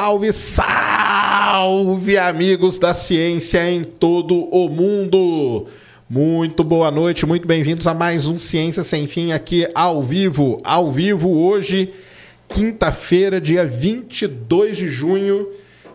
Salve, salve, amigos da ciência em todo o mundo! Muito boa noite, muito bem-vindos a mais um Ciência Sem Fim aqui ao vivo. Ao vivo hoje, quinta-feira, dia 22 de junho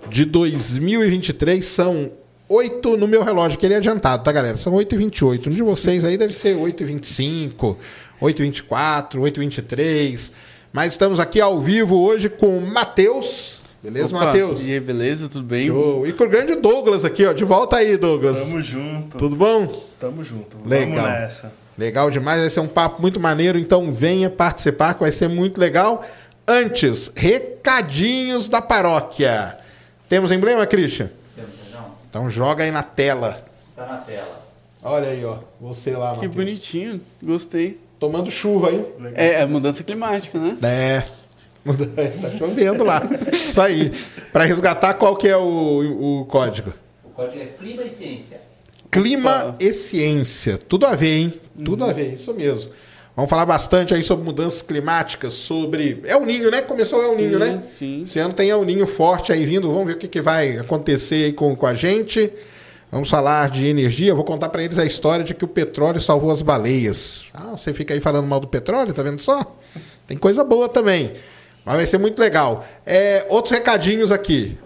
de 2023. São 8 no meu relógio, que ele é adiantado, tá, galera? São 8h28. Um de vocês aí deve ser 8h25, 8h24, 8h23. Mas estamos aqui ao vivo hoje com Matheus. Beleza, Matheus? E aí, beleza? Tudo bem? Show. E com o grande Douglas aqui, ó. De volta aí, Douglas. Tamo junto. Tudo bom? Tamo junto. Legal. Vamos nessa. Legal demais, vai ser um papo muito maneiro, então venha participar que vai ser muito legal. Antes, recadinhos da paróquia. Temos emblema, Christian? Temos, não? Então joga aí na tela. Está na tela. Olha aí, ó. Você lá, Que Matheus. bonitinho, gostei. Tomando chuva aí. É, é mudança climática, né? É. tá chovendo lá. Isso aí. Para resgatar, qual que é o, o código? O código é Clima e Ciência. Clima Opa. e ciência. Tudo a ver, hein? Tudo a ver, isso mesmo. Vamos falar bastante aí sobre mudanças climáticas, sobre. É o ninho, né? Começou o El Ninho, Sim, né? sim. Esse ano tem El Ninho forte aí vindo. Vamos ver o que, que vai acontecer aí com, com a gente. Vamos falar de energia. Vou contar para eles a história de que o petróleo salvou as baleias. Ah, você fica aí falando mal do petróleo, tá vendo só? Tem coisa boa também. Mas vai ser muito legal. É, outros recadinhos aqui.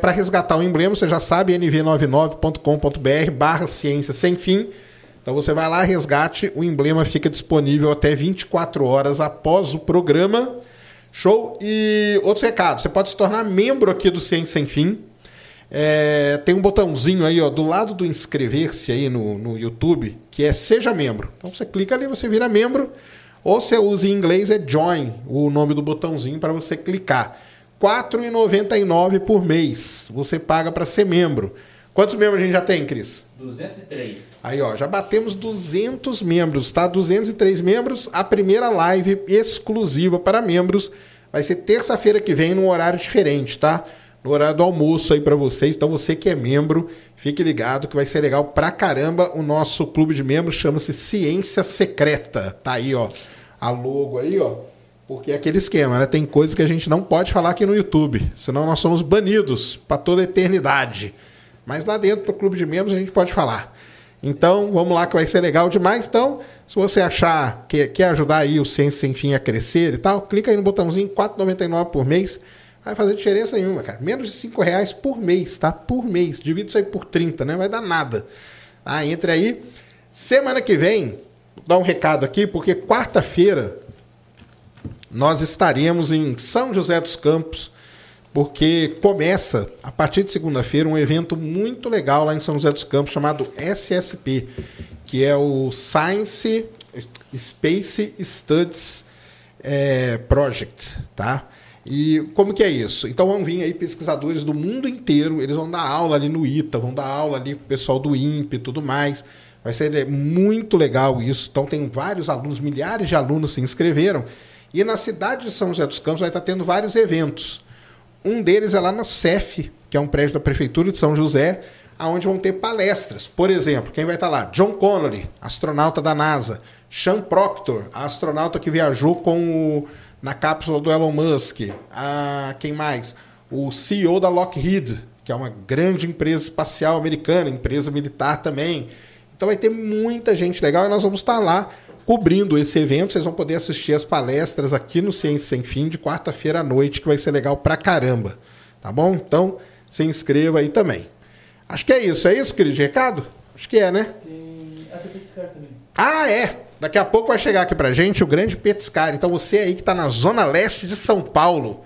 Para resgatar o emblema, você já sabe, nv99.com.br barra ciência sem fim. Então você vai lá, resgate, o emblema fica disponível até 24 horas após o programa. Show? E outros recados. Você pode se tornar membro aqui do Ciência Sem Fim. É, tem um botãozinho aí, ó, do lado do inscrever-se aí no, no YouTube, que é Seja Membro. Então você clica ali, você vira membro. Ou você usa em inglês é Join, o nome do botãozinho para você clicar. R$ 4,99 por mês. Você paga para ser membro. Quantos membros a gente já tem, Cris? 203. Aí, ó, já batemos 200 membros, tá? 203 membros. A primeira live exclusiva para membros vai ser terça-feira que vem, num horário diferente, tá? No horário do almoço aí para vocês. Então, você que é membro, fique ligado que vai ser legal pra caramba. O nosso clube de membros chama-se Ciência Secreta. Tá aí, ó. A logo aí, ó. Porque é aquele esquema, né? Tem coisas que a gente não pode falar aqui no YouTube, senão nós somos banidos para toda a eternidade. Mas lá dentro do clube de membros a gente pode falar. Então, vamos lá que vai ser legal demais. Então, se você achar que quer ajudar aí o Ciência Sem Fim a crescer e tal, clica aí no botãozinho R$ 4,99 por mês. Vai fazer diferença nenhuma, cara. Menos de R$ reais por mês, tá? Por mês. Divide isso aí por 30, né? Vai dar nada. Ah, entre aí. Semana que vem, dar um recado aqui, porque quarta-feira nós estaremos em São José dos Campos, porque começa, a partir de segunda-feira, um evento muito legal lá em São José dos Campos, chamado SSP, que é o Science Space Studies eh, Project, tá? E como que é isso? Então vão vir aí pesquisadores do mundo inteiro, eles vão dar aula ali no ITA, vão dar aula ali pro pessoal do INPE e tudo mais. Vai ser muito legal isso. Então tem vários alunos, milhares de alunos se inscreveram. E na cidade de São José dos Campos vai estar tendo vários eventos. Um deles é lá no CEF, que é um prédio da Prefeitura de São José, aonde vão ter palestras. Por exemplo, quem vai estar lá? John Connolly, astronauta da NASA. Sean Proctor, astronauta que viajou com o, na cápsula do Elon Musk. Ah, quem mais? O CEO da Lockheed, que é uma grande empresa espacial americana, empresa militar também. Então vai ter muita gente legal e nós vamos estar lá cobrindo esse evento. Vocês vão poder assistir as palestras aqui no Ciência Sem Fim de quarta-feira à noite, que vai ser legal pra caramba. Tá bom? Então, se inscreva aí também. Acho que é isso. É isso, querido? Recado? Acho que é, né? Tem. Petiscar também. Ah, é! Daqui a pouco vai chegar aqui pra gente o grande Petiscar. Então você aí que tá na zona leste de São Paulo,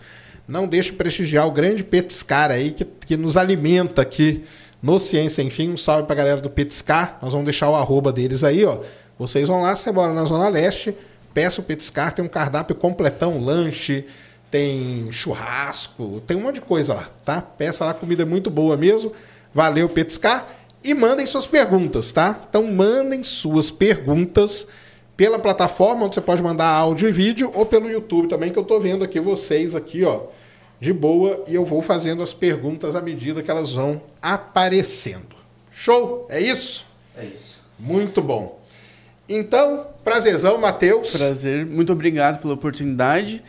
não deixe de prestigiar o grande Petiscar aí que, que nos alimenta aqui no Ciência Enfim. Um salve pra galera do Petiscar. Nós vamos deixar o arroba deles aí, ó. Vocês vão lá, você mora na zona leste, peça o Petiscar, tem um cardápio completão, lanche, tem churrasco, tem um monte de coisa lá, tá? Peça lá, comida é muito boa mesmo. Valeu, Petiscar. E mandem suas perguntas, tá? Então mandem suas perguntas pela plataforma onde você pode mandar áudio e vídeo ou pelo YouTube também, que eu tô vendo aqui vocês aqui, ó, de boa, e eu vou fazendo as perguntas à medida que elas vão aparecendo. Show? É isso? É isso. Muito bom. Então, prazerzão, Matheus. Prazer, muito obrigado pela oportunidade.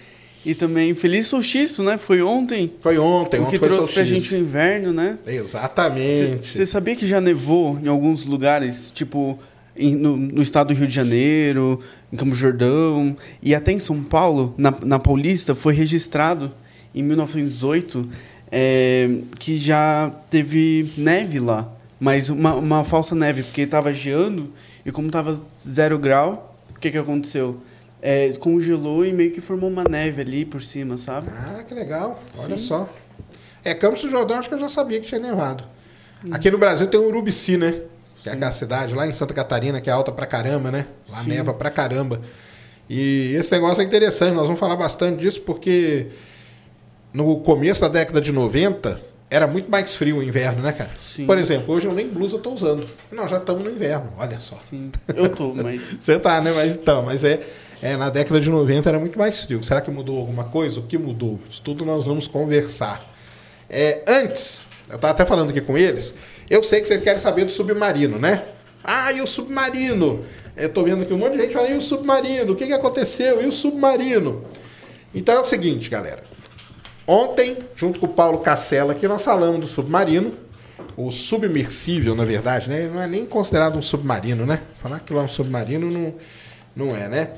E também feliz solstício, né? Foi ontem. Foi ontem, o ontem que foi trouxe pra solstício. gente o inverno, né? Exatamente. Você sabia que já nevou em alguns lugares, tipo em- no, no estado do Rio de Janeiro, em Campo Jordão e até em São Paulo, na, na Paulista, foi registrado em 1918 é, que já teve neve lá, mas uma, uma falsa neve, porque estava geando e como estava zero grau, o que, que aconteceu? É, congelou e meio que formou uma neve ali por cima, sabe? Ah, que legal. Olha Sim. só. É, Campos do Jordão, acho que eu já sabia que tinha nevado. Aqui no Brasil tem o Urubici, né? Que é aquela cidade lá em Santa Catarina, que é alta pra caramba, né? Lá Sim. neva pra caramba. E esse negócio é interessante, nós vamos falar bastante disso, porque no começo da década de 90 era muito mais frio o inverno, né, cara? Sim. Por exemplo, hoje eu nem blusa tô usando. Nós já estamos no inverno, olha só. Sim, eu tô, mas Você tá, né? Mas então, mas é, é na década de 90 era muito mais frio. Será que mudou alguma coisa? O que mudou? Isso tudo nós vamos conversar. É, antes, eu estava até falando aqui com eles, eu sei que vocês querem saber do submarino, né? Ah, e o submarino? Eu tô vendo aqui um monte de gente falando, e o submarino? O que, que aconteceu? E o submarino? Então é o seguinte, galera. Ontem, junto com o Paulo Cacela aqui, nós falamos do submarino. O submersível, na verdade, né? Não é nem considerado um submarino, né? Falar que lá é um submarino não, não é, né?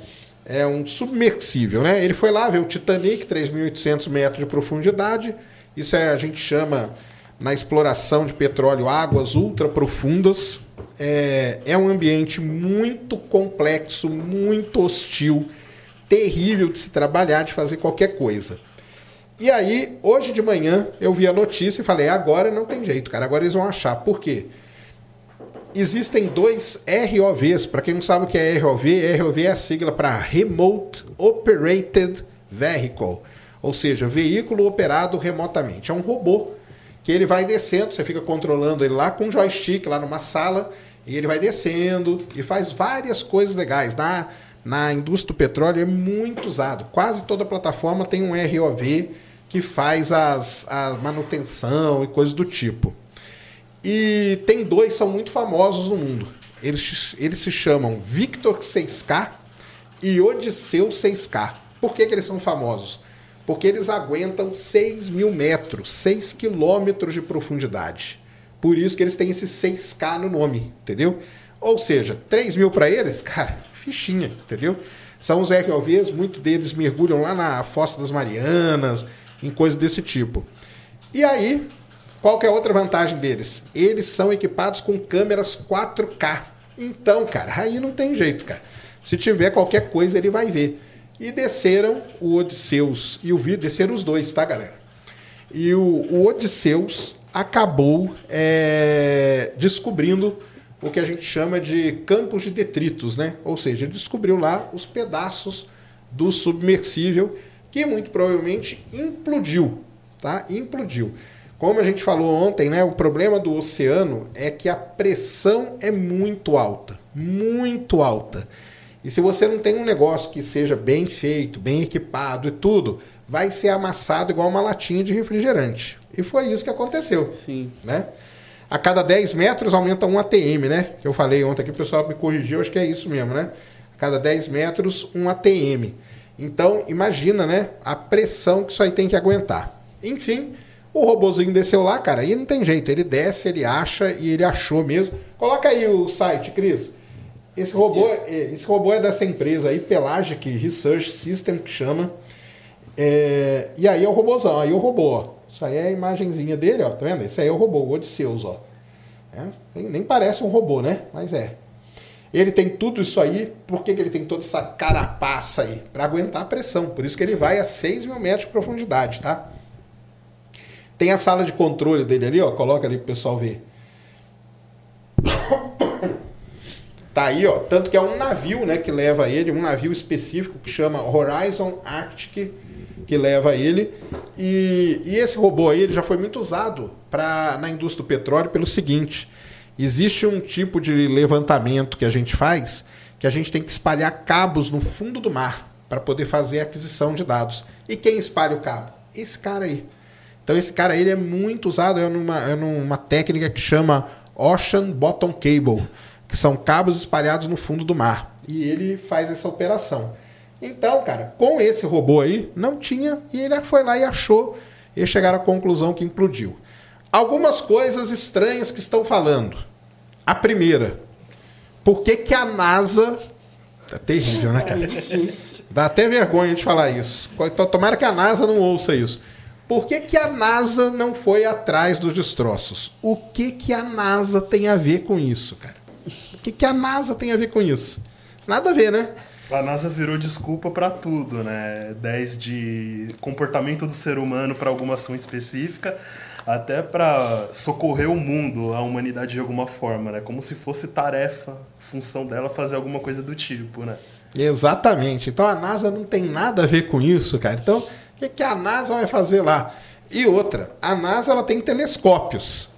É um submersível, né? Ele foi lá ver o Titanic, 3.800 metros de profundidade. Isso é, a gente chama, na exploração de petróleo, águas ultra profundas. É, é um ambiente muito complexo, muito hostil, terrível de se trabalhar, de fazer qualquer coisa. E aí, hoje de manhã, eu vi a notícia e falei: agora não tem jeito, cara, agora eles vão achar. Por quê? Existem dois ROVs. Para quem não sabe o que é ROV, ROV é a sigla para Remote Operated Vehicle, ou seja, veículo operado remotamente. É um robô que ele vai descendo, você fica controlando ele lá com um joystick, lá numa sala, e ele vai descendo e faz várias coisas legais. Na, na indústria do petróleo é muito usado. Quase toda plataforma tem um ROV que faz as, a manutenção e coisas do tipo. E tem dois que são muito famosos no mundo. Eles, eles se chamam Victor 6K e Odisseu 6K. Por que, que eles são famosos? Porque eles aguentam 6 mil metros, 6 quilômetros de profundidade. Por isso que eles têm esse 6K no nome, entendeu? Ou seja, 3 mil para eles, cara, fichinha, entendeu? São os ROVs, muitos deles mergulham lá na Fossa das Marianas, em coisas desse tipo. E aí, qual que é a outra vantagem deles? Eles são equipados com câmeras 4K. Então, cara, aí não tem jeito, cara. Se tiver qualquer coisa, ele vai ver. E desceram o Odisseus e o Vídeo, desceram os dois, tá, galera? E o, o Odisseus acabou é, descobrindo o que a gente chama de campos de detritos, né? Ou seja, ele descobriu lá os pedaços do submersível que muito provavelmente implodiu, tá? Implodiu. Como a gente falou ontem, né? O problema do oceano é que a pressão é muito alta, muito alta. E se você não tem um negócio que seja bem feito, bem equipado e tudo, vai ser amassado igual uma latinha de refrigerante. E foi isso que aconteceu, sim. né? A cada 10 metros aumenta um ATM, né? Que eu falei ontem aqui, o pessoal me corrigiu, acho que é isso mesmo, né? A cada 10 metros, um ATM. Então, imagina, né? A pressão que isso aí tem que aguentar. Enfim, o robozinho desceu lá, cara, e não tem jeito. Ele desce, ele acha e ele achou mesmo. Coloca aí o site, Cris. Esse robô, é- esse robô é dessa empresa aí, Pelagic Research System, que chama. É, e aí é o robôzão, aí é o robô, ó. Isso aí é a imagenzinha dele, ó. Tá vendo? Esse aí é o robô, o Odisseus, ó. É, nem, nem parece um robô, né? Mas é. Ele tem tudo isso aí, por que, que ele tem toda essa carapaça aí? Para aguentar a pressão. Por isso que ele vai a 6 mil metros de profundidade, tá? Tem a sala de controle dele ali, ó. Coloca ali pro pessoal ver. Tá aí, ó. Tanto que é um navio, né, que leva ele, um navio específico que chama Horizon Arctic, que leva ele. E, e esse robô aí, ele já foi muito usado pra, na indústria do petróleo pelo seguinte: existe um tipo de levantamento que a gente faz que a gente tem que espalhar cabos no fundo do mar para poder fazer aquisição de dados. E quem espalha o cabo? Esse cara aí. Então esse cara ele é muito usado é numa, é numa técnica que chama Ocean Bottom Cable, que são cabos espalhados no fundo do mar. E ele faz essa operação. Então, cara, com esse robô aí, não tinha, e ele foi lá e achou, e chegaram à conclusão que implodiu. Algumas coisas estranhas que estão falando. A primeira, por que, que a NASA. É terrível, né, cara? Dá até vergonha de falar isso. Tomara que a NASA não ouça isso. Por que, que a NASA não foi atrás dos destroços? O que, que a NASA tem a ver com isso, cara? O que, que a NASA tem a ver com isso? Nada a ver, né? A NASA virou desculpa para tudo, né? Desde comportamento do ser humano para alguma ação específica, até para socorrer o mundo, a humanidade de alguma forma, né? Como se fosse tarefa, função dela fazer alguma coisa do tipo, né? Exatamente. Então a NASA não tem nada a ver com isso, cara. Então que, que a NASA vai fazer lá? E outra, a NASA ela tem telescópios.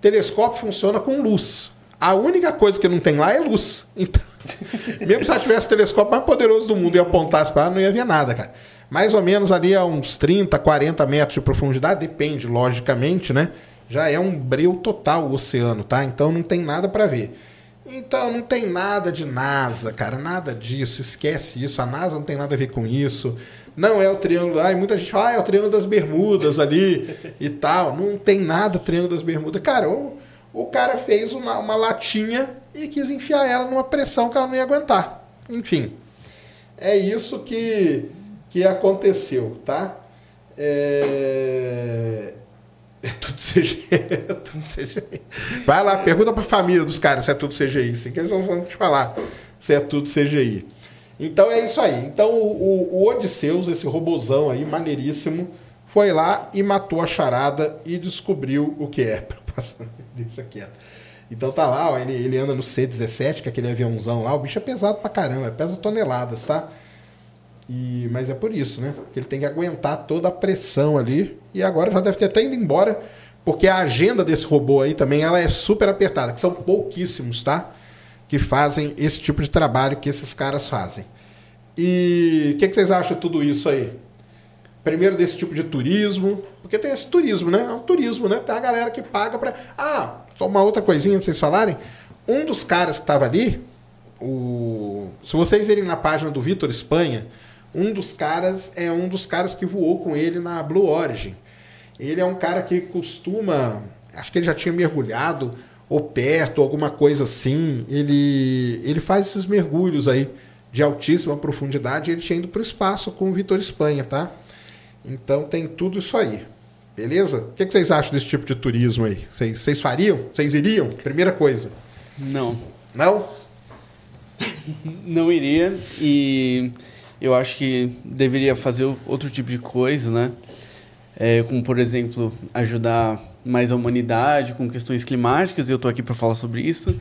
Telescópio funciona com luz. A única coisa que não tem lá é luz. Então, mesmo se ela tivesse o telescópio mais poderoso do mundo e apontasse para ela, não ia ver nada, cara. Mais ou menos ali a uns 30, 40 metros de profundidade, depende, logicamente, né? Já é um breu total o oceano, tá? Então não tem nada para ver. Então não tem nada de NASA, cara, nada disso, esquece isso. A NASA não tem nada a ver com isso não é o triângulo. Ai, muita gente fala, ah, é o triângulo das Bermudas ali e tal. Não tem nada triângulo das Bermudas. Cara, o, o cara fez uma, uma latinha e quis enfiar ela numa pressão que ela não ia aguentar. Enfim, é isso que, que aconteceu, tá? É... É tudo CGI. É tudo CGI. Vai lá, pergunta pra família dos caras se é tudo CGI. Assim que eles vão te falar se é tudo CGI. Então é isso aí. Então o, o Odisseus, esse robozão aí, maneiríssimo, foi lá e matou a charada e descobriu o que é. Deixa quieto. Então tá lá, ó, ele, ele anda no C-17, que é aquele aviãozão lá. O bicho é pesado pra caramba, pesa toneladas, tá? E, mas é por isso, né? Porque ele tem que aguentar toda a pressão ali. E agora já deve ter até ido embora, porque a agenda desse robô aí também ela é super apertada, que são pouquíssimos, tá? que fazem esse tipo de trabalho que esses caras fazem. E o que, que, vocês acham de tudo isso aí? Primeiro desse tipo de turismo, porque tem esse turismo, né? É um turismo, né? Tem a galera que paga para. Ah, só uma outra coisinha de vocês falarem. Um dos caras que estava ali, o... se vocês irem na página do Vitor Espanha, um dos caras é um dos caras que voou com ele na Blue Origin. Ele é um cara que costuma, acho que ele já tinha mergulhado ou perto, alguma coisa assim, ele, ele faz esses mergulhos aí de altíssima profundidade. Ele tinha ido para o espaço com o Vitor Espanha, tá? Então tem tudo isso aí. Beleza? O que, que vocês acham desse tipo de turismo aí? Vocês, vocês fariam? Vocês iriam? Primeira coisa. Não. Não? Não iria e eu acho que deveria fazer outro tipo de coisa, né? É, como, por exemplo, ajudar mais a humanidade, com questões climáticas, e eu estou aqui para falar sobre isso.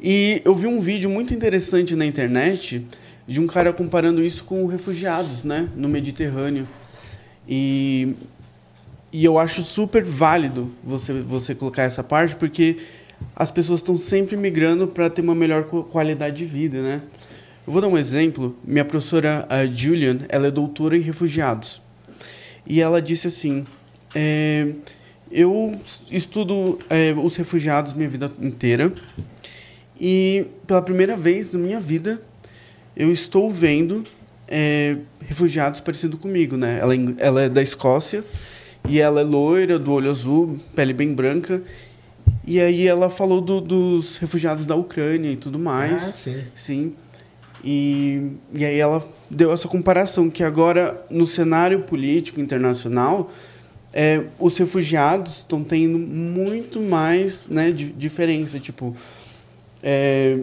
E eu vi um vídeo muito interessante na internet de um cara comparando isso com refugiados, né, no Mediterrâneo. E, e eu acho super válido você, você colocar essa parte, porque as pessoas estão sempre migrando para ter uma melhor qualidade de vida, né? Eu vou dar um exemplo. Minha professora a Julian, ela é doutora em refugiados. E ela disse assim: é, eu estudo é, os refugiados minha vida inteira e pela primeira vez na minha vida eu estou vendo é, refugiados parecidos comigo, né? Ela, é ela é da Escócia e ela é loira, do olho azul, pele bem branca. E aí ela falou do, dos refugiados da Ucrânia e tudo mais. Ah, sim. Sim. E, e aí ela deu essa comparação que agora no cenário político internacional é, os refugiados estão tendo muito mais né, de, diferença. Tipo, é,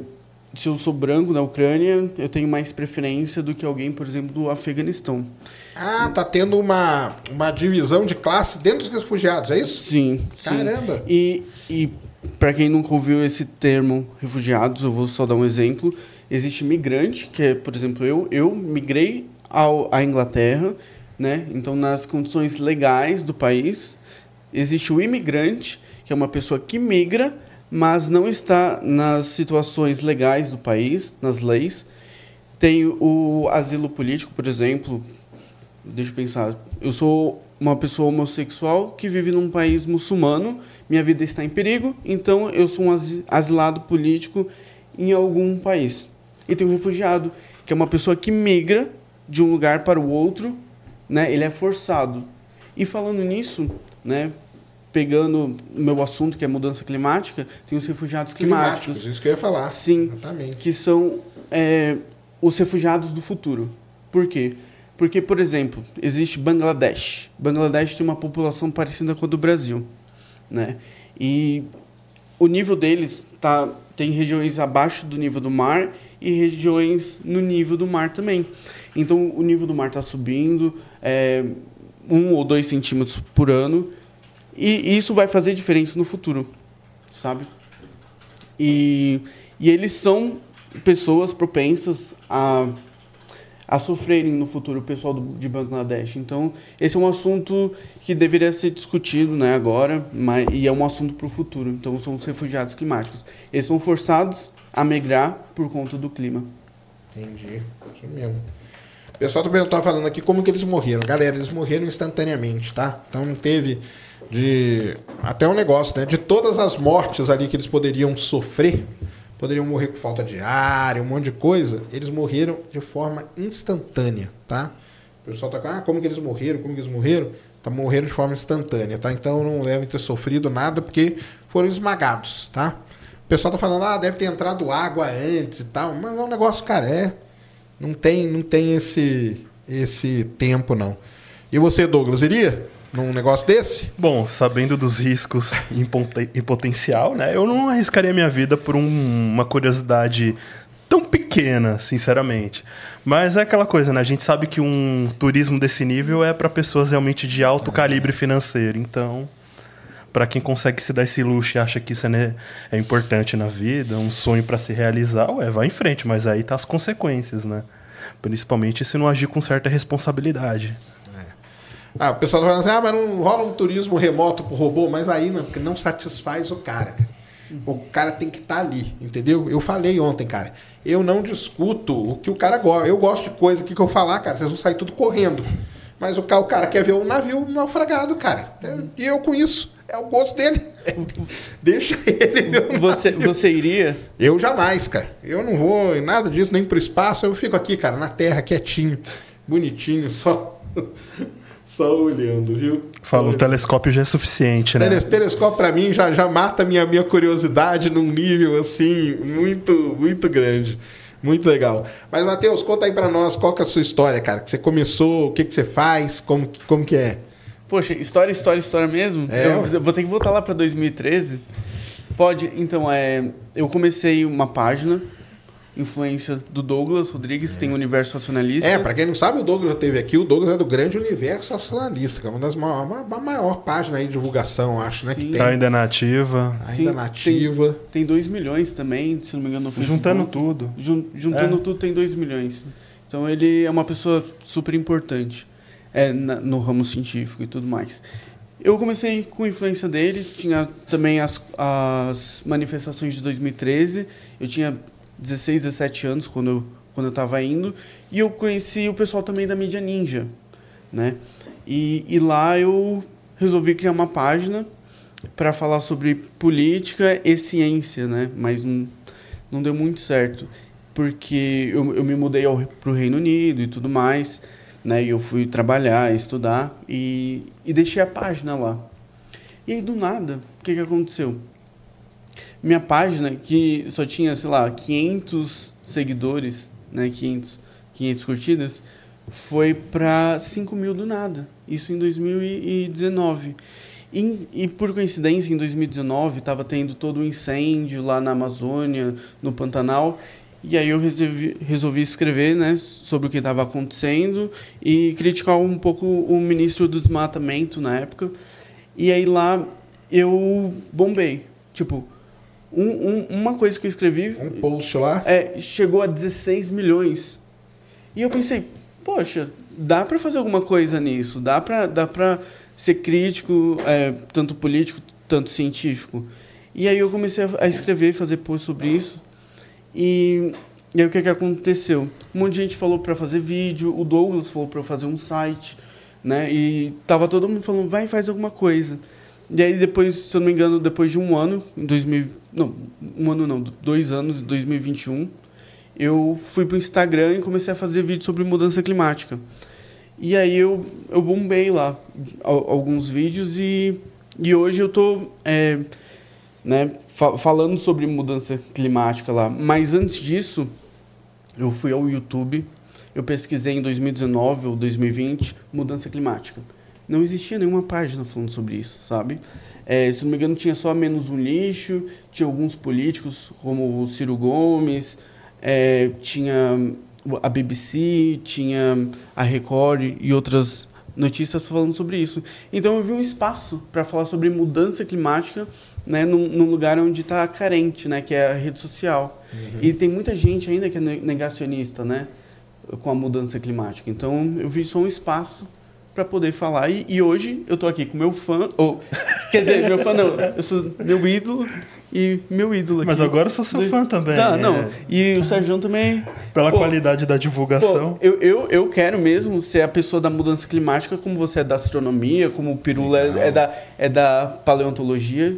se eu sou branco na Ucrânia, eu tenho mais preferência do que alguém, por exemplo, do Afeganistão. Ah, tá tendo uma, uma divisão de classe dentro dos refugiados, é isso? Sim. Caramba! Sim. E, e para quem nunca ouviu esse termo refugiados, eu vou só dar um exemplo. Existe migrante, que é, por exemplo, eu, eu migrei ao, à Inglaterra, né? Então, nas condições legais do país, existe o imigrante, que é uma pessoa que migra, mas não está nas situações legais do país, nas leis. Tem o asilo político, por exemplo. Deixa eu pensar. Eu sou uma pessoa homossexual que vive num país muçulmano, minha vida está em perigo, então eu sou um asilado político em algum país. E tem o refugiado, que é uma pessoa que migra de um lugar para o outro, né? Ele é forçado. E falando nisso, né? Pegando o meu assunto que é mudança climática, tem os refugiados climáticos, Climáticos, isso que eu ia falar. Sim. Exatamente. que são é, os refugiados do futuro. Por quê? Porque, por exemplo, existe Bangladesh. Bangladesh tem uma população parecida com a do Brasil, né? E o nível deles tá tem regiões abaixo do nível do mar e regiões no nível do mar também. Então, o nível do mar está subindo é, um ou dois centímetros por ano e isso vai fazer diferença no futuro, sabe? E, e eles são pessoas propensas a, a sofrerem no futuro, o pessoal do, de Bangladesh. Então, esse é um assunto que deveria ser discutido né, agora, mas, e é um assunto para o futuro. Então, são os refugiados climáticos. Eles são forçados a migrar por conta do clima. Entendi. Isso mesmo. O pessoal também tá falando aqui como que eles morreram. Galera, eles morreram instantaneamente, tá? Então não teve de. Até um negócio, né? De todas as mortes ali que eles poderiam sofrer, poderiam morrer por falta de ar, um monte de coisa, eles morreram de forma instantânea, tá? O pessoal tá com, ah, como que eles morreram, como que eles morreram? Tá morreram de forma instantânea, tá? Então não devem ter sofrido nada porque foram esmagados, tá? Pessoal tá falando, ah, deve ter entrado água antes e tal, mas é um negócio, cara, é. Não tem, não tem esse, esse tempo, não. E você, Douglas, iria num negócio desse? Bom, sabendo dos riscos em, ponte- em potencial, né? Eu não arriscaria minha vida por um- uma curiosidade tão pequena, sinceramente. Mas é aquela coisa, né? A gente sabe que um turismo desse nível é para pessoas realmente de alto calibre financeiro. Então, para quem consegue se dar esse luxo e acha que isso é, né, é importante na vida, um sonho para se realizar, ué, vai em frente. Mas aí tá as consequências, né? Principalmente se não agir com certa responsabilidade. Ah, o pessoal tá falando assim, ah, mas não rola um turismo remoto pro robô, mas aí não, não satisfaz o cara. O cara tem que estar ali, entendeu? Eu falei ontem, cara. Eu não discuto o que o cara gosta. Eu gosto de coisa que, que eu falar, cara, vocês vão sair tudo correndo. Mas o cara, o cara quer ver o navio naufragado, cara. E eu com isso. É o gosto dele. Deixa ele ver o Você, você iria? Eu jamais, cara. Eu não vou em nada disso, nem pro espaço. Eu fico aqui, cara, na terra, quietinho, bonitinho, só, só olhando, viu? Fala, o telescópio já é suficiente, né? Tele- Telescópio pra mim já, já mata minha minha curiosidade num nível assim muito muito grande. Muito legal. Mas Matheus, conta aí pra nós qual que é a sua história, cara. Que você começou, o que que você faz, como que- como que é? Poxa, história, história, história mesmo? É, eu, vou ter que voltar lá para 2013. Pode, então, é, eu comecei uma página, influência do Douglas Rodrigues, tem o Universo Racionalista. É, pra quem não sabe, o Douglas já teve aqui, o Douglas é do Grande Universo Nacionalista, que é uma das maiores, uma, uma maior página aí de divulgação, acho, né, que Sim. tem. Tá ainda na ativa. Ainda nativa. Tem 2 milhões também, se não me engano, no Facebook. Juntando tudo. Jun- juntando É. tudo tem 2 milhões. Então ele é uma pessoa super importante é, na- no ramo científico e tudo mais. Eu comecei com influência dele, tinha também as, as manifestações de 2013. Eu tinha 16, 17 anos quando eu, quando eu estava indo. E eu conheci o pessoal também da mídia ninja, né? E, e lá eu resolvi criar uma página para falar sobre política e ciência, né? Mas não, não deu muito certo, porque eu, eu me mudei para o Reino Unido e tudo mais, né? E eu fui trabalhar, estudar e, e deixei a página lá. E aí, do nada, o que, que aconteceu? Minha página, que só tinha, sei lá, 500 seguidores, né? 500, 500 curtidas, foi para 5 mil do nada. Isso em 2019. E, e por coincidência, em 2019, estava tendo todo um incêndio lá na Amazônia, no Pantanal. E aí eu resolvi, resolvi escrever né, sobre o que estava acontecendo e criticar um pouco o ministro do desmatamento na época. E aí lá eu bombei. Tipo, um, um- uma coisa que eu escrevi Um post lá. é, chegou a 16 milhões. E eu pensei, poxa, dá para fazer alguma coisa nisso, dá para dá pra ser crítico, é, tanto político, tanto científico. E aí eu comecei a, escrever, fazer post sobre isso. E, e aí o que, que aconteceu? Um monte de gente falou para fazer vídeo, o Douglas falou para fazer um site, né? E tava todo mundo falando, vai, faz alguma coisa. E aí depois, se eu não me engano, depois de um ano, em 2000, não, um ano não, dois anos, em 2021, eu fui pro Instagram e comecei a fazer vídeos sobre mudança climática. E aí eu, eu bombei lá al- alguns vídeos e, e hoje eu tô é, né, fa- falando sobre mudança climática lá. Mas antes disso, eu fui ao YouTube, eu pesquisei em 2019 ou 2020 mudança climática. Não existia nenhuma página falando sobre isso, sabe? É, se não me engano, tinha só Menos um Lixo, tinha alguns políticos, como o Ciro Gomes, é, tinha a BBC, tinha a Record e outras notícias falando sobre isso. Então eu vi um espaço para falar sobre mudança climática né, num, num lugar onde está carente, né, que é a rede social. E tem muita gente ainda que é ne- negacionista, né, com a mudança climática. Então eu vi só um espaço para poder falar. E, e hoje eu tô aqui com meu fã, ou quer dizer, meu fã não, eu sou meu ídolo e meu ídolo aqui. Mas agora eu sou seu fã também. Tá, é. não. E o Sérgio também. Pela Pô, qualidade da divulgação. Pô, eu, eu, eu quero mesmo ser a pessoa da mudança climática, como você é da astronomia, como o Pirula é, é da, é da paleontologia.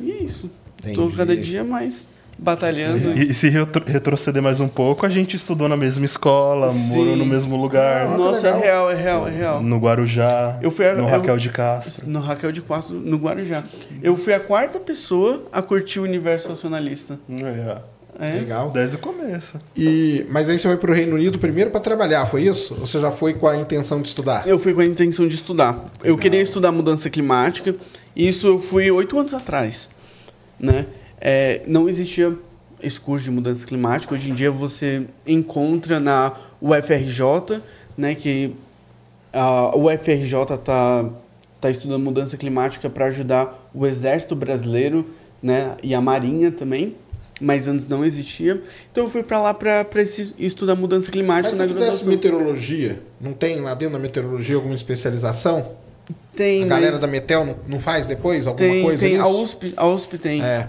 E é isso. Tô Entendi. cada dia mais batalhando. E, e se retro- retroceder mais um pouco, a gente estudou na mesma escola, Sim. morou no mesmo lugar, Ah, Nossa, legal. é real, é real, é real. no Guarujá, Eu fui a- no eu- Raquel de Castro. No Raquel de Quatro, no Guarujá. Eu fui a quarta pessoa a curtir o universo nacionalista. É, É. Legal. desde o começo. E, mas aí você foi pro Reino Unido primeiro para trabalhar, foi isso? Ou você já foi com a intenção de estudar? Eu fui com a intenção de estudar. Eu queria estudar mudança climática. Isso eu fui oito anos atrás, né? É, não existia esse curso de mudança climática. Hoje em dia você encontra na UFRJ, né? Que a UFRJ está tá estudando mudança climática para ajudar o Exército Brasileiro, né? E a Marinha também. Mas antes não existia. Então eu fui para lá para estudar mudança climática Mas na se fizesse meteorologia, não tem lá dentro da meteorologia alguma especialização? Tem, a galera mas- da Metel não, não faz depois alguma Tem, coisa tem. A nisso? USP, a USP tem. É.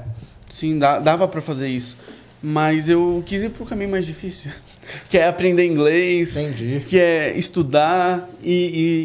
Sim, dá- dava pra fazer isso. Mas eu quis ir pro caminho mais difícil. Que é aprender inglês, Entendi. que é estudar e,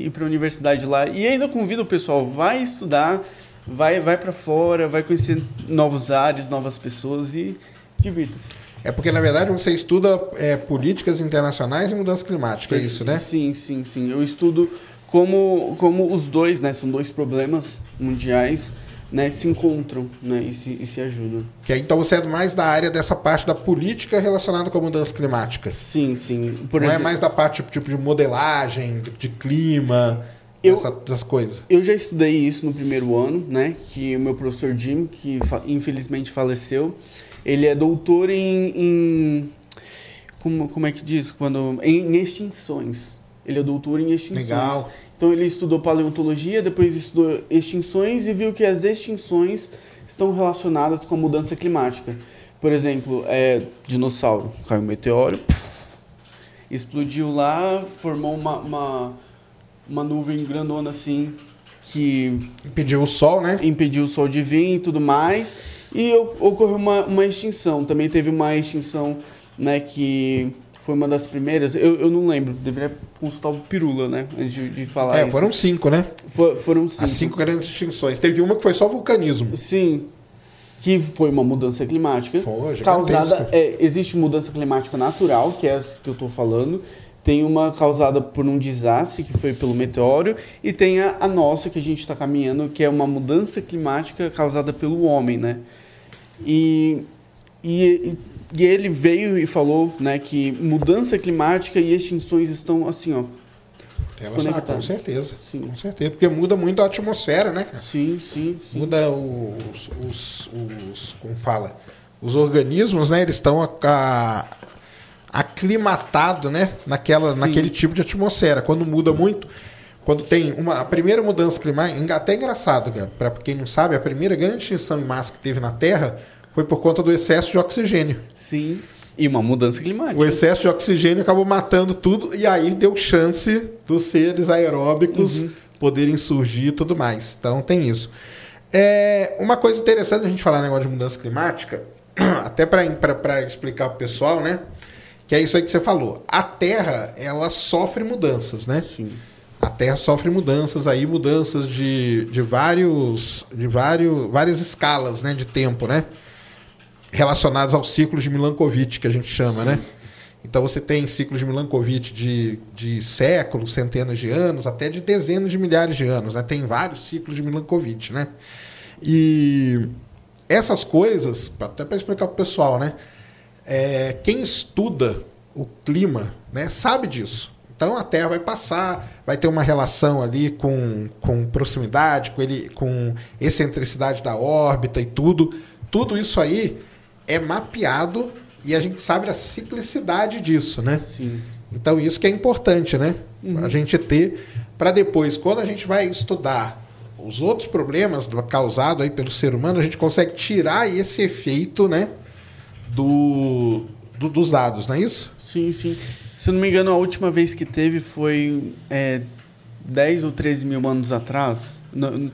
e ir pra universidade lá. E ainda convido o pessoal, vai estudar, vai, vai para fora, vai conhecer novos ares, novas pessoas e divirta-se. É porque, na verdade, você estuda é, políticas internacionais e mudança climática, é isso, né? Sim, sim, sim. Eu estudo como, como os dois, né? São dois problemas mundiais, né? Se encontram, né? E se, e se ajudam. Que então você é mais da área dessa parte da política relacionada com a mudança climática. Sim, sim. Por não é exemplo- mais da parte tipo, tipo de modelagem, de, clima, Eu- essa- dessas coisas. Eu já estudei isso no primeiro ano, né? Que o meu professor Jim, que infelizmente faleceu, ele é doutor em, em- como, como é que diz quando em, em extinções. Ele é doutor em extinções. Legal. Então ele estudou paleontologia, depois estudou extinções e viu que as extinções estão relacionadas com a mudança climática. Por exemplo, é, dinossauro, caiu um meteoro, explodiu lá, formou uma, uma, uma nuvem grandona assim que Impediu o sol, né? impediu o sol de vir e tudo mais. E ocorreu uma, uma extinção. Também teve uma extinção, né, que foi uma das primeiras. Eu, eu não lembro, deveria consultar o Pirula, né, antes de, de falar É, isso. foram cinco, né? For- foram cinco. As cinco grandes extinções. Teve uma que foi só vulcanismo. Sim. Que foi uma mudança climática. Pô, causada. É, existe mudança climática natural, que é essa que eu estou falando. Tem uma causada por um desastre, que foi pelo meteoro. E tem a, a nossa, que a gente está caminhando, que é uma mudança climática causada pelo homem, né? E, e, e ele veio e falou né, que mudança climática e extinções estão assim, ó. Relacionado, com Conectados. certeza. Sim. Com certeza. Porque muda muito a atmosfera, né, cara? Sim, sim, sim. Muda os, os, os. Como fala? Os organismos, né? Eles estão aclimatados, né? Naquela, Sim. naquele tipo de atmosfera. Quando muda muito. Quando tem uma. A primeira mudança climática. Até é engraçado, cara. Pra quem não sabe, a primeira grande extinção em massa que teve na Terra foi por conta do excesso de oxigênio. Sim. E uma mudança climática. O excesso de oxigênio acabou matando tudo e aí deu chance dos seres aeróbicos poderem surgir e tudo mais. Então tem isso. É, uma coisa interessante a gente falar negócio de mudança climática, até para explicar para o pessoal, né? Que é isso aí que você falou. A Terra, ela sofre mudanças, né? Sim. A Terra sofre mudanças aí, mudanças de, de vários, de vários, várias escalas, né, de tempo, né? Relacionadas aos ciclos de Milankovitch que a gente chama, né? Então você tem ciclos de Milankovitch de, de séculos, centenas de anos, até de dezenas de milhares de anos. Né? Tem vários ciclos de Milankovitch. Né? E essas coisas, até para explicar para o pessoal, né? É, quem estuda o clima né, sabe disso. Então a Terra vai passar, vai ter uma relação ali com, com proximidade, com, ele, com excentricidade da órbita e tudo. Tudo isso aí é mapeado e a gente sabe a ciclicidade disso, né? Sim. Então isso que é importante, né? A gente ter para depois, quando a gente vai estudar os outros problemas causados aí pelo ser humano, a gente consegue tirar esse efeito, né? Do, do- dos dados, não é isso? Sim, sim. Se eu não me engano, a última vez que teve foi é, 10 ou 13 mil anos atrás. No- no-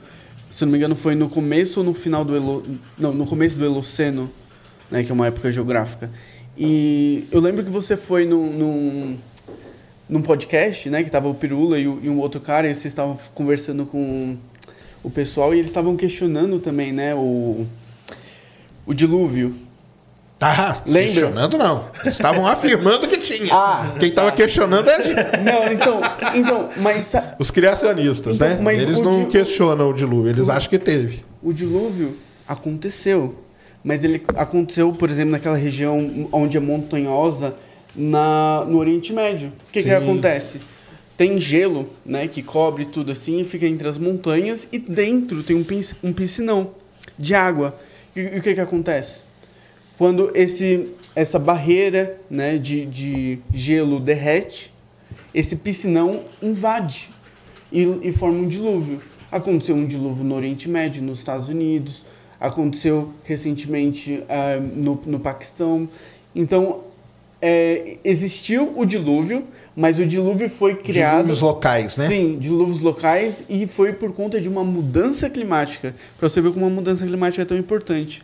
se eu não me engano, foi no começo ou no final do Elo, não, no começo do Holoceno, né, que é uma época geográfica. E eu lembro que você foi num, num, num podcast, né, que tava o Pirula e, o- e um outro cara, e vocês estavam conversando com o pessoal e eles estavam questionando também, né, o, o dilúvio. Tá, Lembra? questionando não. Eles estavam afirmando que tinha. Ah, Quem estava questionando é a gente. Não, então, então, mas Os criacionistas, Então, né? Eles não di- questionam o dilúvio, eles acham que teve. O dilúvio aconteceu, mas ele aconteceu, por exemplo, naquela região onde é montanhosa, na, no Oriente Médio. O que, que acontece? Tem gelo, né, que cobre tudo assim, e fica entre as montanhas, e dentro tem um, pis- um piscinão de água. E, e o que, que acontece? Quando esse, essa barreira né, de, de gelo derrete, esse piscinão invade e, e forma um dilúvio. Aconteceu um dilúvio no Oriente Médio, nos Estados Unidos, aconteceu recentemente ah, no, no Paquistão. Então, é, existiu o dilúvio, mas o dilúvio foi criado. Dilúvios locais, né? Sim, dilúvios locais e foi por conta de uma mudança climática. Para você ver como uma mudança climática é tão importante.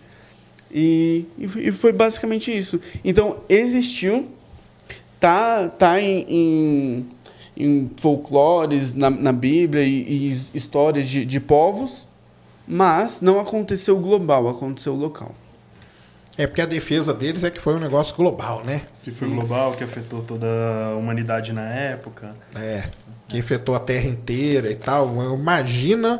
E, e foi- e foi basicamente isso. Então, existiu, tá, tá em, em, em folclores, na, na Bíblia e, e histórias de, de povos, mas não aconteceu global, aconteceu local. É porque a defesa deles é que foi um negócio global, né? Que foi global, que afetou toda a humanidade na época. É, que afetou a Terra inteira e tal. Imagina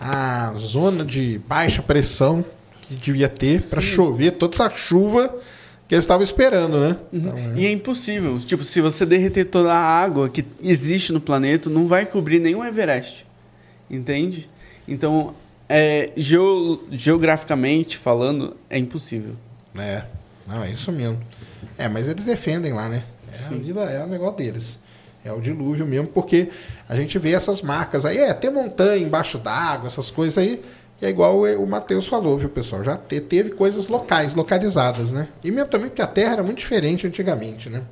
a zona de baixa pressão que devia ter para chover toda essa chuva que eles estavam esperando, né? Então, é. E é impossível. Tipo, se você derreter toda a água que existe no planeta, não vai cobrir nenhum Everest. Entende? Então, é, geo- geograficamente falando, é impossível. É, não, é isso mesmo. É, mas eles defendem lá, né? É a vida, é o negócio deles. É o dilúvio mesmo, porque a gente vê essas marcas aí, é, ter montanha embaixo d'água, essas coisas aí, e é igual o o Matheus falou, viu, pessoal? Já te- teve coisas locais, localizadas, né? E mesmo também porque a Terra era muito diferente antigamente, né?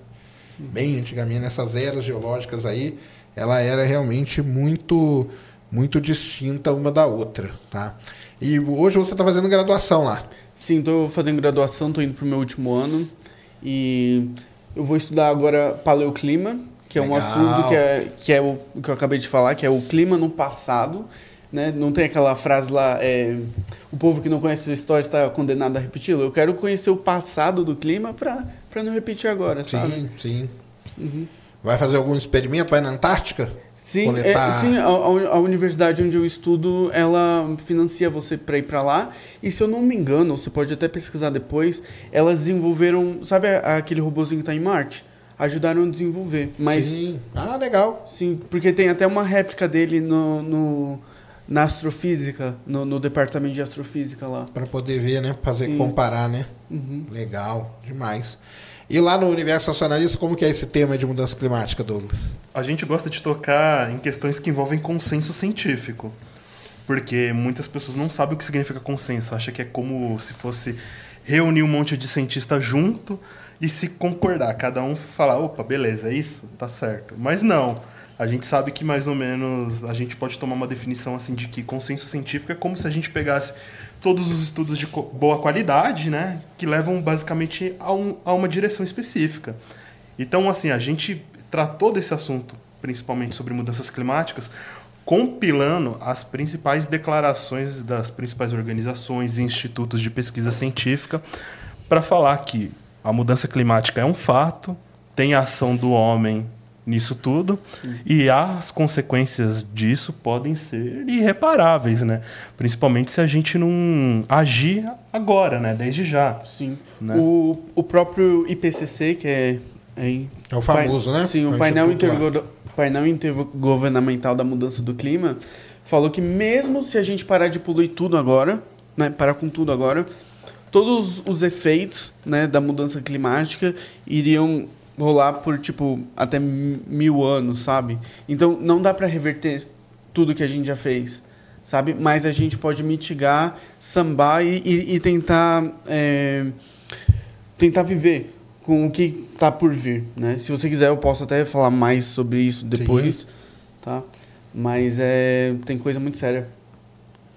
Bem antigamente, nessas eras geológicas aí, ela era realmente muito, muito distinta uma da outra, tá? E hoje você está fazendo graduação lá. Sim, estou fazendo graduação, estou indo para o meu último ano. E eu vou estudar agora paleoclima, que é um Legal. assunto que é, que é o, que eu acabei de falar, que é o clima no passado. Né? Não tem aquela frase lá, é, o povo que não conhece a história está condenado a repeti-la. Eu quero conhecer o passado do clima para não repetir agora, sabe? Sim, sim. Vai fazer algum experimento? Vai na Antártica? Sim, Coletar- é, sim a, a- universidade onde eu estudo, ela financia você para ir para lá. E se eu não me engano, você pode até pesquisar depois, elas desenvolveram, sabe aquele robozinho que tá em Marte? Ajudaram a desenvolver. Mas sim, Sim. Ah, legal. porque tem até uma réplica dele no, no- na astrofísica, no, no departamento de astrofísica lá. Para poder ver, né? Fazer Sim. comparar, né? Uhum. Legal, demais. E lá no universo nacionalista, como que é esse tema de mudança climática, Douglas? A gente gosta de tocar em questões que envolvem consenso científico. Porque muitas pessoas não sabem o que significa consenso. Acha que é como se fosse reunir um monte de cientistas junto e se concordar. Cada um falar, opa, beleza, é isso? Tá certo. Mas não. A gente sabe que mais ou menos a gente pode tomar uma definição assim de que consenso científico é como se a gente pegasse todos os estudos de boa qualidade, né, que levam basicamente a, um- a uma direção específica. Então, assim, a gente tratou desse assunto, principalmente sobre mudanças climáticas, compilando as principais declarações das principais organizações e institutos de pesquisa científica para falar que a mudança climática é um fato, tem a ação do homem nisso tudo e as consequências disso podem ser irreparáveis, né? Principalmente se a gente não agir agora, né? Desde já. Sim. Né? O, o próprio IPCC, que é... É, É o famoso, né? Sim, o painel, intergo- painel intergovernamental da mudança do clima falou que mesmo se a gente parar de poluir tudo agora, né, parar com tudo agora, todos os efeitos né, da mudança climática iriam rolar por, tipo, até mi- mil anos, sabe? Então, não dá para reverter tudo que a gente já fez, sabe? Mas a gente pode mitigar, sambar e, e- e tentar... é, tentar viver com o que está por vir, né? Se você quiser, eu posso até falar mais sobre isso depois, tá? Mas é tem coisa muito séria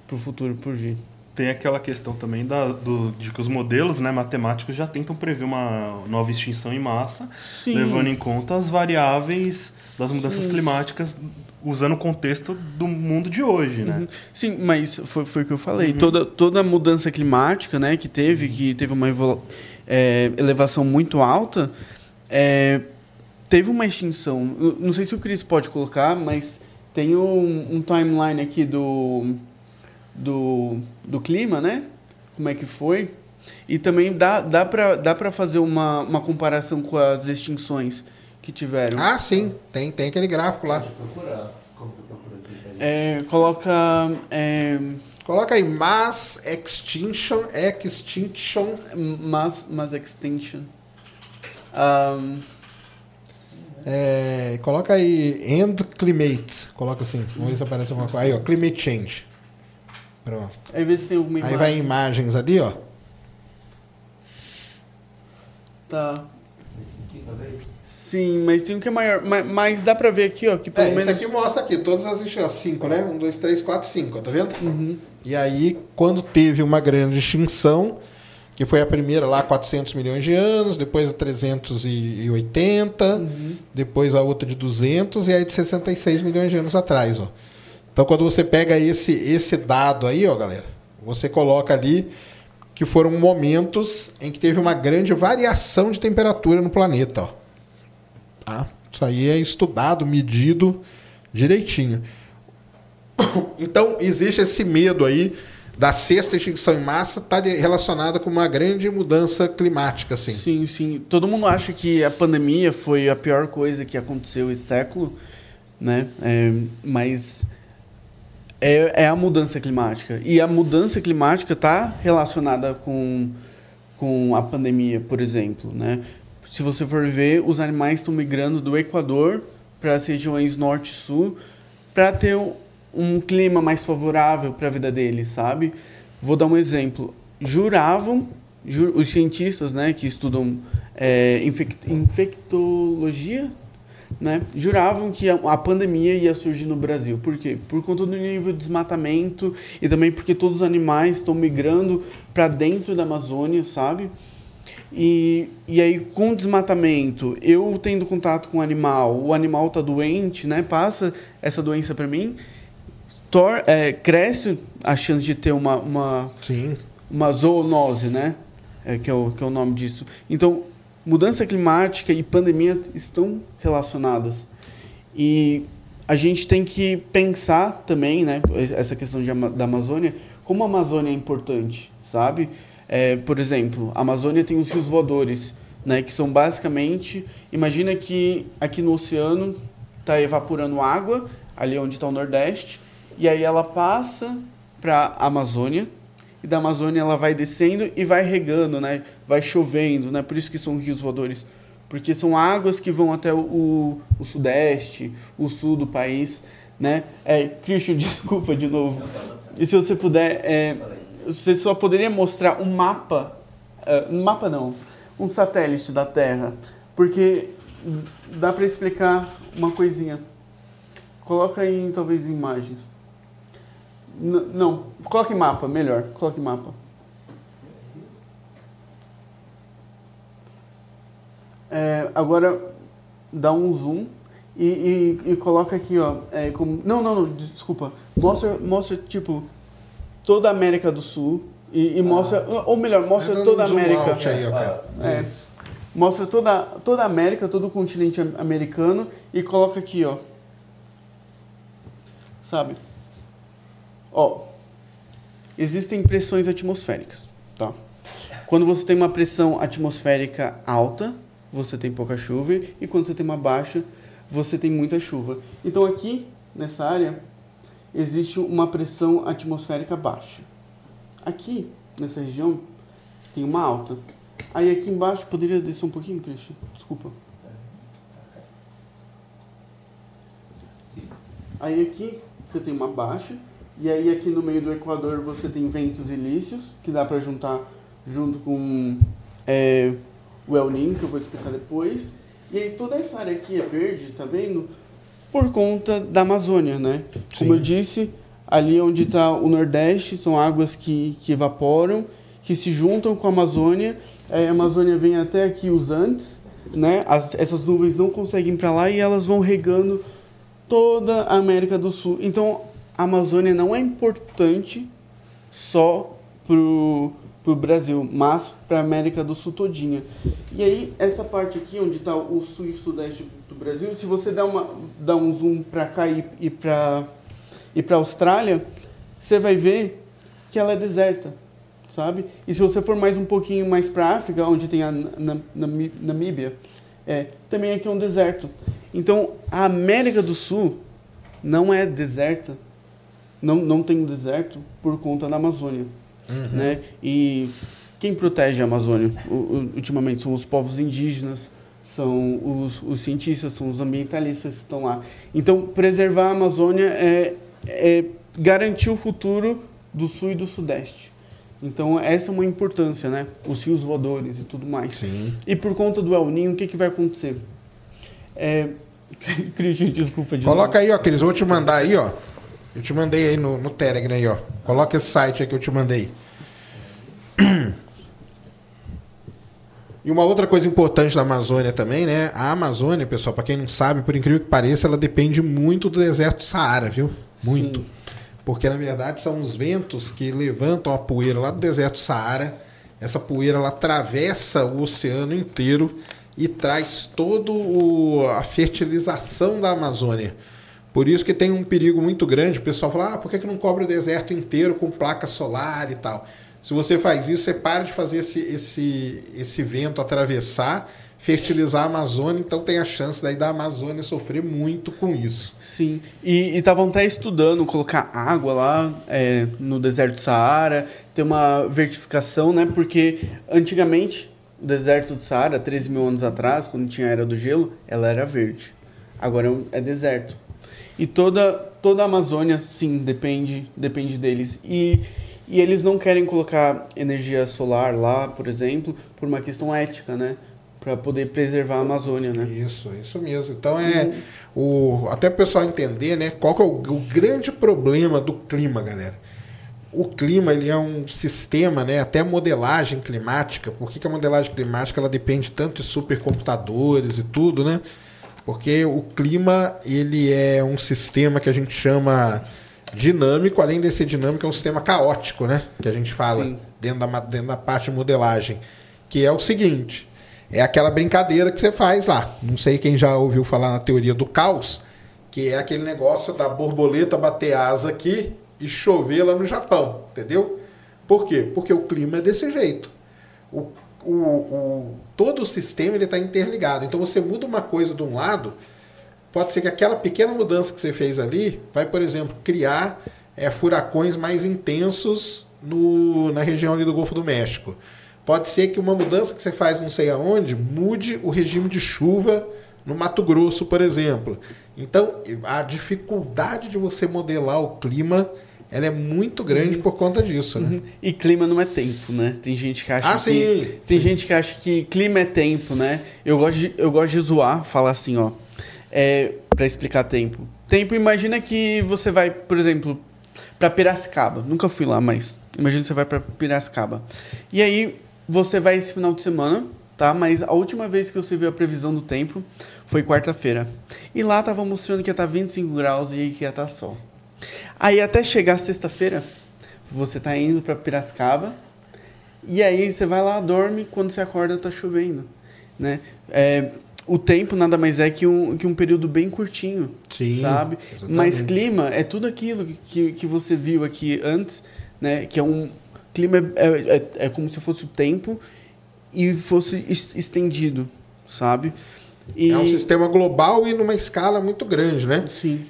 pro futuro por vir. Tem aquela questão também da, do- de que os modelos né, matemáticos já tentam prever uma nova extinção em massa, Sim. levando em conta as variáveis das mudanças climáticas, usando o contexto do mundo de hoje, né? Uhum. Sim, mas foi, foi o que eu falei. Toda, toda a mudança climática, né, que teve, que teve uma é, elevação muito alta, é, teve uma extinção. Não sei se o Cris pode colocar, mas tem um, um timeline aqui do, do, do clima, né? Como é que foi. E também dá, dá para dá pra fazer uma, uma comparação com as extinções que tiveram. Ah, sim. Tem, tem aquele gráfico lá. Pode procurar. Como que eu procuro aqui? Peraí. É, coloca... é, Coloca aí Mass Extinction, Extinction. Mass, mass extinction. Um, É, coloca aí End Climate. Coloca assim. Vamos ver se aparece alguma coisa. Aí, ó. Climate Change. Pronto. aí vê se tem alguma Aí imagem. vai imagens ali, ó. Tá. Aqui, talvez. Sim, mas tem um que é maior. Mas, mas dá pra ver aqui, ó, que pelo É, esse menos... aqui mostra aqui, todas as extinções, cinco, né? Um, dois, três, quatro, cinco, ó, tá vendo? Uhum. E aí, quando teve uma grande extinção, que foi a primeira lá 400 milhões de anos, depois a 380, Uhum. depois a outra de 200 e aí de 66 milhões de anos atrás, ó. Então, quando você pega esse esse dado aí, ó, galera, você coloca ali que foram momentos em que teve uma grande variação de temperatura no planeta, ó. Tá? Isso aí é estudado, medido direitinho. Então, existe esse medo aí da sexta extinção em massa estar relacionada com uma grande mudança climática, assim. Sim, sim. Todo mundo acha que a pandemia foi a pior coisa que aconteceu esse século, né? É, mas é, é a mudança climática. E a mudança climática está relacionada com, com a pandemia, por exemplo, né? Se você for ver, os animais estão migrando do Equador para as regiões norte e sul para ter um, clima mais favorável para a vida deles, sabe? Vou dar um exemplo. Juravam, ju- os cientistas né, que estudam é, infec- infectologia, né, juravam que a, pandemia ia surgir no Brasil. Por quê? Por conta do nível de desmatamento e também porque todos os animais estão migrando para dentro da Amazônia, sabe? E, e aí, com o desmatamento, eu tendo contato com o animal, o animal está doente, né? Passa essa doença para mim, tor é, cresce a chance de ter uma, uma, Sim. uma zoonose, né? É, que, é o, que é o nome disso. Então, mudança climática e pandemia estão relacionadas. E a gente tem que pensar também, né? Essa questão de, da Amazônia, como a Amazônia é importante, sabe? É, por exemplo, a Amazônia tem os rios voadores, né? Que são basicamente... Imagina que aqui no oceano está evaporando água, ali onde está o Nordeste, e aí ela passa para a Amazônia, e da Amazônia ela vai descendo e vai regando, né? Vai chovendo, né? Por isso que são rios voadores. Porque são águas que vão até o, o, sudeste, o sul do país, né? É, Christian, desculpa de novo. E se você puder, é, você só poderia mostrar um mapa, é, um mapa não, um satélite da Terra, porque dá para explicar uma coisinha. Coloca aí, talvez, imagens. N- não, coloque mapa, melhor. Coloque mapa. É, agora, dá um zoom e, e, e coloca aqui, ó. É, como, não, não, não, desculpa. Mostra, mostra, tipo, toda a América do Sul. E, e mostra, ou melhor, mostra dando toda a América. aí. É. Isso. mostra toda, toda a América, todo o continente am- americano e coloca aqui, ó. Sabe? Ó, existem pressões atmosféricas, tá? Quando você tem uma pressão atmosférica alta, você tem pouca chuva e quando você tem uma baixa, você tem muita chuva. Então aqui nessa área existe uma pressão atmosférica baixa. Aqui nessa região tem uma alta. Aí aqui embaixo poderia descer um pouquinho, Christian? Desculpa. Aí aqui você tem uma baixa e aí aqui no meio do Equador você tem ventos ilícios que dá para juntar junto com é, o El Niño, que eu vou explicar depois. E aí toda essa área aqui é verde, tá vendo? Por conta da Amazônia, né? Como Sim. eu disse, ali onde está o Nordeste são águas que, que evaporam, que se juntam com a Amazônia. Aí a Amazônia vem até aqui os Andes, né? As- essas nuvens não conseguem ir para lá e elas vão regando toda a América do Sul. Então, a Amazônia não é importante só pro, pro Brasil, mas para a América do Sul todinha. E aí, essa parte aqui, onde está o sul e sudeste do Brasil, se você dá, uma, dá um zoom para cá e, e para e para Austrália, você vai ver que ela é deserta, sabe? E se você for mais um pouquinho mais para África, onde tem a Namíbia, é, também aqui é um deserto. Então, a América do Sul não é deserta, não, não tem um deserto por conta da Amazônia, né? E quem protege a Amazônia ultimamente são os povos indígenas, são os, os cientistas, são os ambientalistas que estão lá. Então, preservar a Amazônia é, é garantir o futuro do Sul e do Sudeste. Então, essa é uma importância, né? Os rios voadores e tudo mais. Sim. E por conta do El Ninho, o que, que vai acontecer? É... Christian, desculpa de Coloca aí, ó, Cris. Vou te mandar aí, ó. Eu te mandei aí no, no Telegram aí, ó. Coloca esse site aí que eu te mandei. E uma outra coisa importante da Amazônia também, né? A Amazônia, pessoal, para quem não sabe, por incrível que pareça, ela depende muito do deserto do Saara, viu? Muito. Sim. Porque na verdade são os ventos que levantam a poeira lá do deserto do Saara. Essa poeira ela atravessa o oceano inteiro e traz toda a fertilização da Amazônia. Por isso que tem um perigo muito grande. O pessoal fala: ah, por que, que não cobre o deserto inteiro com placa solar e tal? Se você faz isso, você para de fazer esse, esse, esse vento atravessar, fertilizar a Amazônia, então tem a chance daí da Amazônia sofrer muito com isso. Sim, e estavam até estudando colocar água lá é, no deserto do Saara, ter uma vertificação, né? Porque antigamente o deserto do Saara, 13 mil anos atrás, quando tinha a era do gelo, ela era verde. Agora é é deserto. E toda, toda a Amazônia, sim, depende, depende deles. E, e eles não querem colocar energia solar lá, por exemplo, por uma questão ética, né? Para poder preservar a Amazônia, né? Isso, isso mesmo. Então é o até o pessoal entender, né, qual que é o, o grande problema do clima, galera. O clima ele é um sistema, né, até modelagem climática. Por que, que a modelagem climática ela depende tanto de supercomputadores e tudo, né? Porque o clima ele é um sistema que a gente chama dinâmico, além de ser dinâmico, é um sistema caótico, né? Que a gente fala Sim. dentro da, dentro da parte de modelagem. Que é o seguinte: é aquela brincadeira que você faz lá. Não sei quem já ouviu falar na teoria do caos, que é aquele negócio da borboleta bater asa aqui e chover lá no Japão, entendeu? Por quê? Porque o clima é desse jeito. O, o, o- todo o sistema ele está interligado. Então você muda uma coisa de um lado, pode ser que aquela pequena mudança que você fez ali vai, por exemplo, criar é, furacões mais intensos no, na região ali do Golfo do México. Pode ser que uma mudança que você faz não sei aonde mude o regime de chuva no Mato Grosso, por exemplo. Então, a dificuldade de você modelar o clima ela é muito grande por conta disso, né? Uhum. E clima não é tempo, né? Tem gente que acha Ah, que. sim, Tem sim. gente que acha que clima é tempo, né? Eu gosto de, eu gosto de zoar, falar assim, ó. É, para explicar tempo. Tempo, imagina que você vai, por exemplo, para Piracicaba. Nunca fui lá, mas imagina que você vai para Piracicaba. E aí você vai esse final de semana, tá? Mas a última vez que você viu a previsão do tempo foi quarta-feira. E lá tava mostrando que ia estar 25 graus e que ia estar sol. Aí até chegar sexta-feira, você tá indo para Piracicaba e aí você vai lá, dorme, quando você acorda tá chovendo. né? É, o tempo nada mais é que um, que um período bem curtinho, Sim, sabe? exatamente. Mas clima é tudo aquilo que, que você viu aqui antes, né? Que é um clima é, é, é como se fosse o tempo e fosse es- estendido, sabe? E, É um sistema global e numa escala muito grande, né? Sim.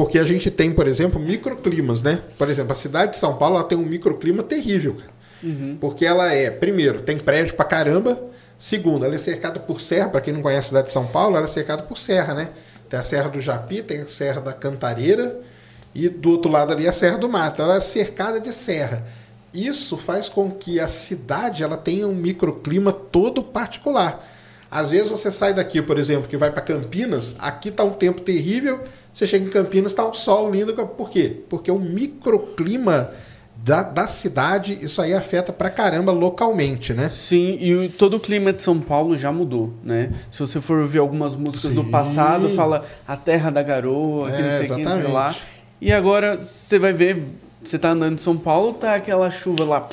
Porque a gente tem, por exemplo, microclimas, né? Por exemplo, a cidade de São Paulo ela tem um microclima terrível. Uhum. Porque ela é, primeiro, tem prédio pra caramba. Segundo, ela é cercada por serra. Para quem não conhece a cidade de São Paulo, ela é cercada por serra, né? Tem a Serra do Japi, tem a Serra da Cantareira e do outro lado ali a Serra do Mato. Ela é cercada de serra. Isso faz com que a cidade ela tenha um microclima todo particular. Às vezes você sai daqui, por exemplo, que vai para Campinas, aqui tá um tempo terrível, você chega em Campinas, tá um sol lindo. Por quê? Porque o microclima da, da cidade, isso aí afeta pra caramba localmente, né? Sim, e todo o clima de São Paulo já mudou, né? Se você for ouvir algumas músicas do Sim. passado, fala a terra da garoa, que É, não sei o que, sei lá. E agora você vai ver, você tá andando em São Paulo, tá aquela chuva lá.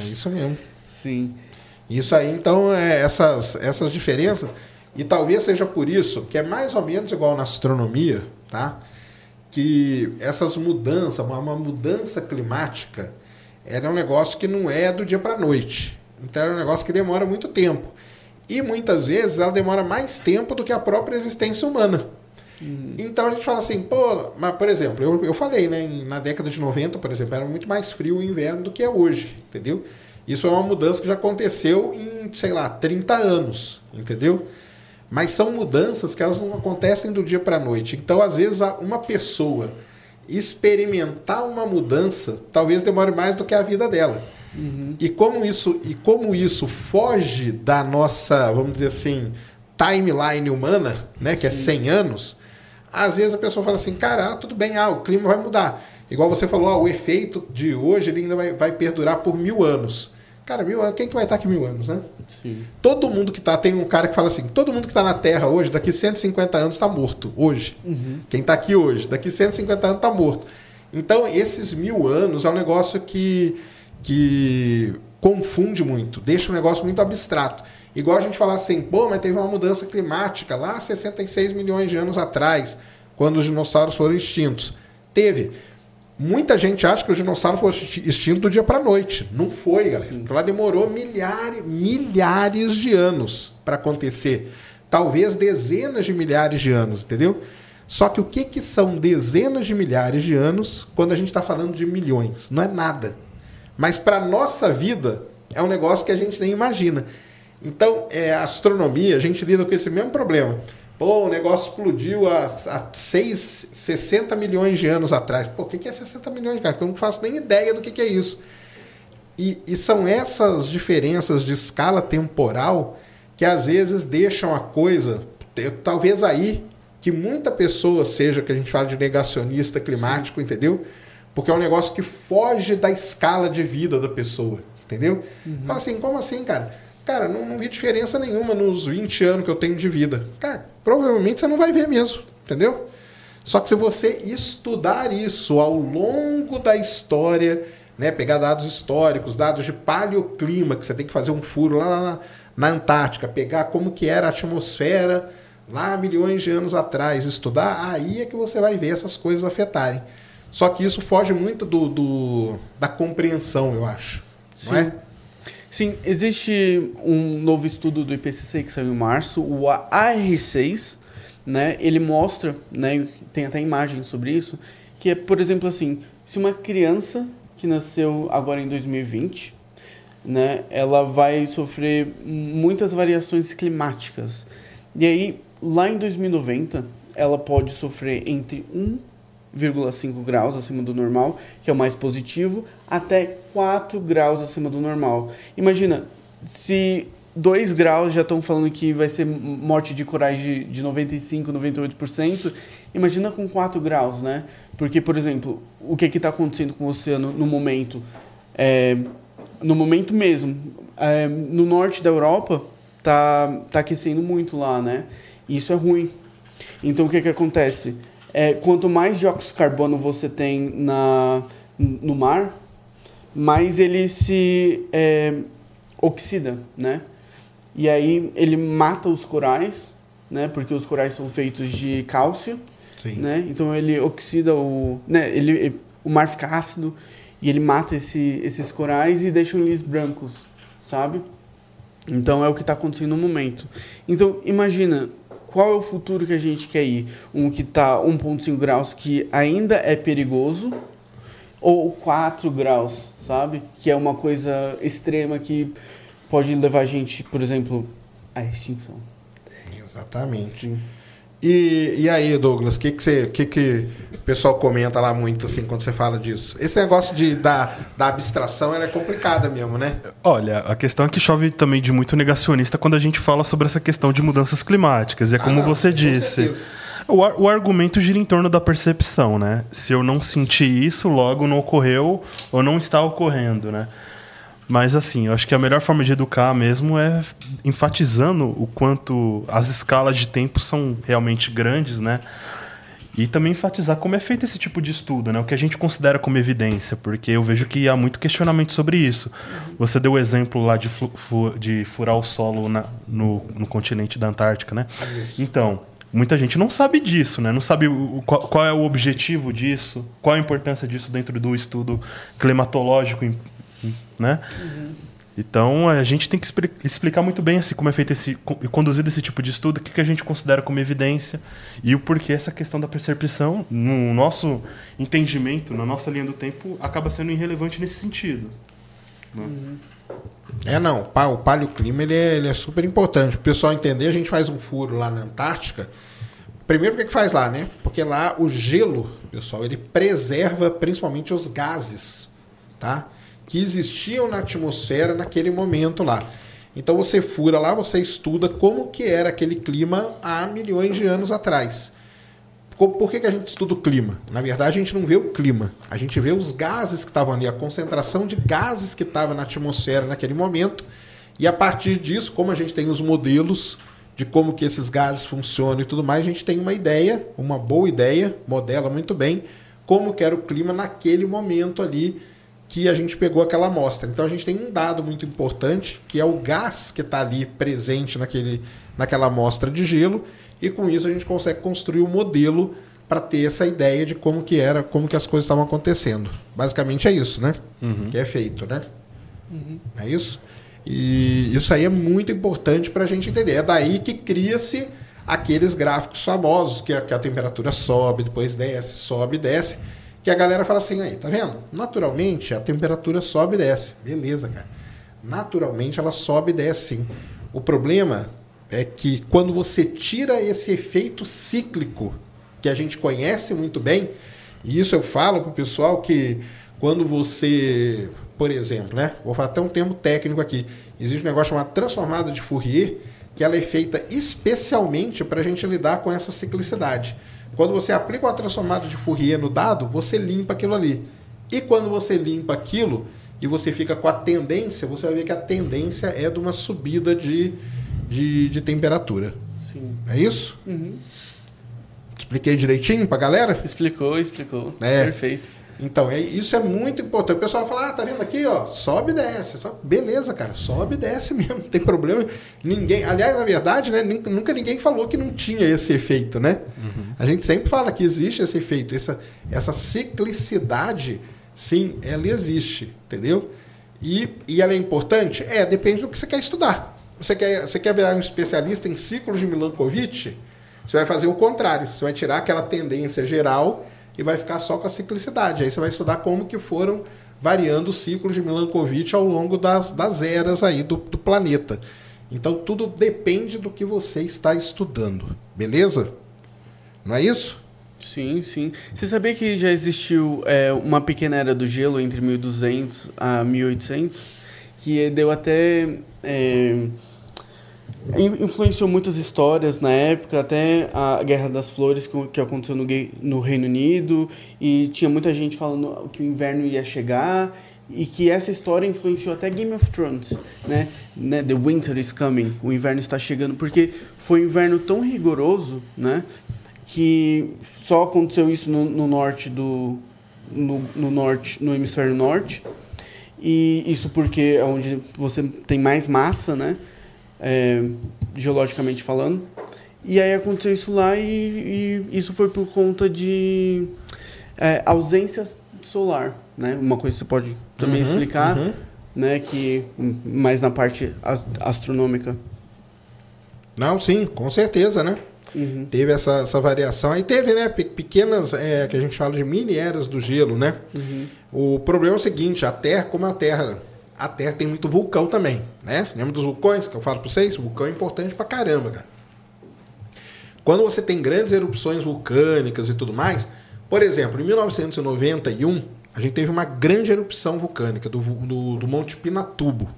É isso mesmo. Sim. Isso aí, então, é essas, essas diferenças. E talvez seja por isso que é mais ou menos igual na astronomia, tá? Que essas mudanças, uma, uma mudança climática, era um negócio que não é do dia para a noite. Então, é um negócio que demora muito tempo. E muitas vezes ela demora mais tempo do que a própria existência humana. Então a gente fala assim, pô, mas por exemplo, eu, eu falei, né, na década de 90, por exemplo, era muito mais frio o inverno do que é hoje, entendeu? Isso é uma mudança que já aconteceu em, sei lá, 30 anos, entendeu? Mas são mudanças que elas não acontecem do dia para a noite. Então, às vezes, uma pessoa experimentar uma mudança talvez demore mais do que a vida dela. E como isso e como isso foge da nossa, vamos dizer assim, timeline humana, né, que é 100 anos, às vezes a pessoa fala assim, cara, ah, tudo bem, ah, o clima vai mudar. Igual você falou, ah, o efeito de hoje ele ainda vai, vai perdurar por mil anos. Cara, mil anos, quem que vai estar aqui mil anos, né? Sim. Todo mundo que tá, tem um cara que fala assim, todo mundo que está na Terra hoje, daqui 150 anos está morto, hoje. Quem está aqui hoje, daqui 150 anos está morto. Então, esses mil anos é um negócio que, que confunde muito, deixa o negócio muito abstrato. Igual a gente falar assim, pô, mas teve uma mudança climática lá 66 milhões de anos atrás, quando os dinossauros foram extintos. Teve. Muita gente acha que o dinossauro foi extinto do dia para a noite. Não foi, galera. Porque Ela demorou milhares, milhares de anos para acontecer. Talvez dezenas de milhares de anos, entendeu? Só que o que, que são dezenas de milhares de anos quando a gente está falando de milhões? Não é nada. Mas para nossa vida é um negócio que a gente nem imagina. Então, é, a astronomia, a gente lida com esse mesmo problema. Pô, o negócio explodiu há, há seis, 60 milhões de anos atrás. Pô, o que que é 60 milhões de anos? Eu não faço nem ideia do que, que é isso. E, e são essas diferenças de escala temporal que às vezes deixam a coisa, talvez aí, que muita pessoa seja, que a gente fala de negacionista climático, entendeu? Porque é um negócio que foge da escala de vida da pessoa, entendeu? Fala assim, como assim, cara? Cara, não, não vi diferença nenhuma nos 20 anos que eu tenho de vida. Cara, provavelmente você não vai ver mesmo, entendeu? Só que se você estudar isso ao longo da história, né, pegar dados históricos, dados de paleoclima, que você tem que fazer um furo lá na, na Antártica, pegar como que era a atmosfera lá milhões de anos atrás, estudar, aí é que você vai ver essas coisas afetarem. Só que isso foge muito do, do- da compreensão, eu acho. Não Sim. é? Sim, existe um novo estudo do IPCC que saiu em março, o AR6, né? Ele mostra, né, tem até imagem sobre isso, que é, por exemplo, assim, se uma criança que nasceu agora em 2020, né, ela vai sofrer muitas variações climáticas. E aí, lá em 2090, ela pode sofrer entre 1,5 graus acima do normal, que é o mais positivo, até 4 graus acima do normal. Imagina, se 2 graus já estão falando que vai ser morte de corais de, de 95, 98%, imagina com 4 graus, né? Porque, por exemplo, o que está acontecendo com o oceano no momento? É, no momento mesmo, é, no norte da Europa, tá, tá aquecendo muito lá, né? E isso é ruim. Então, o que, que acontece? É, quanto mais dióxido de carbono você tem na, no mar, mais ele se é, oxida, né? E aí ele mata os corais, né? Porque os corais são feitos de cálcio, Sim. né? Então ele oxida o, né? Ele, o mar fica ácido e ele mata esse, esses corais e deixa eles brancos, sabe? Então é o que está acontecendo no momento. Então imagina qual é o futuro que a gente quer ir? Um que está 1.5 graus que ainda é perigoso ou 4 graus, sabe? Que é uma coisa extrema que pode levar a gente, por exemplo, à extinção. Exatamente. Sim. E, e aí, Douglas, o que, que, você, que, que o pessoal comenta lá muito assim quando você fala disso? Esse negócio de, da, da abstração é complicada mesmo, né? Olha, a questão é que chove também de muito negacionista quando a gente fala sobre essa questão de mudanças climáticas. E é Ah, como não, você disse. O, o argumento gira em torno da percepção, né? Se eu não senti isso, logo não ocorreu ou não está ocorrendo, né? Mas assim, eu acho que a melhor forma de educar mesmo é enfatizando o quanto as escalas de tempo são realmente grandes, né? E também enfatizar como é feito esse tipo de estudo, né? O que a gente considera como evidência, porque eu vejo que há muito questionamento sobre isso. Você deu o exemplo lá de, fu- de furar o solo na- no, no continente da Antártica, né? Então, muita gente não sabe disso, né? Não sabe o- qual, qual é o objetivo disso, qual a importância disso dentro do estudo climatológico, né? Então a gente tem que expli- explicar muito bem assim, como é feito esse co- conduzido esse tipo de estudo, o que, que a gente considera como evidência e o porquê essa questão da percepção, no nosso entendimento, na nossa linha do tempo, acaba sendo irrelevante nesse sentido. É, não. O paleoclima ele é, ele é super importante. Para o pessoal entender, a gente faz um furo lá na Antártica. Primeiro, o que, que faz lá, né? Porque lá o gelo, pessoal, ele preserva principalmente os gases, tá? Que existiam na atmosfera naquele momento lá. Então você fura lá, você estuda como que era aquele clima há milhões de anos atrás. Por que, que a gente estuda o clima? Na verdade, a gente não vê o clima. A gente vê os gases que estavam ali, a concentração de gases que estava na atmosfera naquele momento. E a partir disso, como a gente tem os modelos de como que esses gases funcionam e tudo mais, a gente tem uma ideia, uma boa ideia, modela muito bem como que era o clima naquele momento ali que a gente pegou aquela amostra. Então a gente tem um dado muito importante, que é o gás que está ali presente naquele, naquela amostra de gelo, e com isso a gente consegue construir um modelo para ter essa ideia de como que era, como que as coisas estavam acontecendo. Basicamente é isso, né? Que é feito, né? É isso? E isso aí é muito importante para a gente entender. É daí que cria-se aqueles gráficos famosos, que a, que a temperatura sobe, depois desce, sobe e desce. Que a galera fala assim, aí, tá vendo? Naturalmente a temperatura sobe e desce. Beleza, cara. Naturalmente ela sobe e desce sim. O problema é que quando você tira esse efeito cíclico que a gente conhece muito bem, e isso eu falo pro pessoal que quando você, por exemplo, né, vou falar até um termo técnico aqui, existe um negócio chamado transformada de Fourier, que ela é feita especialmente para a gente lidar com essa ciclicidade. Quando você aplica uma transformada de Fourier no dado, você limpa aquilo ali. E quando você limpa aquilo e você fica com a tendência, você vai ver que a tendência é de uma subida de, de, de temperatura. Sim. É isso? Uhum. Expliquei direitinho pra galera? Explicou, explicou. É. Perfeito. Então, é, isso é muito importante. O pessoal fala, ah, tá vendo aqui, ó, sobe e desce. Beleza, cara, sobe e desce mesmo, não tem problema. Ninguém, aliás, na verdade, né, nunca ninguém falou que não tinha esse efeito, né? A gente sempre fala que existe esse efeito, essa, essa ciclicidade, sim, ela existe, entendeu? E, e ela é importante? É, depende do que você quer estudar. Você quer, você quer virar um especialista em ciclos de Milankovitch? Você vai fazer o contrário. Você vai tirar aquela tendência geral e vai ficar só com a ciclicidade. Aí você vai estudar como que foram variando os ciclos de Milankovitch ao longo das, das eras aí do, do planeta. Então tudo depende do que você está estudando. Beleza? Não é isso? Sim, sim. Você sabia que já existiu é, uma pequena era do gelo entre 1200 a 1800? Que deu até. é, influenciou muitas histórias na época, até a Guerra das Flores que, aconteceu no, no Reino Unido, e tinha muita gente falando que o inverno ia chegar, e que essa história influenciou até Game of Thrones, né? né? The Winter is coming, o inverno está chegando, porque foi um inverno tão rigoroso, né? Que só aconteceu isso no, no norte do... No, no norte, no hemisfério norte, e isso porque é onde você tem mais massa, né? É, geologicamente falando. E aí aconteceu isso lá e, e isso foi por conta de é, ausência solar, né? Uma coisa que você pode também Uhum, explicar, uhum. né? Que mais na parte as- astronômica. Não, sim, com certeza, né? Uhum. Teve essa, essa variação. Aí teve, né, pe- pequenas, é, que a gente fala de mini eras do gelo, né? O problema é o seguinte, a Terra, como a Terra, a Terra tem muito vulcão também, né? Lembra dos vulcões que eu falo para vocês? Vulcão é importante pra caramba, cara. Quando você tem grandes erupções vulcânicas e tudo mais, por exemplo, em 1991, a gente teve uma grande erupção vulcânica do, do, do Monte Pinatubo.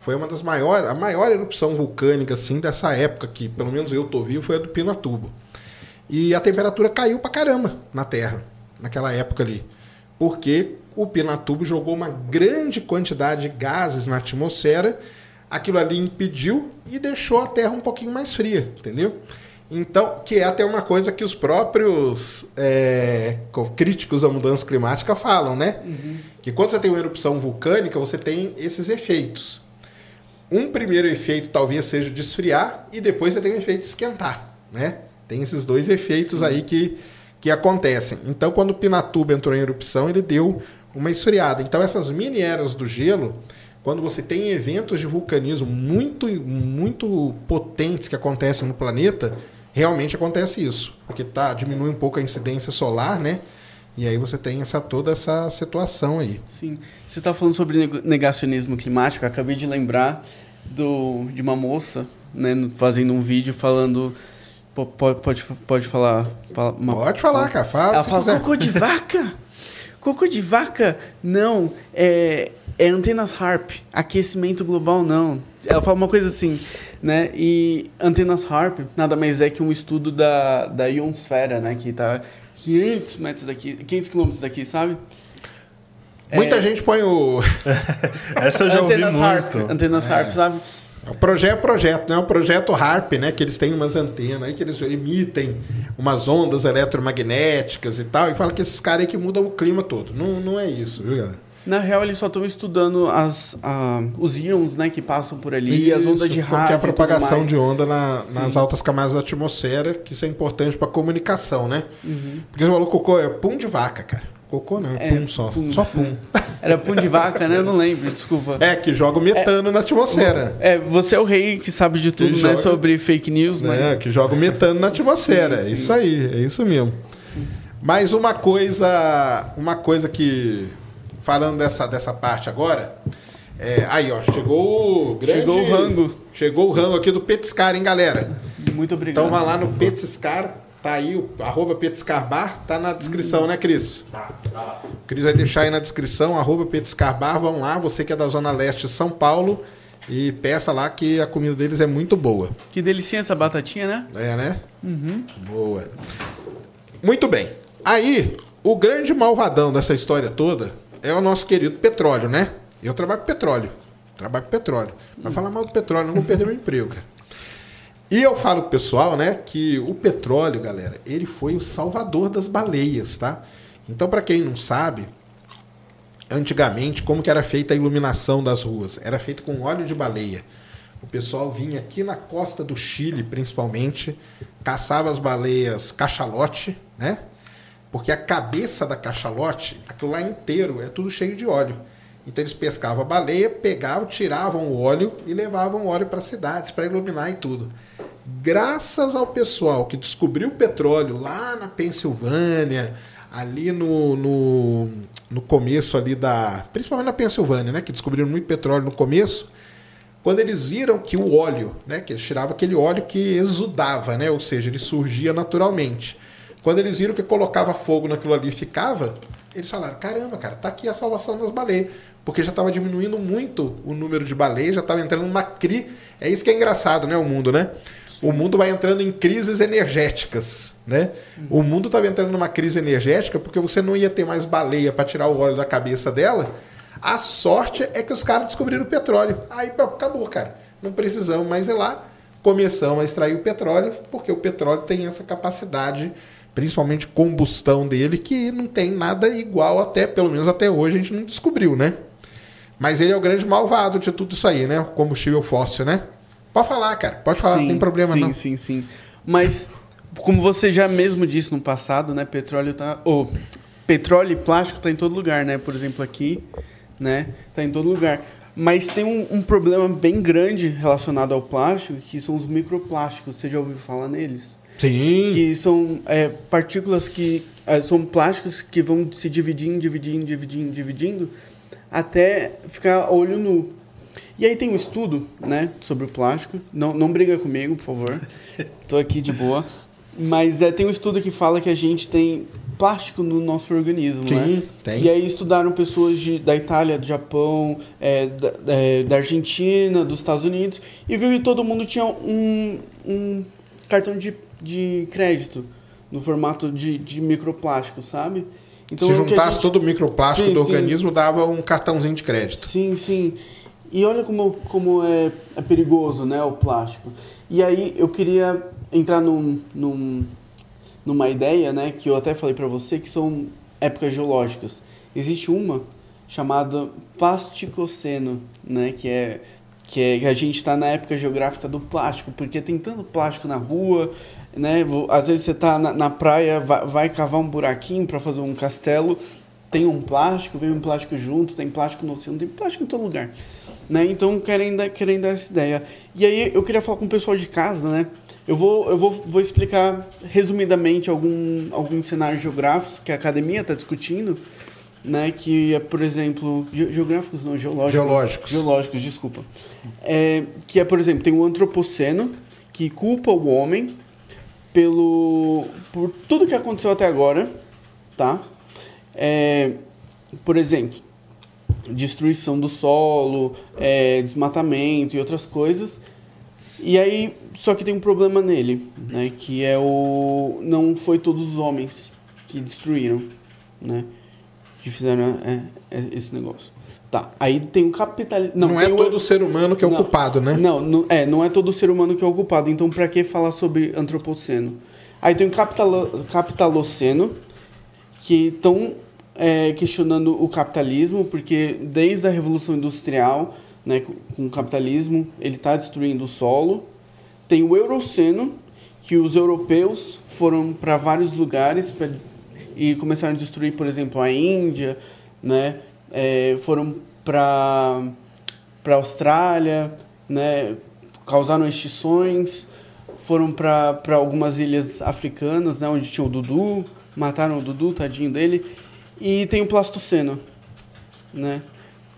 Foi uma das maiores, a maior erupção vulcânica assim dessa época que, pelo menos eu tô vivo, foi a do Pinatubo. E a temperatura caiu pra caramba na Terra naquela época ali, porque o Pinatubo jogou uma grande quantidade de gases na atmosfera, aquilo ali impediu e deixou a Terra um pouquinho mais fria, entendeu? Então, que é até uma coisa que os próprios é, co- críticos da mudança climática falam, né? Que quando você tem uma erupção vulcânica, você tem esses efeitos. Um primeiro efeito talvez seja de esfriar e depois você tem o efeito de esquentar, né? Tem esses dois efeitos aí que, que acontecem. Então, quando o Pinatubo entrou em erupção, ele deu uma esfriada. Então, essas mini eras do gelo, quando você tem eventos de vulcanismo muito, muito potentes que acontecem no planeta, realmente acontece isso. Porque tá, diminui um pouco a incidência solar, né? E aí você tem essa, toda essa situação aí. Sim. Você está falando sobre negacionismo climático. eu Acabei de lembrar do, de uma moça né, fazendo um vídeo falando. po- Pode, pode, pode falar. fala- uma- Pode falar, cara. Fala. Ela fala: cocô de vaca? Cocô de vaca? Não. É, é antenas HARP. Aquecimento global, não. Ela fala uma coisa assim, né? E antenas HARP nada mais é que um estudo da, da ionosfera, né? Que está 500 metros daqui, 500 quilômetros daqui, sabe? Muita É, gente põe o. Essa eu já ouvi antenas HARP, É. muito. antenas HARP, sabe? O projeto é projeto, né? O projeto HARP, né? Que eles têm umas antenas aí que eles emitem umas ondas eletromagnéticas e tal. E fala que esses caras aí que mudam o clima todo. Não, não é isso, viu, galera? Na real, eles só estão estudando as, ah, os íons né, que passam por ali, as ondas de Isso, rádio. que é a propagação de onda na- nas altas camadas da atmosfera, que isso é importante para comunicação, né? Uhum. Porque você falou cocô é pum de vaca, cara. Cocô não, é É, pum só. pum. Só pum. Era pum de vaca, né? Eu não lembro, desculpa. É, que joga o metano na atmosfera. É, você é o rei que sabe de tudo, Que né? joga- Sobre fake news, mas. né? Que joga o metano na atmosfera. Sim, É isso aí, é isso mesmo. Mas uma coisa, uma coisa que falando dessa, dessa parte agora, é, aí ó, chegou o grande- Chegou o rango. Chegou o rango aqui do Petiscar, hein, galera? Muito obrigado. Então vai lá no Petiscar, tá aí o arroba Petiscar Bar, tá na descrição, né, Cris? O Cris vai deixar aí na descrição, arroba Petiscar Bar, vão lá, você que é da Zona Leste de São Paulo, e peça lá que a comida deles é muito boa. Que delicinha essa batatinha, né? É, né? Boa. Muito bem. Aí, o grande malvadão dessa história toda é o nosso querido petróleo, né? Eu trabalho com petróleo. Trabalho com petróleo. Vai falar mal do petróleo, não vou perder meu emprego, cara. E eu falo pro pessoal, né, que o petróleo, galera, ele foi o salvador das baleias, tá? Então, para quem não sabe, antigamente, como que era feita a iluminação das ruas? Era feito com óleo de baleia. O pessoal vinha aqui na costa do Chile, principalmente, caçava as baleias cachalote, né? Porque a cabeça da cachalote, aquilo lá inteiro, é tudo cheio de óleo. Então eles pescavam a baleia, pegavam, tiravam o óleo e levavam o óleo para cidades, para iluminar e tudo. Graças ao pessoal que descobriu o petróleo lá na Pensilvânia, ali no, no, no começo ali da. Principalmente na Pensilvânia, né? Que descobriram muito petróleo no começo. Quando eles viram que o óleo, né? Que eles tiravam aquele óleo que exudava, né? Ou seja, ele surgia naturalmente. Quando eles viram que colocava fogo naquilo ali e ficava, eles falaram: caramba, cara, tá aqui a salvação das baleias. Porque já estava diminuindo muito o número de baleias, já estava entrando numa crise. É isso que é engraçado, né? O mundo, né? O mundo vai entrando em crises energéticas, né? O mundo estava entrando numa crise energética porque você não ia ter mais baleia para tirar o óleo da cabeça dela. A sorte é que os caras descobriram o petróleo. Aí pô, acabou, cara. Não precisamos mais ir lá. Começamos a extrair o petróleo, porque o petróleo tem essa capacidade, principalmente combustão dele, que não tem nada igual até, pelo menos até hoje, a gente não descobriu, né? Mas ele é o grande malvado de tudo isso aí, né? O combustível fóssil, né? Pode falar, cara. Pode falar, não tem problema sim, não. Sim, sim, Mas, como você já mesmo disse no passado, né? Petróleo tá. Ou, petróleo e plástico tá em todo lugar, né? Por exemplo, aqui, né? Tá em todo lugar. Mas tem um, um problema bem grande relacionado ao plástico, que são os microplásticos. Você já ouviu falar neles? Sim. Que são é, partículas que. é, são plásticos que vão se dividindo, dividindo, dividindo, dividindo, até ficar olho nu. E aí tem um estudo, né, sobre o plástico. Não, não briga comigo, por favor. Tô aqui de boa. Mas é, tem um estudo que fala que a gente tem plástico no nosso organismo, Sim, né? tem. E aí estudaram pessoas de, da Itália, do Japão, é, da, é, da Argentina, dos Estados Unidos, e viu que todo mundo tinha um, um cartão de, de crédito no formato de, de microplástico, sabe? Então, Se juntasse gente- todo o microplástico Sim, do sim. organismo, dava um cartãozinho de crédito. Sim, sim. E olha como, como é, é perigoso, né, o plástico. E aí eu queria entrar num, num, numa ideia, né, que eu até falei para você, que são épocas geológicas. Existe uma chamada plasticoceno, né, que é que é que a gente está na época geográfica do plástico, porque tem tanto plástico na rua, né? Às vezes você está na, na praia, vai, vai cavar um buraquinho para fazer um castelo, tem um plástico, vem um plástico junto, tem plástico no oceano, tem plástico em todo lugar. Né? Então querem dar, querem dar essa ideia. E aí eu queria falar com o pessoal de casa, né? Eu vou, eu vou, vou explicar resumidamente algum, alguns cenários geográficos que a academia está discutindo, né? Que é, por exemplo, ge- geográficos não, geológicos. Geológicos. Geológicos, desculpa. É, que é, por exemplo, tem o antropoceno, que culpa o homem pelo por tudo que aconteceu até agora, tá? É, por exemplo, destruição do solo, é, desmatamento e outras coisas. E aí, só que tem um problema nele, né? Que é o não foi todos os homens que destruíram, né? Que fizeram é, é, esse negócio. Tá. Aí tem o capitalismo. Não, é tem o- todo ser humano que é o Não. culpado, né? não, não, é, não é todo ser humano que é ocupado. Então, para que falar sobre antropoceno? Aí tem o capitalo, capitaloceno, que estão é, questionando o capitalismo, porque desde a Revolução Industrial, né, com, com o capitalismo, ele está destruindo o solo. Tem o Euroceno, que os europeus foram para vários lugares pra, e começaram a destruir, por exemplo, a Índia, né? É, foram para para a Austrália, né? causaram extinções, foram para algumas ilhas africanas, né? onde tinha o Dudu, mataram o Dudu, tadinho dele, e tem o plastoceno, né?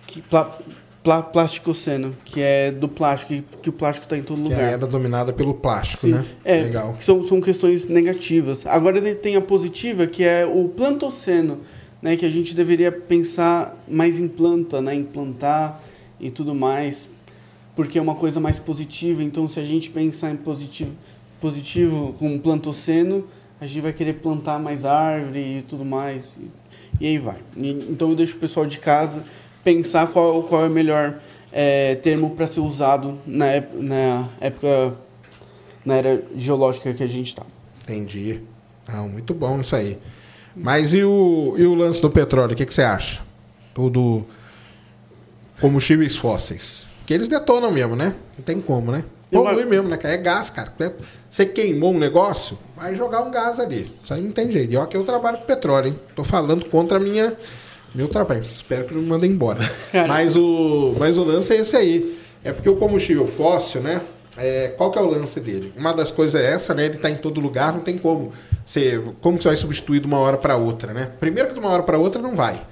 que, pla, pla, plasticoceno, que é do plástico, que, que o plástico está em todo Que lugar. era dominada pelo plástico, Sim. né? É, Legal. São, são questões negativas. Agora ele tem a positiva, que é o plantoceno, né, que a gente deveria pensar mais em planta, né, em plantar e tudo mais, porque é uma coisa mais positiva. Então, se a gente pensar em positivo, positivo com plantoceno, a gente vai querer plantar mais árvore e tudo mais. E, e aí vai. E- então, eu deixo o pessoal de casa pensar qual, qual é o melhor é, termo para ser usado na, na época na era geológica que a gente está. Entendi. Não, muito bom isso aí. Mas e o, e o lance do petróleo? O que, que você acha? Do, do combustíveis fósseis. Que eles detonam mesmo, né? Não tem como, né? Polui mesmo, né? É gás, cara. Você queimou um negócio, vai jogar um gás ali. Isso aí não tem jeito. E ó que eu trabalho com petróleo, hein? Tô falando contra a minha, meu trabalho. Espero que não me mandem embora. Mas, o, mas o lance é esse aí. É porque o combustível fóssil, né? É, qual que é o lance dele? Uma das coisas é essa, né? Ele está em todo lugar, não tem como. Você, como você vai substituir de uma hora para outra, né? Primeiro que de uma hora para outra não vai.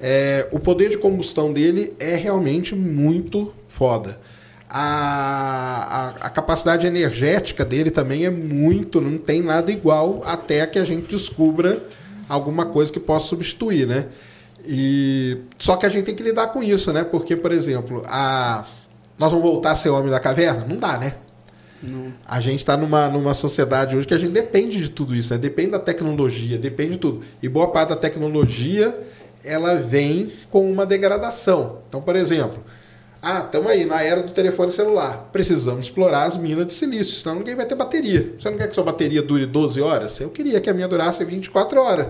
É, o poder de combustão dele é realmente muito foda. A, a, a capacidade energética dele também é muito, não tem nada igual até que a gente descubra alguma coisa que possa substituir, né? E só que a gente tem que lidar com isso, né? Porque, por exemplo, a nós vamos voltar a ser homem da caverna? Não dá, né? A gente está numa, numa sociedade hoje que a gente depende de tudo isso, né? depende da tecnologia, depende de tudo. E boa parte da tecnologia ela vem com uma degradação. Então, por exemplo, ah, estamos aí na era do telefone celular. Precisamos explorar as minas de silício, senão ninguém vai ter bateria. Você não quer que sua bateria dure 12 horas? Eu queria que a minha durasse 24 horas.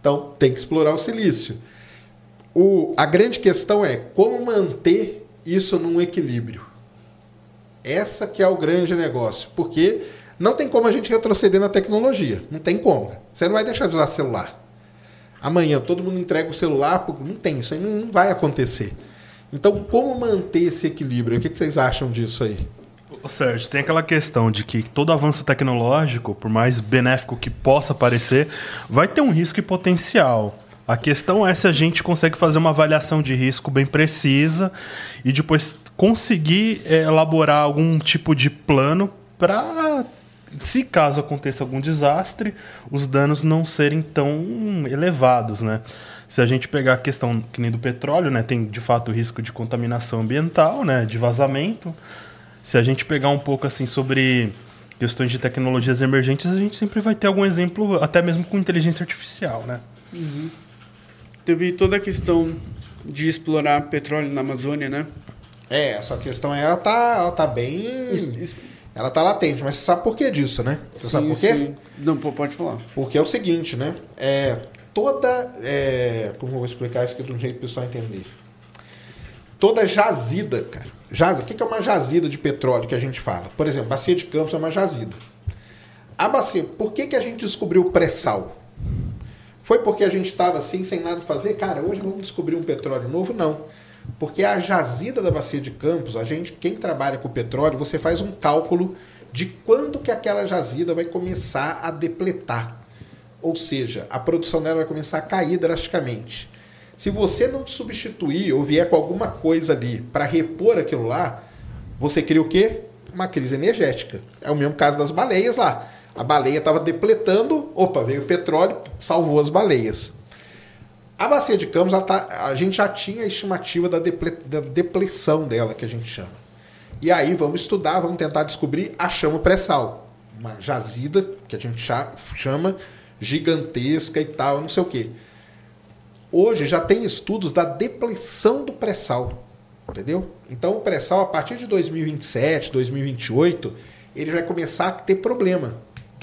Então, tem que explorar o silício. O, a grande questão é como manter isso num equilíbrio. Essa que é o grande negócio. Porque não tem como a gente retroceder na tecnologia. Não tem como. Você não vai deixar de usar celular. Amanhã todo mundo entrega o celular, não tem, isso aí não vai acontecer. Então, como manter esse equilíbrio? O que vocês acham disso aí? Sérgio, tem aquela questão de que todo avanço tecnológico, por mais benéfico que possa parecer, vai ter um risco e potencial. A questão é se a gente consegue fazer uma avaliação de risco bem precisa e depois conseguir eh, elaborar algum tipo de plano para, se caso aconteça algum desastre, os danos não serem tão elevados, né? Se a gente pegar a questão que nem do petróleo, né, tem de fato o risco de contaminação ambiental, né, de vazamento. Se a gente pegar um pouco assim sobre questões de tecnologias emergentes, a gente sempre vai ter algum exemplo, até mesmo com inteligência artificial, né? Teve toda a questão de explorar petróleo na Amazônia, né? É, essa questão ela tá, ela tá bem. Isso- Ela tá latente, mas você sabe por que disso, né? Você sabe Sim, por quê? sim. Não, pode falar. Porque é o seguinte, né? É, toda. é, como eu vou explicar isso aqui de um jeito para o pessoal entender? Toda jazida, cara. Jaz, o que que é uma jazida de petróleo que a gente fala? Por exemplo, bacia de Campos é uma jazida. A bacia, por que, que a gente descobriu o pré-sal? Foi porque a gente estava assim, sem nada fazer? Cara, hoje vamos descobrir um petróleo novo? Não. Porque a jazida da bacia de Campos, a gente, quem trabalha com petróleo, você faz um cálculo de quando que aquela jazida vai começar a depletar. Ou seja, a produção dela vai começar a cair drasticamente. Se você não substituir ou vier com alguma coisa ali para repor aquilo lá, você cria o quê? Uma crise energética. É o mesmo caso das baleias lá. A baleia estava depletando, opa, veio o petróleo, salvou as baleias. A bacia de Campos, tá- a gente já tinha a estimativa da, deple- da depleção dela, que a gente chama. E aí vamos estudar, vamos tentar descobrir a chama pré-sal. Uma jazida, que a gente cha- chama gigantesca e tal, não sei o quê. Hoje já tem estudos da depleção do pré-sal. Entendeu? Então o pré-sal, a partir de 2027, 2028, ele vai começar a ter problema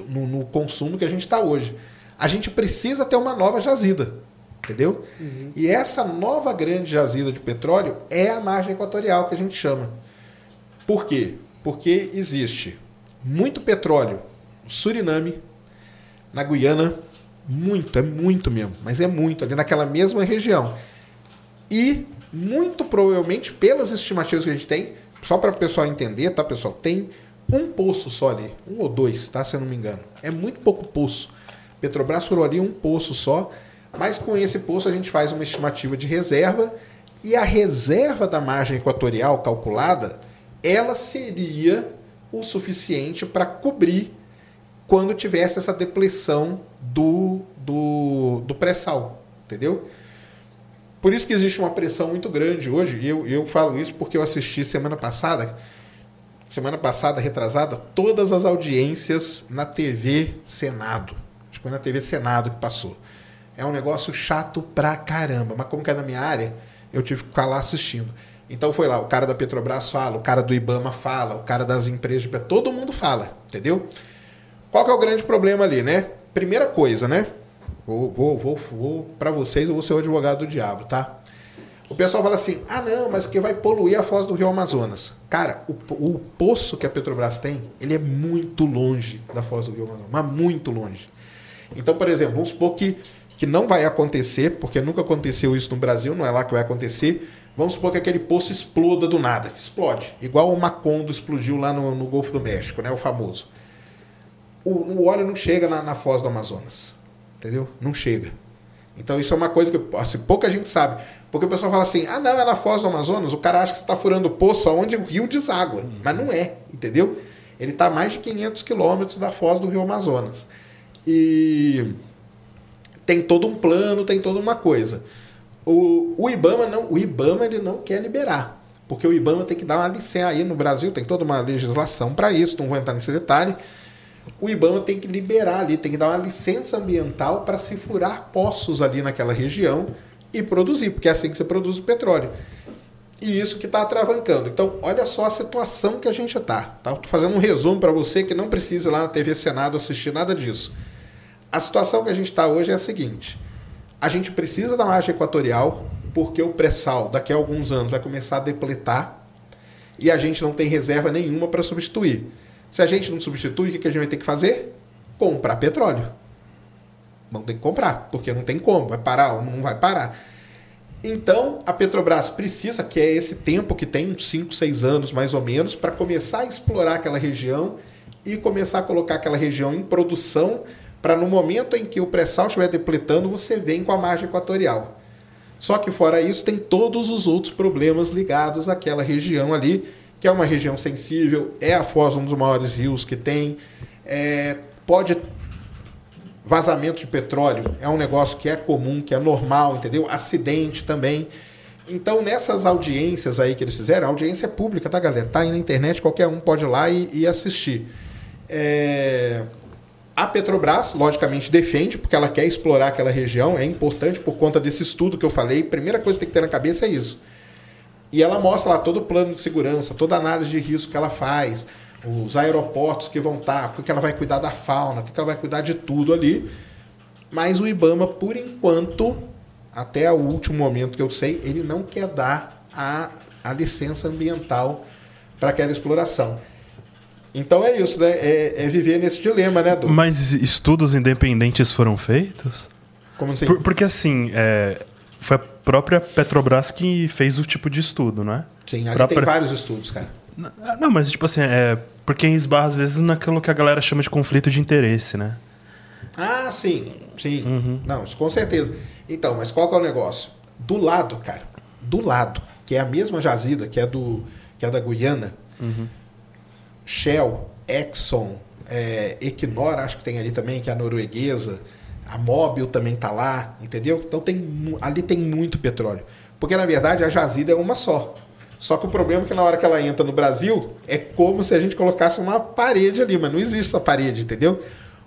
no, no consumo que a gente está hoje. A gente precisa ter uma nova jazida. Entendeu? E essa nova grande jazida de petróleo é a margem equatorial que a gente chama. Por quê? Porque existe muito petróleo no Suriname, na Guiana, muito, é muito mesmo, mas é muito, ali naquela mesma região. E, muito provavelmente, pelas estimativas que a gente tem, só para o pessoal entender, tá, pessoal? Tem um poço só ali, um ou dois, tá? Se eu não me engano. É muito pouco poço. Petrobras furou ali um poço só, mas com esse poço a gente faz uma estimativa de reserva e a reserva da margem equatorial calculada, ela seria o suficiente para cobrir quando tivesse essa depleção do, do, do pré-sal, entendeu? Por isso que existe uma pressão muito grande hoje, e eu, eu falo isso porque eu assisti semana passada, semana passada, retrasada, todas as audiências na TV Senado. Acho que foi na TV Senado que passou. É um negócio chato pra caramba, mas como que é na minha área, eu tive que ficar lá assistindo. Então foi lá, o cara da Petrobras fala, o cara do Ibama fala, o cara das empresas, todo mundo fala, entendeu? Qual que é o grande problema ali, né? Primeira coisa, né? Vou, vou, vou, vou para vocês, eu vou ser o advogado do diabo, tá? O pessoal fala assim: ah, não, mas que vai poluir a foz do Rio Amazonas. Cara, o, o poço que a Petrobras tem, ele é muito longe da foz do Rio Amazonas, mas muito longe. Então, por exemplo, vamos supor que, que não vai acontecer, porque nunca aconteceu isso no Brasil, não é lá que vai acontecer. Vamos supor que aquele poço exploda do nada. Explode. Igual o Macondo explodiu lá no, no Golfo do México, né? O famoso. O, o óleo não chega na, na foz do Amazonas. Entendeu? Não chega. Então isso é uma coisa que assim, pouca gente sabe. Porque o pessoal fala assim: ah, não, é na foz do Amazonas. O cara acha que você está furando o poço aonde o rio deságua. Mas não é, entendeu? Ele está a mais de 500 quilômetros da foz do rio Amazonas. E tem todo um plano, tem toda uma coisa. O, o IBAMA não, o IBAMA ele não quer liberar, porque o IBAMA tem que dar uma licença aí no Brasil, tem toda uma legislação para isso, não vou entrar nesse detalhe. O IBAMA tem que liberar ali, tem que dar uma licença ambiental para se furar poços ali naquela região e produzir, porque é assim que você produz o petróleo. E isso que está atravancando. Então, olha só a situação que a gente está. Tá? Estou fazendo um resumo para você que não precisa ir lá na TV Senado assistir nada disso. A situação que a gente está hoje é a seguinte: a gente precisa da margem equatorial, porque o pré-sal daqui a alguns anos vai começar a depletar. e a gente não tem reserva nenhuma para substituir. Se a gente não substitui, o que a gente vai ter que fazer? Comprar petróleo. Vamos ter que comprar, porque não tem como, vai parar ou não vai parar. Então, a Petrobras precisa, que é esse tempo que tem, uns 5, 6 anos mais ou menos, para começar a explorar aquela região e começar a colocar aquela região em produção, para no momento em que o pré-sal estiver depletando, você vem com a margem equatorial. Só que fora isso, tem todos os outros problemas ligados àquela região ali, que é uma região sensível, é a foz um dos maiores rios que tem, é, pode vazamento de petróleo é um negócio que é comum, que é normal, entendeu? Acidente também. Então, nessas audiências aí que eles fizeram, a audiência é pública, tá, galera? Tá aí na internet, qualquer um pode ir lá e, e assistir. É, A Petrobras, logicamente, defende, porque ela quer explorar aquela região, é importante por conta desse estudo que eu falei. Primeira coisa que tem que ter na cabeça é isso. E ela mostra lá todo o plano de segurança, toda a análise de risco que ela faz, os aeroportos que vão estar, o que ela vai cuidar da fauna, o que ela vai cuidar de tudo ali. Mas o Ibama, por enquanto, até o último momento que eu sei, ele não quer dar a, a licença ambiental para aquela exploração. Então é isso, né? É, é viver nesse dilema, né, Du? Mas estudos independentes foram feitos? Como assim? Por- porque assim, é, foi a própria Petrobras que fez o tipo de estudo, não é? Sim, ali Própria- tem vários estudos, cara. N- Não, mas tipo assim, é porque esbarra às vezes naquilo que a galera chama de conflito de interesse, né? Ah, sim, sim. Uhum. Não, com certeza. Então, mas qual que é o negócio? Do lado, cara, do lado, que é a mesma jazida, que é do que é da Guiana, Uhum. Shell, Exxon, é, Equinor, acho que tem ali também, que é a norueguesa, a Mobil também tá lá, entendeu? Então tem ali tem muito petróleo. Porque na verdade a jazida é uma só. Só que o problema é que na hora que ela entra no Brasil, é como se a gente colocasse uma parede ali, mas não existe essa parede, entendeu?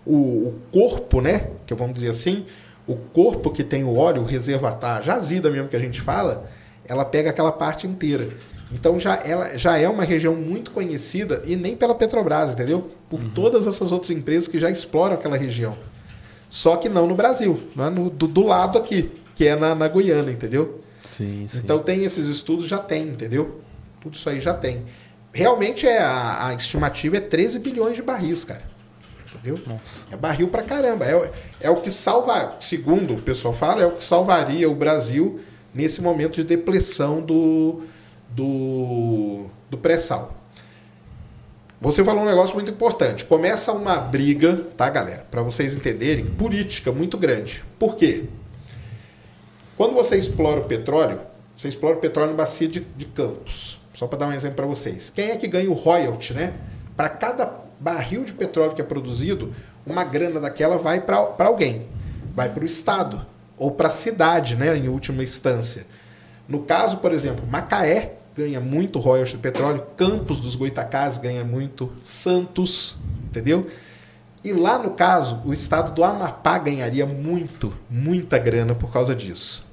O, o corpo, né? Que vamos dizer assim, o corpo que tem o óleo, o reservatário, a jazida mesmo que a gente fala, ela pega aquela parte inteira. Então já, ela, já é uma região muito conhecida, e nem pela Petrobras, entendeu? Por todas essas outras empresas que já exploram aquela região. Só que não no Brasil, não é no, do, do lado aqui, que é na, na Guiana, entendeu? Sim, sim. Então tem esses estudos, já tem, entendeu? Tudo isso aí já tem. Realmente é a, a estimativa é 13 bilhões de barris, cara. Entendeu? Nossa. É barril pra caramba. É, o- é o que salva, segundo o pessoal fala, é o que salvaria o Brasil nesse momento de depressão do, do, do pré-sal. Você falou um negócio muito importante. Começa uma briga, tá, galera? Para vocês entenderem, política muito grande. Por quê? Quando você explora o petróleo, você explora o petróleo em bacia de, de campos. Só para dar um exemplo para vocês. Quem é que ganha o royalty, né? Para cada barril de petróleo que é produzido, uma grana daquela vai para alguém. Vai para o Estado ou para a cidade, né? Em última instância. No caso, por exemplo, Macaé ganha muito royalty de petróleo, Campos dos Goitacás ganha muito, Santos, entendeu? E lá no caso, o estado do Amapá ganharia muito, muita grana por causa disso.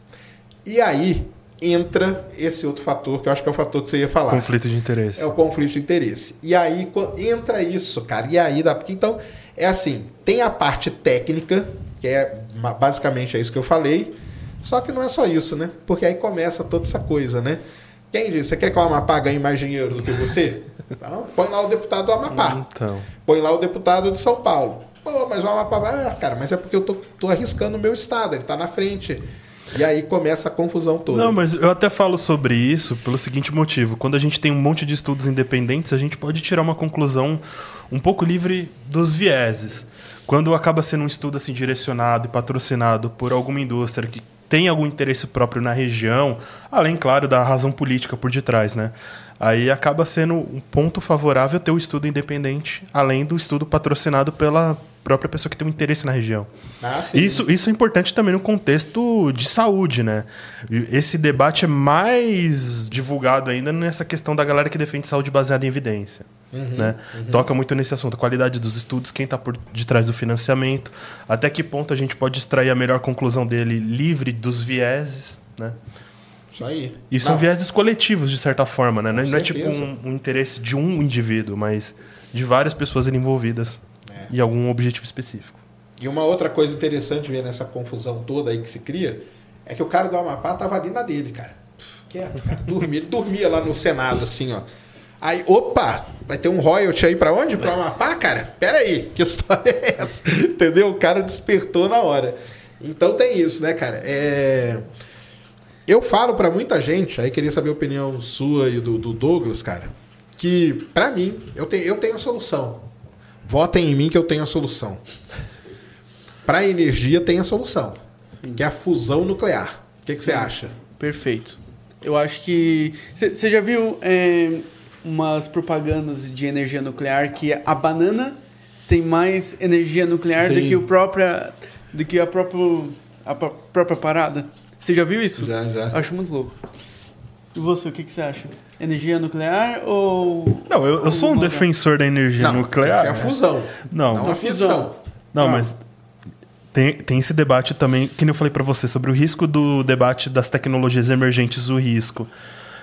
E aí entra esse outro fator, que eu acho que é o fator que você ia falar. Conflito de interesse. É o conflito de interesse. E aí entra isso, cara. E aí dá. Porque então, é assim: tem a parte técnica, que é basicamente é isso que eu falei. Só que não é só isso, né? Porque aí começa toda essa coisa, né? Quem disse? Você quer que o Amapá ganhe mais dinheiro do que você? Então, põe lá o deputado do Amapá. Então. Põe lá o deputado de São Paulo. Pô, mas o Amapá vai. Ah, cara, mas é porque eu tô, tô arriscando o meu estado, ele tá na frente. E aí começa a confusão toda. Não, mas eu até falo sobre isso pelo seguinte motivo. Quando a gente tem um monte de estudos independentes, a gente pode tirar uma conclusão um pouco livre dos vieses. Quando acaba sendo um estudo assim direcionado e patrocinado por alguma indústria que tem algum interesse próprio na região, além, claro, da razão política por detrás, né? Aí acaba sendo um ponto favorável ter o estudo independente, além do estudo patrocinado pela própria pessoa que tem um interesse na região. Ah. Isso, isso é importante também no contexto de saúde, né? Esse debate é mais divulgado ainda nessa questão da galera que defende saúde baseada em evidência. né? Toca muito nesse assunto, a qualidade dos estudos, quem está por detrás do financiamento, até que ponto a gente pode extrair a melhor conclusão dele livre dos vieses, né? Isso aí. E são Não, vieses coletivos, de certa forma, né? Não, Com não é tipo um, um interesse de um indivíduo, mas de várias pessoas envolvidas É. em algum objetivo específico. E uma outra coisa interessante ver nessa confusão toda aí que se cria é que o cara do Amapá tava ali na dele, cara. Quieto, cara. Dormia, ele dormia lá no Senado, assim, ó. Aí, opa, vai ter um royalty aí pra onde? Pra Amapá, cara? Pera aí, que história é essa? Entendeu? O cara despertou na hora. Então tem isso, né, cara? É... Eu falo pra muita gente, aí queria saber a opinião sua e do, do Douglas, cara, que pra mim, eu tenho, eu tenho a solução. Votem em mim que eu tenho a solução. Pra energia tem a solução, que é a fusão nuclear. O que que você acha? Perfeito. Eu acho que. Você já viu é, umas propagandas de energia nuclear que a banana tem mais energia nuclear do Sim. que, o própria, do que a, próprio, a pró- própria parada? Você já viu isso? Já, já. Acho muito louco. E você, o que que você acha? Energia nuclear ou. Não, eu, eu sou um defensor da energia Não, nuclear. tem que ser a né? fusão. Não. não a fusão. fissão. Não, Ah. mas tem, tem esse debate também, que nem eu falei pra você, sobre o risco do debate das tecnologias emergentes, o risco.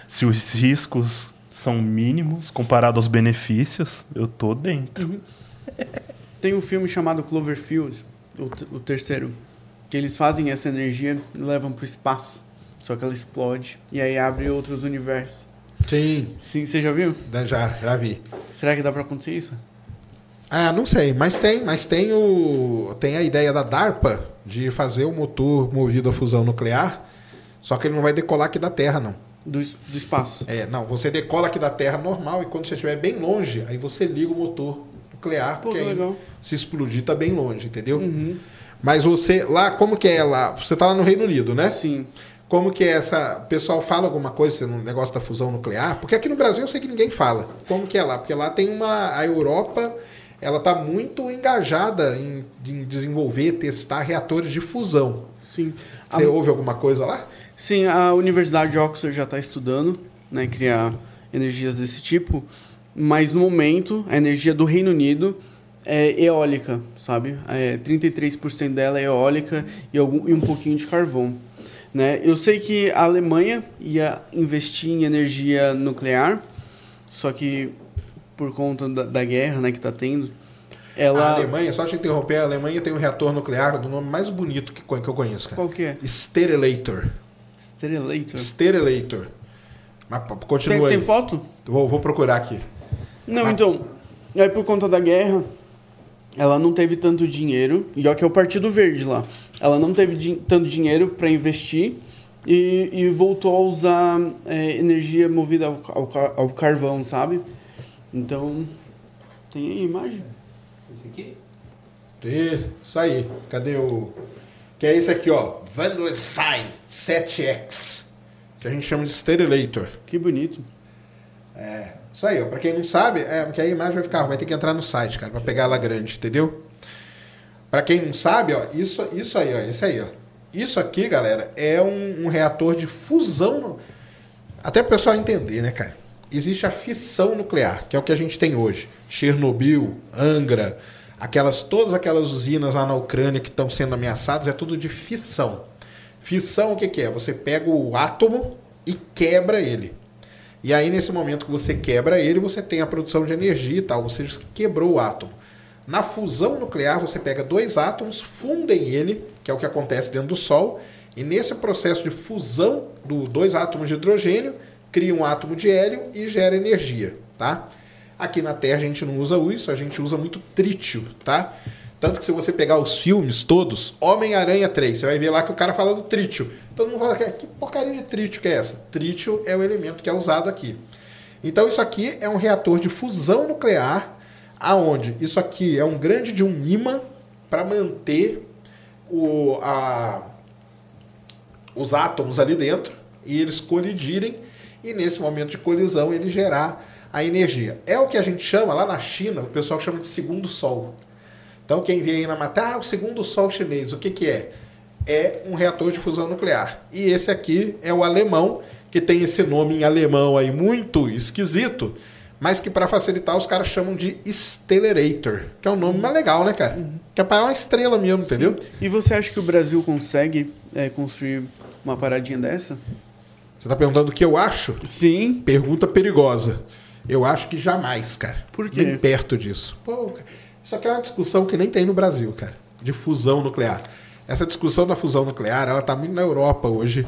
Se os riscos são mínimos comparado aos benefícios, eu tô dentro. Tem um filme chamado Cloverfield, o, o terceiro, que eles fazem essa energia e levam pro espaço. Só que ela explode e aí abre outros universos. Sim, Sim, você já viu? já, já vi. Será que dá pra acontecer isso? Ah, não sei, mas tem, mas tem o tem a ideia da DARPA de fazer o motor movido a fusão nuclear, só que ele não vai decolar aqui da Terra, não. Do, do espaço. É, não, você decola aqui da Terra normal e quando você estiver bem longe, aí você liga o motor nuclear, Pô, porque que aí se explodir tá bem longe, entendeu? Uhum. Mas você lá, como que é lá? Você tá lá no Reino Unido, né? Sim. Como que é essa. O pessoal fala alguma coisa no negócio da fusão nuclear? Porque aqui no Brasil eu sei que ninguém fala. Como que é lá? Porque lá tem uma. A Europa, ela tá muito engajada em, em desenvolver, testar reatores de fusão. Sim. Você A, ouve alguma coisa lá? sim, a Universidade de Oxford já está estudando, né, criar energias desse tipo, mas no momento a energia do Reino Unido é eólica, sabe? É, 33% dela é eólica e, algum, e um pouquinho de carvão. Né? Eu sei que a Alemanha ia investir em energia nuclear, só que por conta da, da guerra né, que está tendo, ela... A Alemanha, só te interromper, a Alemanha tem um reator nuclear do nome mais bonito que, que eu conheço, cara. Qual que é? Sterelator. Sterelator. Sterelator. Mas continua Tem, aí. tem foto? Vou, vou procurar aqui. Não, Mas- então, aí por conta da guerra, ela não teve tanto dinheiro, e ó que é o Partido Verde lá, ela não teve din- tanto dinheiro para investir e, e voltou a usar é, energia movida ao, ao ao carvão, sabe? Então, tem aí a imagem? Esse aqui? Isso aí. Cadê o. Que é esse aqui, ó. Wandelstein 7X. Que a gente chama de Sterelator. Que bonito. É. Isso aí, ó. Pra quem não sabe, é, porque a imagem vai ficar. Vai ter que entrar no site, cara, pra pegar ela grande, entendeu? Pra quem não sabe, ó, isso, isso aí, ó. Isso aí, ó. Isso aqui, galera, é um, um reator de fusão. nu- Até pro pessoal entender, né, cara? Existe a fissão nuclear, que é o que a gente tem hoje. Chernobyl, Angra, aquelas todas aquelas usinas lá na Ucrânia que estão sendo ameaçadas, é tudo de fissão. Fissão o que, que é? Você pega o átomo e quebra ele. E aí, nesse momento que você quebra ele, você tem a produção de energia e tal. Você quebrou o átomo. Na fusão nuclear, você pega dois átomos, fundem ele, que é o que acontece dentro do Sol, e nesse processo de fusão dos dois átomos de hidrogênio, cria um átomo de hélio e gera energia, tá? Aqui na Terra a gente não usa isso, a gente usa muito trítio, tá? Tanto que se você pegar os filmes todos, Homem-Aranha 3, você vai ver lá que o cara fala do trítio. Todo mundo fala que, que porcaria de trítio que é essa? Trítio é o elemento que é usado aqui. Então isso aqui é um reator de fusão nuclear, aonde isso aqui é um grande de um imã para manter o, a, os átomos ali dentro e eles colidirem e nesse momento de colisão ele gerar a energia. É o que a gente chama lá na China, o pessoal chama de segundo sol. Então quem vê aí na matéria, ah, o segundo sol chinês, o que que é? É um reator de fusão nuclear. E esse aqui é o alemão, que tem esse nome em alemão aí muito esquisito, mas que para facilitar os caras chamam de Stellarator, que é um nome mais legal, né, cara? Que é para uma estrela mesmo, entendeu? E você acha que o Brasil consegue é, construir uma paradinha dessa? Você tá perguntando o que eu acho? Sim. Pergunta perigosa. Eu acho que jamais, cara. Por quê? Nem perto disso. Pô, cara, isso aqui é uma discussão que nem tem no Brasil, cara. De fusão nuclear. Essa discussão da fusão nuclear, ela tá muito na Europa hoje.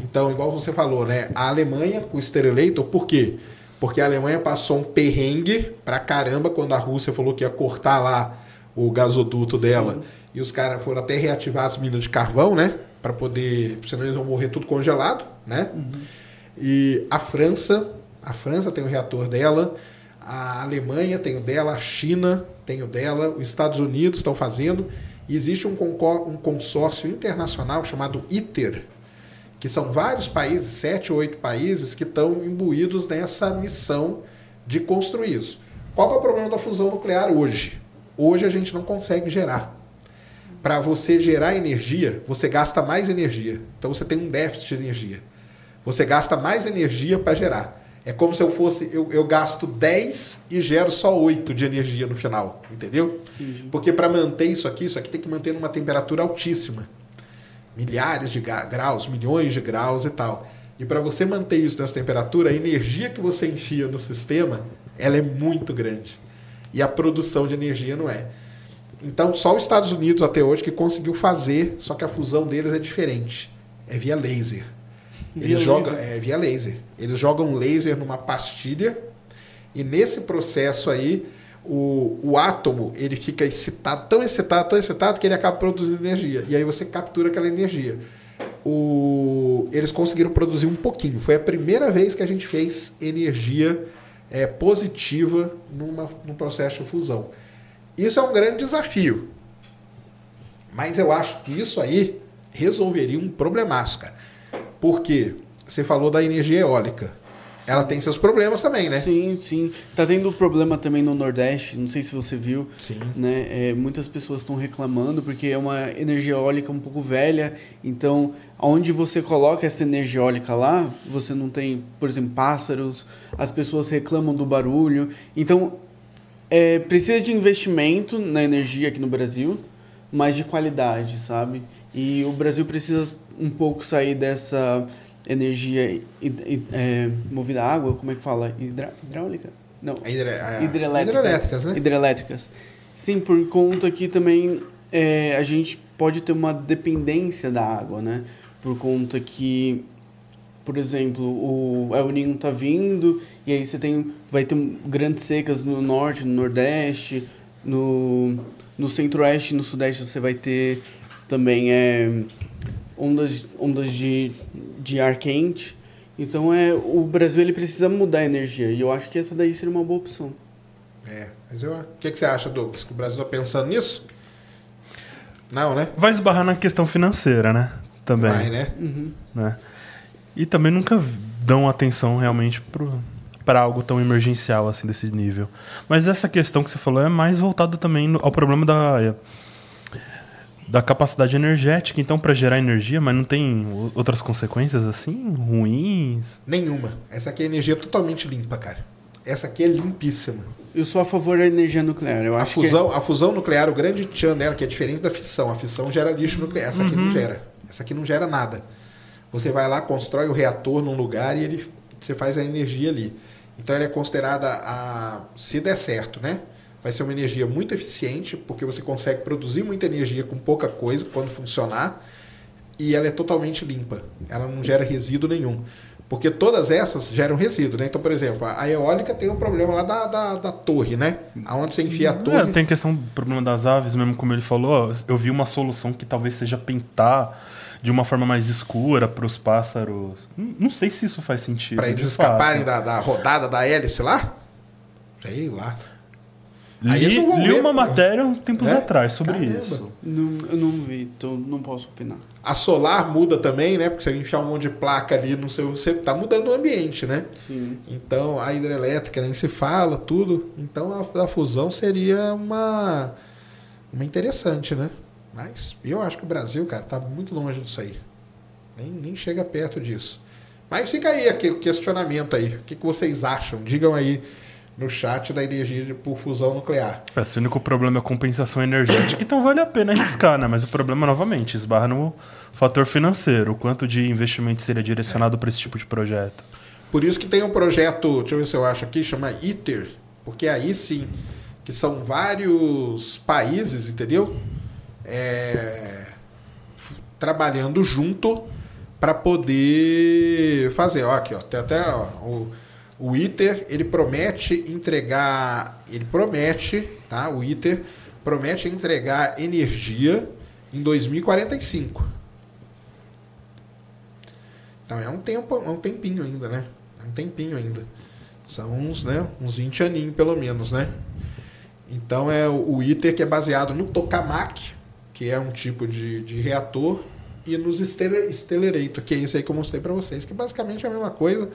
Então, igual você falou, né? A Alemanha, com o Sterelator, por quê? porque a Alemanha passou um perrengue pra caramba quando a Rússia falou que ia cortar lá o gasoduto dela. E os caras foram até reativar as minas de carvão, né? Pra poder. Senão eles vão morrer tudo congelado, né? E a França, a França tem o reator dela, a Alemanha tem o dela, a China tem o dela, os Estados Unidos estão fazendo. E existe um, um consórcio internacional chamado ITER, que são vários países, sete ou oito países, que estão imbuídos nessa missão de construir isso. Qual é o problema da fusão nuclear hoje? Hoje a gente não consegue gerar. Para você gerar energia, você gasta mais energia. Então você tem um déficit de energia. Você gasta mais energia para gerar. É como se eu fosse, eu, eu gasto 10 e gero só 8 de energia no final, entendeu? Porque para manter isso aqui, isso aqui tem que manter numa temperatura altíssima milhares de graus, milhões de graus e tal. E para você manter isso nessa temperatura, a energia que você enfia no sistema, ela é muito grande. E a produção de energia não é. Então, só os Estados Unidos até hoje que conseguiu fazer, só que a fusão deles é diferente. É via laser. Via Eles jogam, laser? é via laser. Eles jogam laser numa pastilha e nesse processo aí o, o átomo ele fica excitado, tão excitado, tão excitado que ele acaba produzindo energia. E aí você captura aquela energia. O, eles conseguiram produzir um pouquinho. Foi a primeira vez que a gente fez energia é, positiva numa, num processo de fusão. Isso é um grande desafio. Mas eu acho que isso aí resolveria um problemaço, cara. Porque você falou da energia eólica. Ela tem seus problemas também, né? Sim, sim. Tá tendo problema também no Nordeste, não sei se você viu. Sim. Né? É, muitas pessoas estão reclamando porque é uma energia eólica um pouco velha. Então, onde você coloca essa energia eólica lá, você não tem, por exemplo, pássaros, as pessoas reclamam do barulho. Então, é, precisa de investimento na energia aqui no Brasil, mas de qualidade, sabe? E o Brasil precisa um pouco sair dessa energia é, movida a água, como é que fala? Hidra- hidráulica? Não. Hidrelétrica. Hidrelétricas, né? Hidrelétricas. Sim, por conta que também é, a gente pode ter uma dependência da água, né? Por conta que, por exemplo, o El Niño tá vindo e aí você tem, vai ter grandes secas no norte, no nordeste, no, no centro-oeste e no sudeste você vai ter também é, ondas, ondas de, de ar quente. Então é, o Brasil ele precisa mudar a energia e eu acho que essa daí seria uma boa opção. É, mas eu, o que, que você acha, Douglas? Que o Brasil está pensando nisso? Não, né? Vai esbarrar na questão financeira, né? Também. Vai, né? né? E também nunca dão atenção realmente para algo tão emergencial assim desse nível. Mas essa questão que você falou é mais voltado também no- ao problema da da capacidade energética, então para gerar energia, mas não tem outras consequências assim ruins. Nenhuma. Essa aqui é energia totalmente limpa, cara. Essa aqui é limpíssima. Eu sou a favor da energia nuclear. Eu A acho fusão, a fusão nuclear, o grande tchan dela, que é diferente da fissão. A fissão gera lixo nuclear. Essa aqui não gera. Essa aqui não gera nada. Você vai lá, constrói o reator num lugar e ele, você faz a energia ali. Então ela é considerada a. Se der certo, né? Vai ser uma energia muito eficiente, porque você consegue produzir muita energia com pouca coisa quando funcionar. E ela é totalmente limpa. Ela não gera resíduo nenhum. Porque todas essas geram resíduo, né? Então, por exemplo, a eólica tem um problema lá da, da, da torre, né? Aonde você enfia a É, torre. tem questão do problema das aves, mesmo como ele falou. Eu vi uma solução que talvez seja pintar de uma forma mais escura para os pássaros. Não sei se isso faz sentido. Pra eles escaparem da, da rodada da hélice lá? Sei lá. Li, não ver, uma pô. matéria tempos É? atrás sobre Caramba. isso. Não, eu não vi, então não posso opinar. A solar muda também, né? Porque se a gente enfiar um monte de placa ali no seu. Você tá mudando o ambiente, né? Sim. Então a hidrelétrica nem se fala, tudo. Então a, a fusão seria uma. Uma interessante, né? Mas eu acho que o Brasil, cara, tá muito longe disso aí. Nem, nem chega perto disso. Mas fica aí aqui o questionamento aí. O que, que vocês acham? Digam aí no chat da energia por fusão nuclear. É, se o único problema é a compensação energética, então vale a pena arriscar, né? Mas o problema, novamente, esbarra no fator financeiro. O quanto de investimento seria direcionado para esse tipo de projeto. Por isso que tem um projeto, deixa eu ver se eu acho aqui, chama ITER, porque aí sim, que são vários países, entendeu? É, trabalhando junto para poder fazer. Ó, aqui, ó, tem até ó, o, O ITER, ele promete entregar, ele promete, tá? O ITER promete entregar energia em 2045. Então é um tempo, é um tempinho ainda, né? É um tempinho ainda. São uns, né, uns 20 aninhos pelo menos, né? Então é o ITER que é baseado no tokamak, que é um tipo de, de reator, e nos Stellarator, que é isso aí que eu mostrei para vocês, que basicamente é a mesma coisa.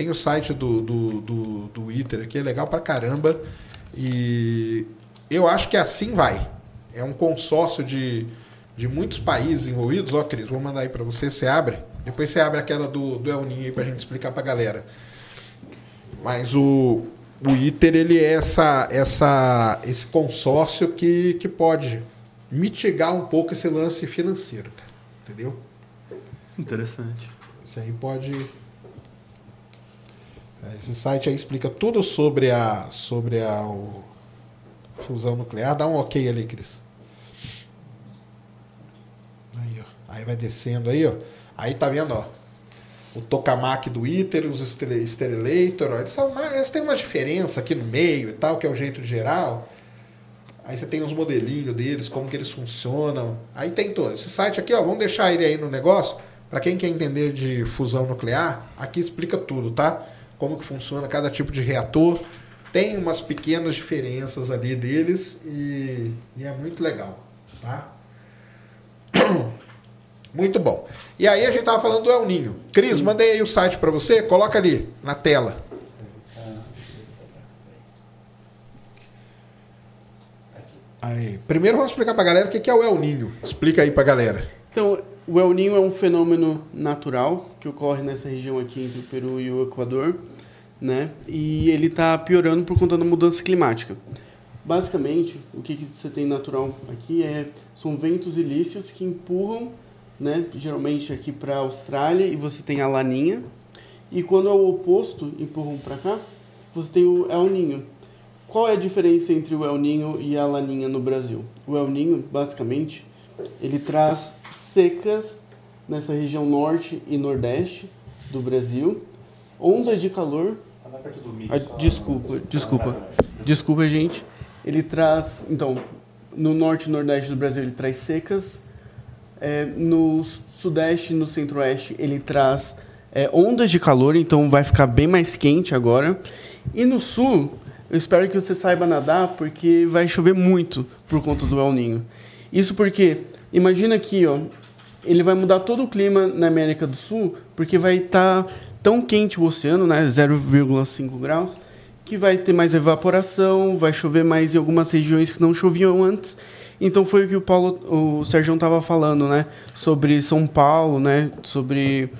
Tem o site do, do, do, do ITER aqui, é legal pra caramba. E eu acho que assim vai. É um consórcio de, de muitos países envolvidos. Ó, Cris, vou mandar aí para você, você abre. Depois você abre aquela do, do El Ninho aí pra gente explicar pra galera. Mas o, o ITER, ele é essa, essa, esse consórcio que, que pode mitigar um pouco esse lance financeiro, cara. Entendeu? Interessante. Isso aí pode. É, Esse site aí explica tudo sobre a sobre a o- fusão nuclear. Dá um ok ali, Cris. Aí, ó. Aí vai descendo aí, ó. Aí tá vendo, ó. O tokamak do ITER, os Sterelator, eles, são, eles têm uma diferença aqui no meio e tal, que é o jeito geral. Aí você tem os modelinhos deles, como que eles funcionam. Aí tem todo. Esse site aqui, ó, vamos deixar ele aí no negócio. Para quem quer entender de fusão nuclear, aqui explica tudo, tá? Como que funciona cada tipo de reator. Tem umas pequenas diferenças ali deles e, e é muito legal, tá? Muito bom. E aí a gente tava falando do El Ninho. Cris, mandei aí o site para você, coloca ali na tela. Aí, primeiro vamos explicar pra galera o que é o El Ninho. Explica aí pra galera. Então, o El Niño é um fenômeno natural que ocorre nessa região aqui entre o Peru e o Equador, né? E ele está piorando por conta da mudança climática. Basicamente, o que, que você tem natural aqui é são ventos ilícios que empurram, né? Geralmente aqui para a Austrália e você tem a laninha. E quando é o oposto, empurram para cá, você tem o El Niño. Qual é a diferença entre o El Niño e a laninha no Brasil? O El Niño, basicamente, ele traz secas nessa região norte e nordeste do Brasil, ondas de calor. Ah, desculpa, desculpa, desculpa, gente. Ele traz, então, no norte e nordeste do Brasil ele traz secas, é, no sudeste e no centro-oeste ele traz é, ondas de calor, então vai ficar bem mais quente agora. E no sul, eu espero que você saiba nadar, porque vai chover muito por conta do El Ninho. Isso porque, imagina aqui, ó, ele vai mudar todo o clima na América do Sul, porque vai estar tão quente o oceano, né, 0,5 graus, que vai ter mais evaporação, vai chover mais em algumas regiões que não choviam antes. Então foi o que o Paulo, o Sérgio estava falando, né, sobre São Paulo, né, sobre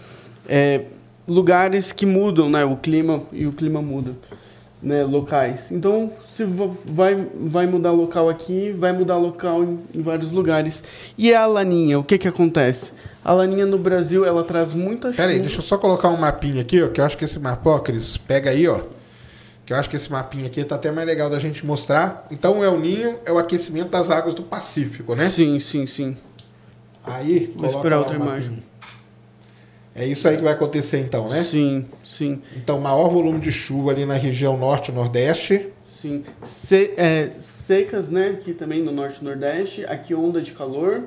é, lugares que mudam, né, o clima e o clima muda, né, locais. Então se vai vai mudar local aqui, vai mudar local em, em vários lugares. E a laninha, o que que acontece? A laninha no Brasil ela traz muita chuva. Pera aí, deixa eu só colocar um mapinha aqui, ó, que eu acho que esse mapa, ó, Cris, pega aí, ó. Que eu acho que esse mapinha aqui tá até mais legal da gente mostrar. Então o El Ninho é o aquecimento das águas do Pacífico, né? Sim, sim, sim. Aí, Vou esperar outra o imagem. É isso aí que vai acontecer então, né? Sim, sim, Então, maior volume de chuva ali na região norte e nordeste. sim. Se- é, secas, né? Aqui também no norte e nordeste. Aqui onda de calor.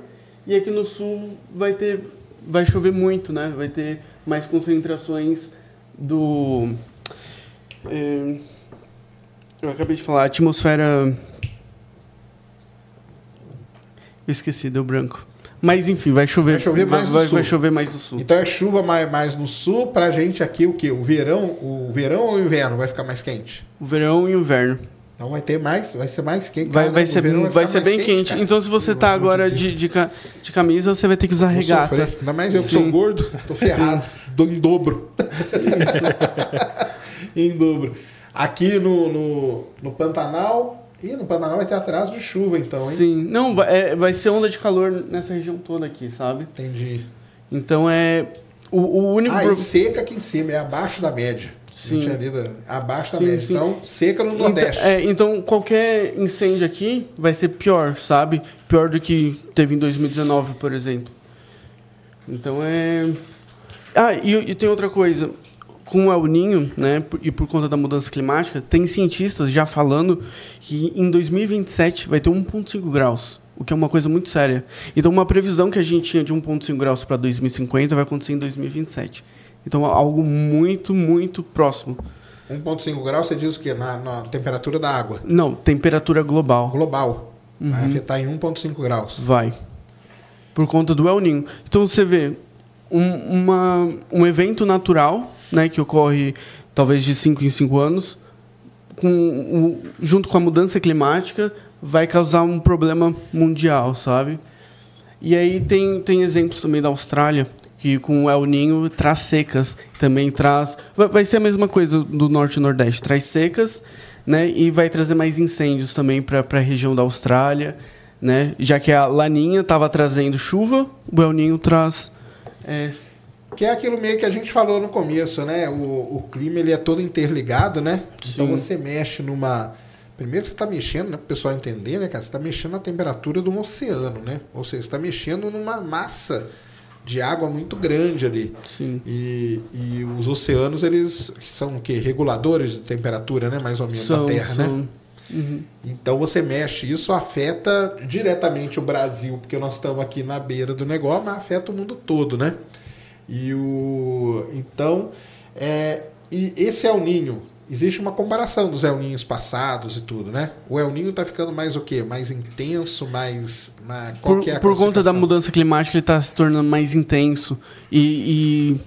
E aqui no sul vai ter. Vai chover muito, né? Vai ter mais concentrações do. é, eu acabei de falar, atmosfera. Eu esqueci, deu branco. Mas enfim, vai chover. Vai chover mais no vai, sul. vai chover mais no sul. Então é chuva mais, mais no sul, pra gente aqui o quê? O verão, o verão ou o inverno vai ficar mais quente? O verão e o inverno. Então vai ter mais, vai ser mais quente. Vai, vai ser, vai ficar ser bem quente. cara. Então, se você tá amor agora de de, de, ca- de camisa, você vai ter que usar regata. sofrer. Ainda mais eu que sou gordo, tô ferrado. Dou em dobro. em dobro. Aqui no, no, no Pantanal. Ih, no Pantanal vai ter atraso de chuva, então, hein? Sim. Não, vai, é, vai ser onda de calor nessa região toda aqui, sabe? Entendi. Então, é... O, o único... Ah, pro- seca aqui em cima, é abaixo da média. Sim. A gente ali da- abaixo da Sim, média. sim. Então, seca no Então, Nordeste. é, então, qualquer incêndio aqui vai ser pior, sabe? Pior do que teve em 2019, por exemplo. Então, é... Ah, e, e tem outra coisa. com o El Ninho, né, e por conta da mudança climática, tem cientistas já falando que em 2027 vai ter 1,5 graus, o que é uma coisa muito séria. Então, uma previsão que a gente tinha de 1,5 graus para 2050 vai acontecer em 2027. Então, algo muito, muito próximo. 1,5 graus, você diz o quê? Na, na temperatura da água Não, temperatura global. global. Uhum. Vai afetar em 1,5 graus. Vai. Por conta do El Ninho. Então você vê um, uma, um evento natural, né, que ocorre talvez de 5 em 5 anos, com, o- junto com a mudança climática, vai causar um problema mundial, sabe? E aí tem, tem exemplos também da Austrália, que com o El Ninho traz secas, também traz... Vai, ser a mesma coisa do Norte e Nordeste, traz secas, né? E vai trazer mais incêndios também para a região da Austrália, né? Já que a Laninha estava trazendo chuva, o El Ninho traz... é, Que é aquilo meio que a gente falou no começo, né? O, o clima ele é todo interligado, né? Então Sim. você mexe numa. Primeiro você está mexendo, né? Para o pessoal entender, né, cara? Você está mexendo na temperatura de um oceano, né? Ou seja, você está mexendo numa massa de água muito grande ali. sim. E, e os oceanos, eles são o quê? Reguladores de temperatura, né? Mais ou menos, São, da Terra, né? são. Uhum. Então você mexe, isso afeta diretamente o Brasil, porque nós estamos aqui na beira do negócio, mas afeta o mundo todo, né? E o então é, e esse El Ninho, existe uma comparação dos El Ninhos passados e tudo, né? O El Ninho tá ficando mais o quê? Mais intenso, mais, mais qual Por, que é a por conta da mudança climática, ele está se tornando mais intenso. E, e,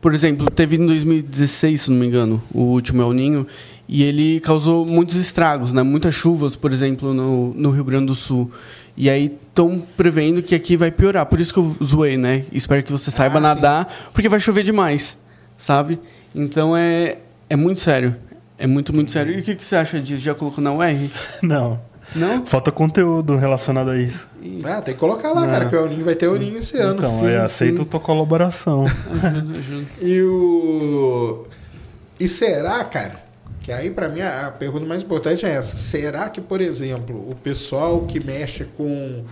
por exemplo, teve em 2016, se não me engano, o último El Ninho, e ele causou muitos estragos, né? muitas chuvas, por exemplo, no, no Rio Grande do Sul. E aí estão prevendo que aqui vai piorar. Por isso que eu zoei, né? Espero que você saiba Ah, nadar, porque vai chover demais, sabe? Então é, é muito sério. É muito, muito sério. E o que, que você acha disso? Já colocou na UR? Não. Não? Falta conteúdo relacionado a isso. Ah, tem que colocar lá, cara, que o vai ter El Ninho esse ano. Então, sim, eu aceito sim. tua colaboração. Ajuda, ajuda. E o. E será, cara? Que aí, pra mim, a a pergunta mais importante é essa. Será que, por exemplo, o pessoal que mexe com,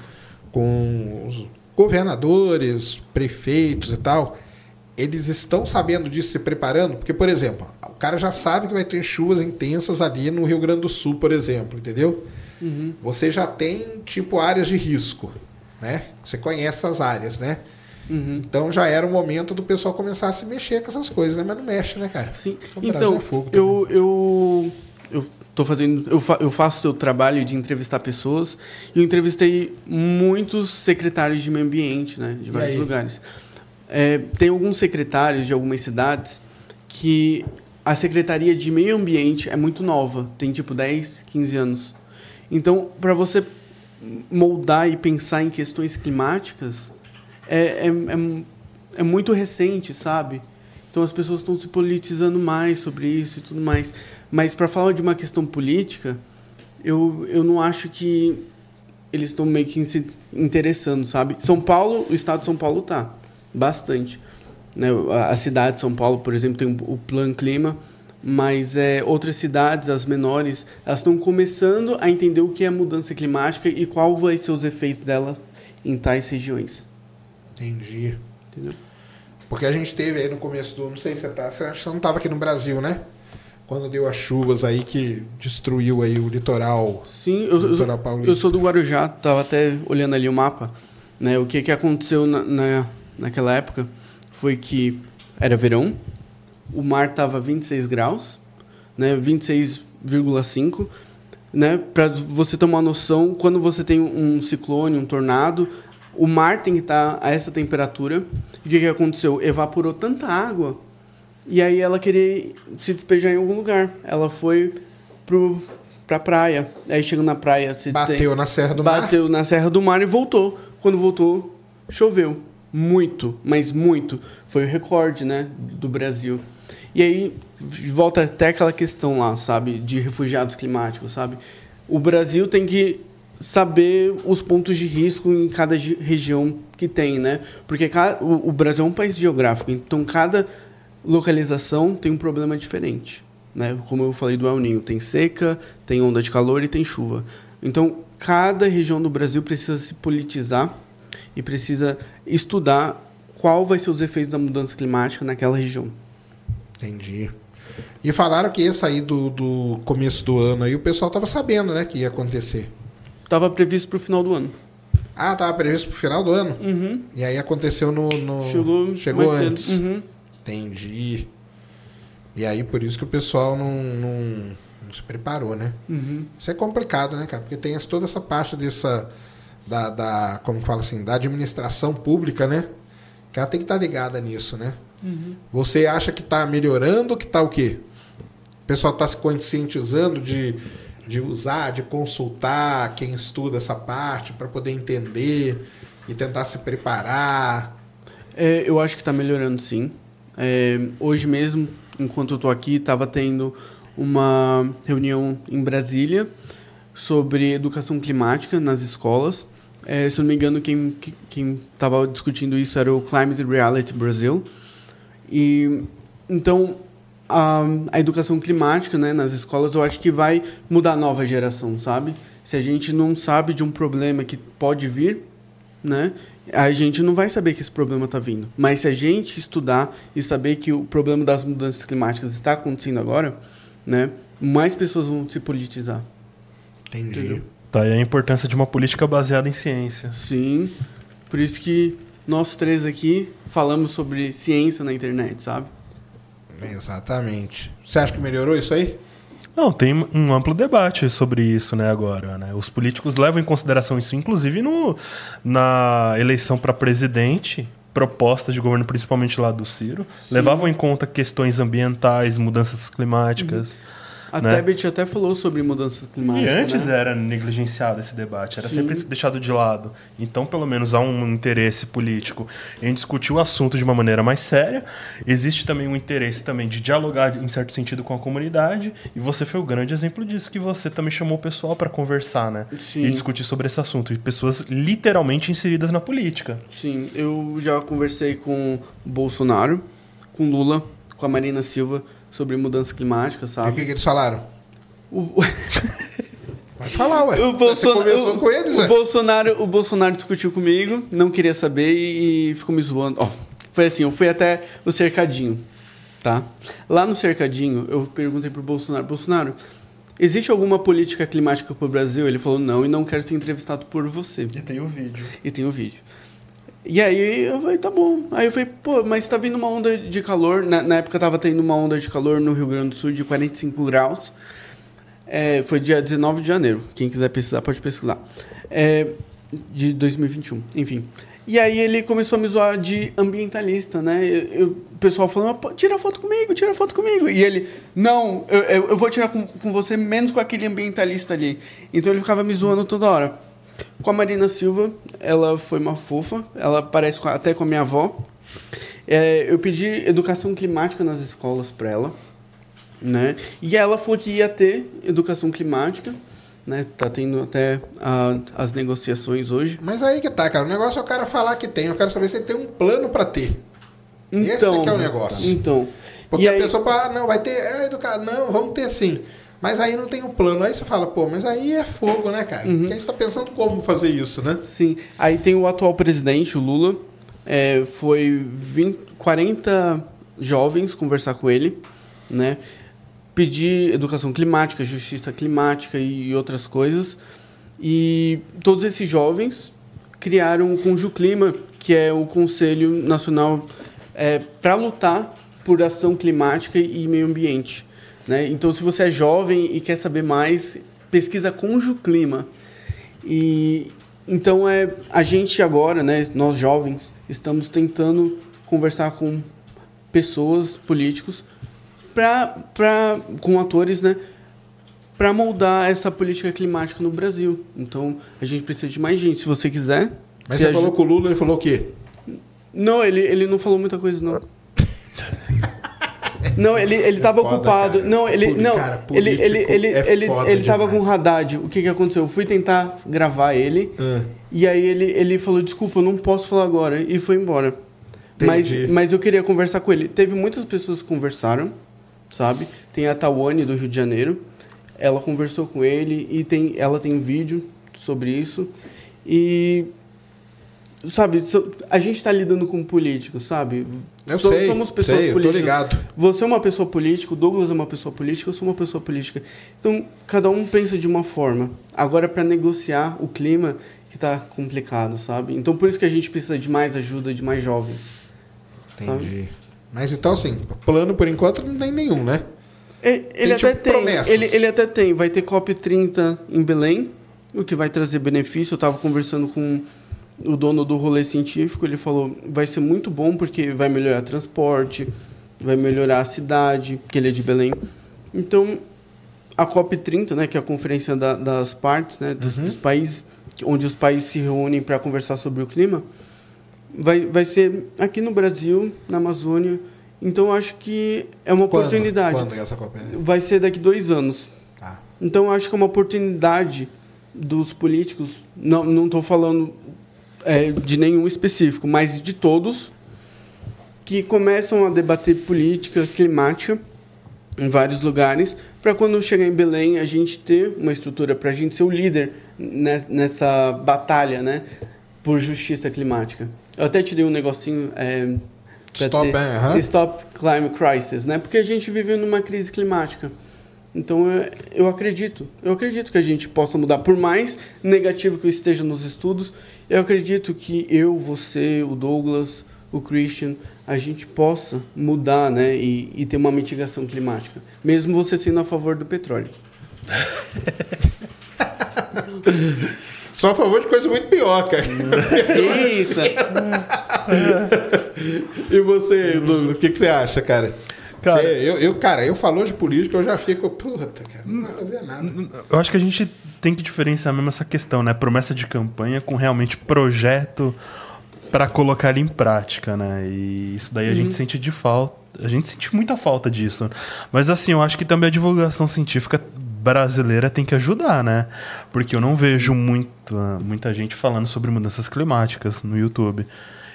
com os governadores, prefeitos e tal, eles estão sabendo disso, se preparando? Porque, por exemplo, o cara já sabe que vai ter chuvas intensas ali no Rio Grande do Sul, por exemplo, entendeu? Você já tem, tipo, áreas de risco, né? Você conhece as áreas, né? Uhum. Então já era o momento do pessoal começar a se mexer com essas coisas, né? Mas não mexe, né, cara? Sim. O Brasil Então, é fogo eu, eu, eu tô fazendo, eu, fa, eu faço o trabalho de entrevistar pessoas e eu entrevistei muitos secretários de meio ambiente, né, de vários lugares. É, tem alguns secretários de algumas cidades que a secretaria de meio ambiente é muito nova, tem tipo 10, 15 anos. Então, para você moldar e pensar em questões climáticas, é, é, é, é muito recente, sabe? Então as pessoas estão se politizando mais sobre isso e tudo mais. Mas para falar de uma questão política, eu, eu não acho que eles estão meio que se interessando, sabe? São Paulo, o estado de São Paulo tá bastante. Né? A, cidade de São Paulo, por exemplo, tem o, o Plan Clima, mas é, outras cidades, as menores, elas estão começando a entender o que é mudança climática e qual vai ser os efeitos dela em tais regiões. Entendi. Entendeu? Porque a gente teve aí no começo do. Não sei se você tá. Você não estava aqui no Brasil, né? Quando deu as chuvas aí que destruiu aí o litoral. Sim, eu, eu, Litoral eu, paulista. sou do Guarujá, tava até olhando ali o mapa. Né, o que, que aconteceu na, na, naquela época foi que era verão, o mar estava 26 graus, né, 26,5. Né, Para você ter uma noção, quando você tem um ciclone, um tornado, o mar tem que estar a essa temperatura. E o que, que aconteceu? Evaporou tanta água e aí ela queria se despejar em algum lugar. Ela foi pro, pra praia. Aí chegou na praia, se Bateu na Serra do Mar. bateu na Serra do Mar e voltou. Quando voltou, choveu. Muito, mas muito. Foi o recorde, né, do Brasil. E aí volta até aquela questão lá, sabe, de refugiados climáticos, sabe? O Brasil tem que saber os pontos de risco em cada gi- região que tem, né? Porque o Brasil é um país geográfico, então cada localização tem um problema diferente, né? Como eu falei do El Ninho, tem seca, tem onda de calor e tem chuva. Então, cada região do Brasil precisa se politizar e precisa estudar qual vai ser os efeitos da mudança climática naquela região. Entendi. E falaram que ia sair do, do começo do ano aí, o pessoal tava sabendo, né, que ia acontecer. Tava previsto pro final do ano. Ah, tava previsto pro final do ano? Uhum. E aí aconteceu no. no- Chegou, chegou antes. Uhum. Entendi. E aí por isso que o pessoal não, não, não se preparou, né? Uhum. Isso é complicado, né, cara? Porque tem toda essa parte dessa. Da, da. Como que fala assim? Da administração pública, né? Que ela tem que estar ligada nisso, né? Você acha que está melhorando ou que está o quê? O pessoal está se conscientizando de, de usar, de consultar quem estuda essa parte para poder entender e tentar se preparar. É, eu acho que está melhorando sim. É, hoje mesmo, enquanto eu estou aqui, estava tendo uma reunião em Brasília sobre educação climática nas escolas. É, se eu não me engano, quem quem estava discutindo isso era o Climate Reality Brasil. E então a, a educação climática, né, nas escolas, eu acho que vai mudar a nova geração, sabe? Se a gente não sabe de um problema que pode vir, né, a gente não vai saber que esse problema está vindo. Mas se a gente estudar e saber que o problema das mudanças climáticas está acontecendo agora, né, mais pessoas vão se politizar. Entendi. Entendeu? Tá aí a importância de uma política baseada em ciência. Sim. Por isso que nós três aqui falamos sobre ciência na internet, sabe? Exatamente. Você acha que melhorou isso aí? Não, tem um amplo debate sobre isso, né, agora. Né? Os políticos levam em consideração isso, inclusive no, na eleição para presidente, propostas de governo, principalmente lá do Ciro, levavam em conta questões ambientais, mudanças climáticas. A Né? Tebet até falou sobre mudanças E climáticas. antes né? era negligenciado esse debate, era Sim. sempre deixado de lado. Então, pelo menos há um interesse político em discutir o assunto de uma maneira mais séria. Existe também um interesse também de dialogar em certo sentido com a comunidade. E você foi o grande exemplo disso que você também chamou o pessoal para conversar, né? Sim. E discutir sobre esse assunto. E pessoas literalmente inseridas na política. Sim, eu já conversei com o Bolsonaro, com Lula, com a Marina Silva sobre mudança climática, E o sabe? que, que eles falaram? O, Pode falar, ué. o, Você Bolsona- conversou o- com eles, o ué? Bolsonaro, o Bolsonaro discutiu comigo, não queria saber e, e ficou me zoando. Ó, foi assim, eu fui até o cercadinho, tá? Lá no cercadinho, eu perguntei pro Bolsonaro, Bolsonaro, existe alguma política climática pro Brasil? Ele falou, não, e não quero ser entrevistado por você. E tem o vídeo. E tem o vídeo. E aí eu falei, tá bom. Aí eu falei, pô, mas tá vindo uma onda de calor. Na, na época tava tendo uma onda de calor no Rio Grande do Sul de 45 graus. É, foi dia 19 de janeiro. Quem quiser pesquisar, pode pesquisar. É, de 2021, enfim. E aí ele começou a me zoar de ambientalista, né? Eu- eu- o pessoal "Pô, tira foto comigo, tira foto comigo. E ele, não, eu, eu vou tirar com, com você menos com aquele ambientalista ali. Então ele ficava me zoando toda hora. Com a Marina Silva, ela foi uma fofa, ela parece com até com a minha avó. É, eu pedi educação climática nas escolas para ela, né? E ela falou que ia ter educação climática, né? Tá tendo até a- as negociações hoje. Mas aí que tá, cara. O negócio é o cara falar que tem. Eu quero saber se ele tem um plano pra ter. Esse Então, que é o negócio. Então, Porque a aí- pessoa fala, ah, não, vai ter é, educado. Não, vamos ter sim. Mas aí não tem o plano. Aí você fala, pô, mas aí é fogo, né, cara? Uhum. Porque aí você tá pensando como fazer isso, né? Sim. Aí tem o atual presidente, o Lula. É, foi 20, 40 jovens conversar com ele, né? Pedir educação climática, justiça climática e outras coisas. E todos esses jovens criaram o Conjuclima, que é o Conselho Nacional para lutar por ação climática e meio ambiente. Né? Então, se você é jovem e quer saber mais, pesquisa Conjuclima. E então é a gente agora, né, nós jovens, estamos tentando conversar com pessoas, políticos, pra, pra, com atores, né, para moldar essa política climática no Brasil. Então a gente precisa de mais gente. Se você quiser. Mas você falou com o Lula, ele falou o quê? Não, ele, ele não falou muita coisa não. Não, ele, ele tava foda, ocupado. cara. Não, ele. Poli- não, cara, ele, ele, ele, é ele, ele tava demais. com o Haddad. O que que aconteceu? Eu fui tentar gravar ele. Ah. E aí ele, ele falou, desculpa, eu não posso falar agora. E foi embora. Mas, mas eu queria conversar com ele. Teve muitas pessoas que conversaram, sabe? Tem a Tawane, do Rio de Janeiro. Ela conversou com ele e tem, ela tem um vídeo sobre isso. E sabe, a gente está lidando com políticos, sabe? Eu So- sei, somos pessoas sei, eu tô políticas. ligado. Você é uma pessoa política, o Douglas é uma pessoa política, eu sou uma pessoa política. Então, cada um pensa de uma forma. Agora, para negociar o clima, que tá complicado, sabe? Então, por isso que a gente precisa de mais ajuda de mais jovens. Entendi. Mas então, assim, plano por enquanto não tem nenhum, né? Ele, ele tipo, até tem. promessas. Ele, ele até tem. Vai ter COP30 em Belém, o que vai trazer benefício. Eu estava conversando com o dono do rolê científico. Ele falou: vai ser muito bom porque vai melhorar transporte, vai melhorar a cidade, que ele é de Belém. Então, a COP30, né, que é a conferência da- das partes, né, dos, dos países, onde os países se reúnem para conversar sobre o clima, vai, vai ser aqui no Brasil, na Amazônia. Então, acho que é uma Quando? oportunidade. Quando é essa Copa? Vai ser daqui dois anos. Tá. Então, acho que é uma oportunidade dos políticos, não não estou falando é, de nenhum específico, mas de todos, que começam a debater política climática em vários lugares, para quando chegar em Belém a gente ter uma estrutura para a gente ser o líder nes- nessa batalha, né, por justiça climática. Eu até tirei um negocinho é, Stop, ter- é, aham. Stop Climate Crisis, né? Porque a gente vive numa crise climática. Então eu, eu acredito, eu acredito que a gente possa mudar, por mais negativo que eu esteja nos estudos, eu acredito que eu, você, o Douglas, o Christian, a gente possa mudar, né, e, e ter uma mitigação climática, mesmo você sendo a favor do petróleo. Só a favor de coisa muito pior, cara. Eita! E você, Douglas, o que, que você acha, cara? Cara- eu, eu, cara, eu falou de política, eu já fico, puta, cara, não vai fazer nada. Eu acho que a gente tem que diferenciar mesmo essa questão, né? Promessa de campanha com realmente projeto para colocar ele em prática, né? E isso daí a gente sente de falta. A gente sente muita falta disso. Mas assim, eu acho que também a divulgação científica brasileira tem que ajudar, né? Porque eu não vejo muito, muita gente falando sobre mudanças climáticas no YouTube.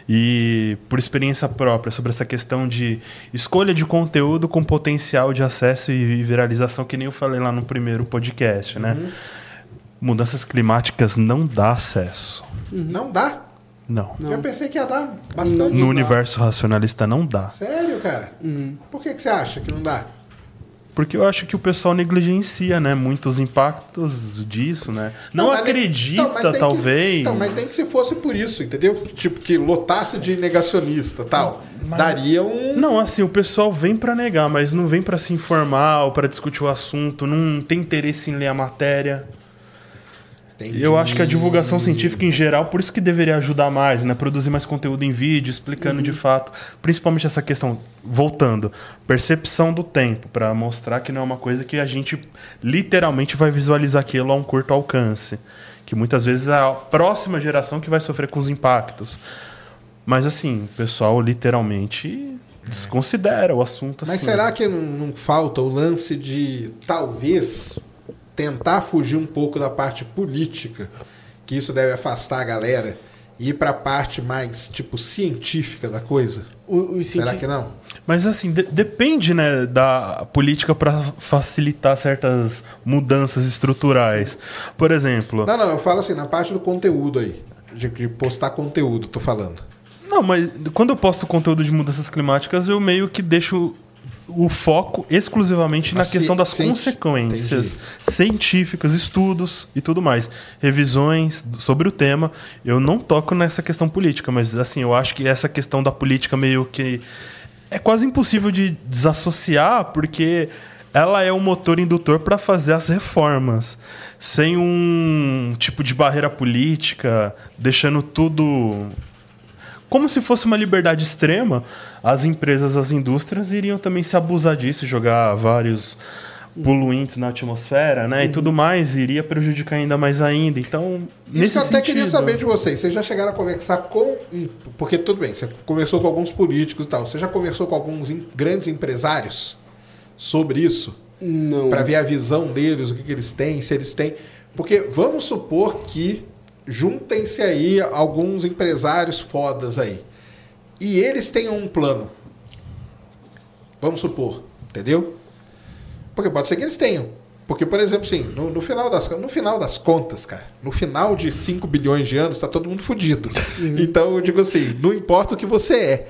E por experiência própria sobre essa questão de escolha de conteúdo com potencial de acesso e viralização, que nem eu falei lá no primeiro podcast, né? Mudanças climáticas não dá acesso. Não dá? Não. Eu pensei que ia dar bastante. No universo racionalista não dá. Sério, cara? Por que, que você acha que não dá? Porque eu acho que o pessoal negligencia, né? Muitos impactos disso, né? Não, mas nem- acredita, então, mas nem que- talvez. então, mas nem que se fosse por isso, entendeu? Tipo, que lotasse de negacionista tal. Daria um. Não, assim, o pessoal vem pra negar, mas não vem pra se informar ou pra discutir o assunto, não tem interesse em ler a matéria. Entendi. Eu acho que a divulgação científica em geral, por isso que deveria ajudar mais, né? Produzir mais conteúdo em vídeo, explicando de fato, principalmente essa questão, voltando, percepção do tempo, para mostrar que não é uma coisa que a gente literalmente vai visualizar aquilo a um curto alcance, que muitas vezes é a próxima geração que vai sofrer com os impactos. Mas assim, o pessoal literalmente desconsidera o assunto Mas assim. será que não, não falta o lance de talvez tentar fugir um pouco da parte política, que isso deve afastar a galera, e ir para a parte mais tipo científica da coisa? O, o Será que não? Mas assim, de- depende, né, da política para facilitar certas mudanças estruturais. Por exemplo, Não, não, eu falo assim, na parte do conteúdo aí. De, de postar conteúdo, tô falando. não, mas quando eu posto conteúdo de mudanças climáticas, eu meio que deixo o foco exclusivamente na questão das consequências entendi. científicas, estudos e tudo mais, revisões sobre o tema. Eu não toco nessa questão política, mas assim, eu acho que essa questão da política meio que é quase impossível de desassociar, porque ela é o motor indutor para fazer as reformas, sem um tipo de barreira política, deixando tudo como se fosse uma liberdade extrema, as empresas, as indústrias iriam também se abusar disso, jogar vários poluentes na atmosfera, né, e tudo mais, iria prejudicar ainda mais ainda. Então, Isso nesse eu até sentido, queria saber de vocês. Vocês já chegaram a conversar com. Porque tudo bem, você conversou com alguns políticos e tal. Você já conversou com alguns grandes empresários sobre isso? Não. Para ver a visão deles, o que, que eles têm, se eles têm. Porque vamos supor que juntem-se aí alguns empresários fodas aí. E eles tenham um plano. Vamos supor, entendeu? Porque pode ser que eles tenham. Porque, por exemplo, assim, no, no final das, no final das contas, cara, no final de 5 bilhões de anos, tá todo mundo fudido. Então, eu digo assim, não importa o que você é.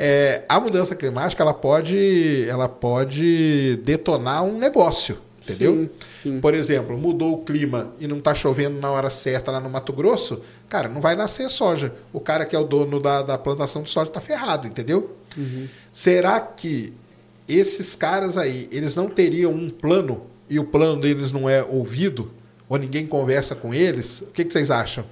É, a mudança climática ela pode, ela pode detonar um negócio, entendeu? Sim, sim. Por exemplo, mudou o clima e não está chovendo na hora certa lá no Mato Grosso, cara, não vai nascer soja. O cara que é o dono da, da plantação de soja está ferrado, entendeu? Será que esses caras aí, eles não teriam um plano e o plano deles não é ouvido? Ou ninguém conversa com eles? O que, que vocês acham?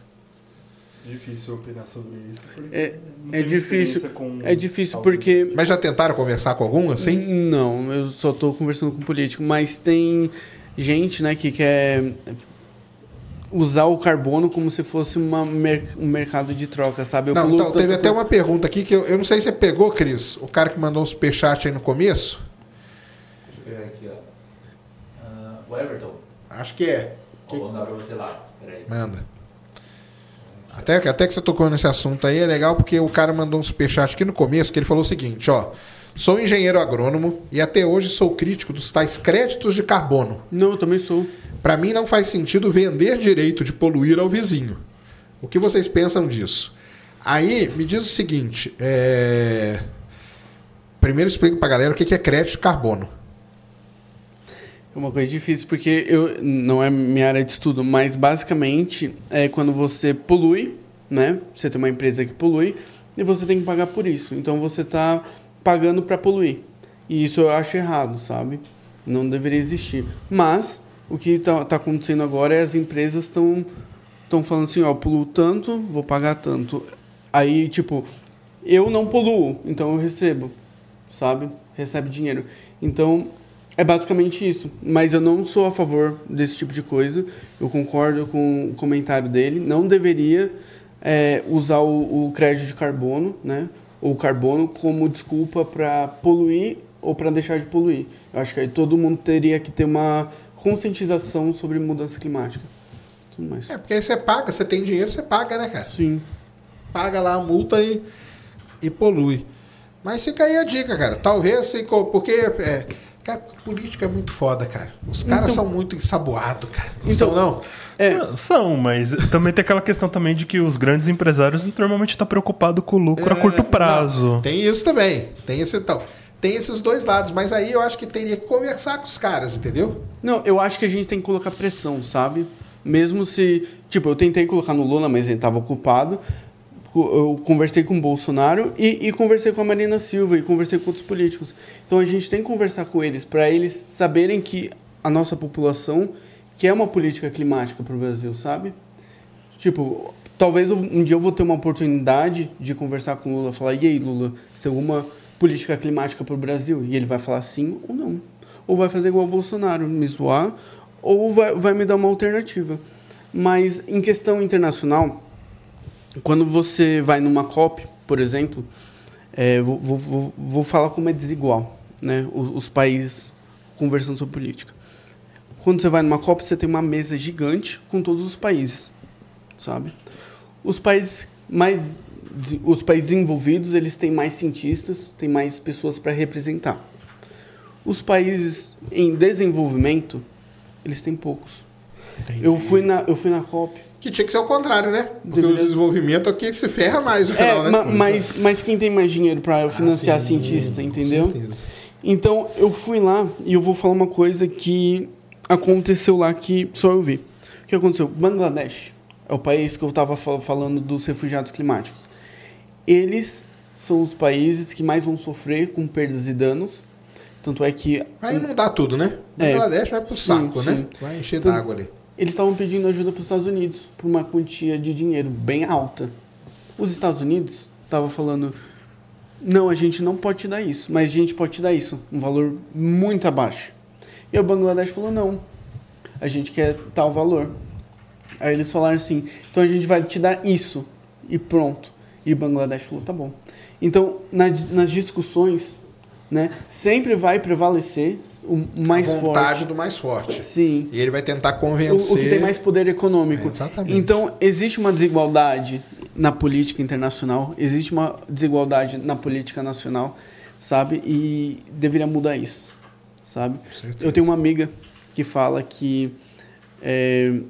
Difícil opinar sobre isso. porque É, não é tenho difícil. É difícil porque Mas já tentaram conversar com algum assim? Não, eu só tô conversando com político, mas tem gente, né, que quer usar o carbono como se fosse uma mer- um mercado de troca, sabe? Eu Não, então, teve até uma pergunta aqui que eu, eu não sei se você pegou, Cris, o cara que mandou um superchat aí no começo. Deixa eu pegar aqui, ó. Ah, o Everton. Acho que é. Vou mandar pra você lá. Peraí. Manda. Até, que- até que você tocou nesse assunto aí, é legal porque o cara mandou um superchat aqui no começo que ele falou o seguinte, ó. Sou engenheiro agrônomo e até hoje sou crítico dos tais créditos de carbono. Não, eu também sou. Para mim não faz sentido vender direito de poluir ao vizinho. O que vocês pensam disso? Aí me diz o seguinte: é... primeiro explica pra galera o que é crédito de carbono. É uma coisa difícil porque eu não é minha área de estudo, mas basicamente é quando você polui, né? Você tem uma empresa que polui e você tem que pagar por isso. Então você está pagando para poluir. E isso eu acho errado, sabe? Não deveria existir. Mas o que está acontecendo agora é as empresas estão estão falando assim, ó, poluo tanto, vou pagar tanto. Aí, tipo, eu não poluo, então eu recebo, sabe? Recebe dinheiro. Então, é basicamente isso. Mas eu não sou a favor desse tipo de coisa. Eu concordo com o comentário dele. Não deveria é, usar o, o crédito de carbono, né? Ou carbono como desculpa para poluir ou para deixar de poluir. Eu acho que aí todo mundo teria que ter uma conscientização sobre mudança climática. Tudo mais. É, porque aí você paga, você tem dinheiro, você paga, né, cara? Sim. Paga lá a multa e, e polui. Mas fica aí a dica, cara. Talvez, assim, porque é, cara, política é muito foda, cara. Os caras Então- são muito ensaboados, cara. Não Então- são, não? É, Não, São, mas também tem aquela questão também de que os grandes empresários normalmente estão preocupados com o lucro a curto É, prazo. não, tem isso também. Tem esse tal. Tem esses dois lados, mas aí eu acho que teria que conversar com os caras, entendeu? Não, eu acho que a gente tem que colocar pressão, sabe? Mesmo se. Tipo, eu tentei colocar no Lula, mas ele estava ocupado. Eu conversei com o Bolsonaro e, e conversei com a Marina Silva e conversei com outros políticos. Então a gente tem que conversar com eles para eles saberem que a nossa população quer uma política climática para o Brasil, sabe? Tipo, talvez um dia eu vou ter uma oportunidade de conversar com o Lula, falar, e aí, Lula, tem alguma política climática para o Brasil? E ele vai falar sim ou não. Ou vai fazer igual o Bolsonaro, me zoar, ou vai, vai me dar uma alternativa. Mas em questão internacional, quando você vai numa COP, por exemplo, é, vou, vou, vou, falar como é desigual, né? Os, os países conversando sobre política. Quando você vai numa COP, você tem uma mesa gigante com todos os países, sabe? Os países mais os países desenvolvidos, eles têm mais cientistas, têm mais pessoas para representar. Os países em desenvolvimento, eles têm poucos. Eu fui na eu fui na COP Que tinha que ser o contrário, né? Porque o desenvolvimento aqui se ferra mais no final, é, né? ma- mas, mas quem tem mais dinheiro para financiar Ah, sim, cientista, com entendeu? certeza. Então, eu fui lá e eu vou falar uma coisa que aconteceu lá que só eu vi. O que aconteceu? Bangladesh é o país que eu estava falando dos refugiados climáticos. Eles são os países que mais vão sofrer com perdas e danos. Tanto é que Vai inundar tudo, né? É. Bangladesh vai pro Sim, saco, sim. né? Vai encher Então- d'água ali. Eles estavam pedindo ajuda para os Estados Unidos por uma quantia de dinheiro bem alta. Os Estados Unidos estavam falando: não, a gente não pode te dar isso, mas a gente pode te dar isso, um valor muito abaixo. E o Bangladesh falou: não, a gente quer tal valor. Aí eles falaram assim: então a gente vai te dar isso e pronto. E o Bangladesh falou: tá bom. Então, na- nas discussões, né, sempre vai prevalecer o mais a vontade forte. do mais forte. Sim E ele vai tentar o, convencer. o que tem mais poder econômico. É, exatamente. Então, existe uma desigualdade na política internacional, existe uma desigualdade na política nacional, sabe? E deveria mudar isso, sabe? Eu tenho uma amiga que fala que é,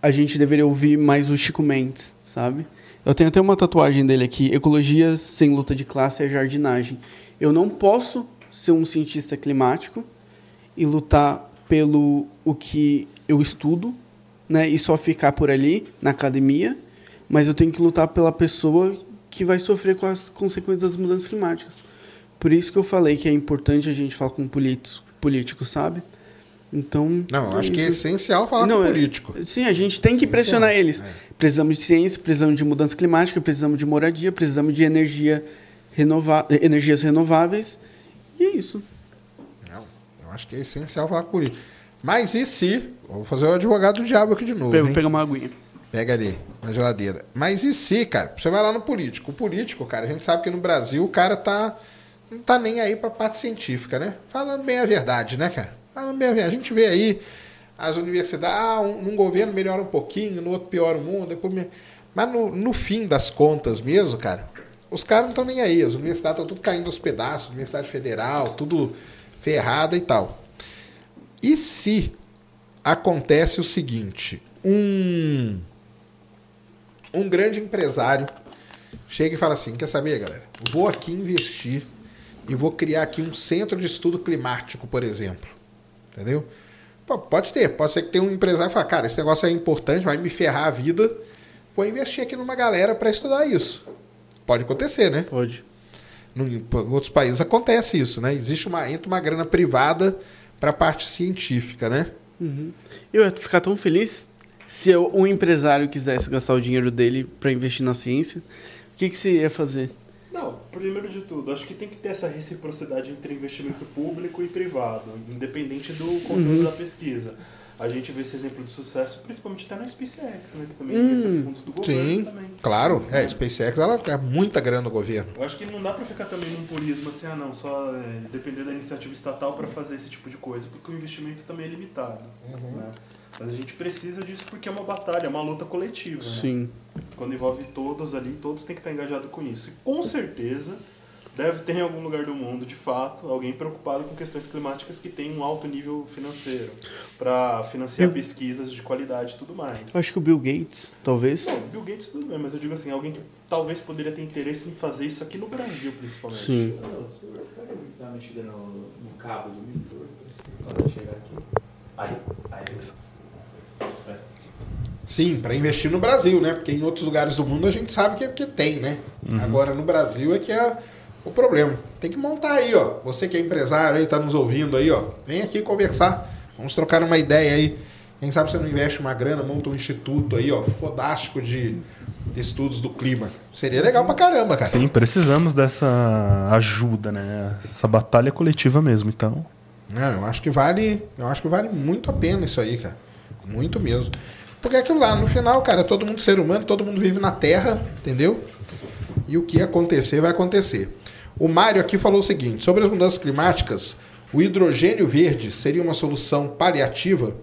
a gente deveria ouvir mais o Chico Mendes, sabe? Eu tenho até uma tatuagem dele aqui: Ecologia sem luta de classe é jardinagem. Eu não posso ser um cientista climático e lutar pelo o que eu estudo, né, e só ficar por ali na academia, mas eu tenho que lutar pela pessoa que vai sofrer com as consequências das mudanças climáticas. Por isso que eu falei que é importante a gente falar com políticos, políticos sabe? Então. Não, é acho que é essencial falar Não, com é- político. Sim, a gente tem que Essencial, pressionar eles. é. Precisamos de ciência, precisamos de mudança climática, precisamos de moradia, precisamos de energia renova energias renováveis. E é isso. Não, eu acho que é essencial falar com político. Mas e se. Vou fazer o advogado do diabo aqui de novo. Eu vou hein? pegar uma aguinha. Pega ali, na geladeira. Mas e se, cara? Você vai lá no político. O político, cara, a gente sabe que no Brasil o cara tá. Não tá nem aí pra parte científica, né? Falando bem a verdade, né, cara? Falando bem a verdade. A gente vê aí as universidades, ah, um, num governo melhora um pouquinho, no outro piora o mundo. Depois Mas no, no fim das contas mesmo, cara, os caras não estão nem aí. As universidades estão tudo caindo aos pedaços, Universidade Federal, tudo ferrada e tal. E se acontece o seguinte, um um grande empresário chega e fala assim: quer saber, galera? Vou aqui investir e vou criar aqui um centro de estudo climático, por exemplo. Entendeu? Pô, pode ter, pode ser que tenha um empresário que fala, cara, esse negócio é importante, vai me ferrar a vida. Vou investir aqui numa galera para estudar isso. Pode acontecer, né? Pode. No- Em outros países acontece isso, né? Existe uma, entra uma grana privada para a parte científica, né? Uhum. Eu ia ficar tão feliz se eu- um empresário quisesse gastar o dinheiro dele para investir na ciência. O que, que você ia fazer? Não, primeiro de tudo, acho que tem que ter essa reciprocidade entre investimento público e privado, independente do conteúdo da pesquisa. A gente vê esse exemplo de sucesso, principalmente até na SpaceX, né? Que também Hum. recebe fundos do governo Sim, também. claro. É, a SpaceX ela é muita grana do governo. Eu acho que não dá pra ficar também num purismo assim, ah não, só é, depender da iniciativa estatal pra fazer esse tipo de coisa, porque o investimento também é limitado. Né? Mas a gente precisa disso porque é uma batalha, é uma luta coletiva. Né? Sim. Quando envolve todos ali, todos têm que estar engajados com isso. E com certeza deve ter em algum lugar do mundo, de fato, alguém preocupado com questões climáticas que tem um alto nível financeiro para financiar Eu- pesquisas de qualidade e tudo mais. Eu acho que o Bill Gates, talvez. Não, Bill Gates tudo bem, mas eu digo assim, alguém que talvez poderia ter interesse em fazer isso aqui no Brasil, principalmente. Sim. Mexida no, no cabo do monitor quando chegar aqui. Aí, aí. É. Sim, para investir no Brasil, né? Porque em outros lugares do mundo a gente sabe que, que tem, né? Agora no Brasil é que é o problema. Tem que montar aí, ó. Você que é empresário aí, tá nos ouvindo aí, ó. Vem aqui conversar. Vamos trocar uma ideia aí. Quem sabe você não investe uma grana, monta um instituto aí, ó, fodástico de, de estudos do clima. Seria legal pra caramba, cara. Sim, precisamos dessa ajuda, né? Essa batalha coletiva mesmo, então. Não, eu acho que vale, eu acho que vale muito a pena isso aí, cara. Muito mesmo. Porque é aquilo lá, no final, cara, todo mundo ser humano, todo mundo vive na Terra, entendeu? E o que acontecer, vai acontecer. O Mário aqui falou o seguinte: sobre as mudanças climáticas, o hidrogênio verde seria uma solução paliativa,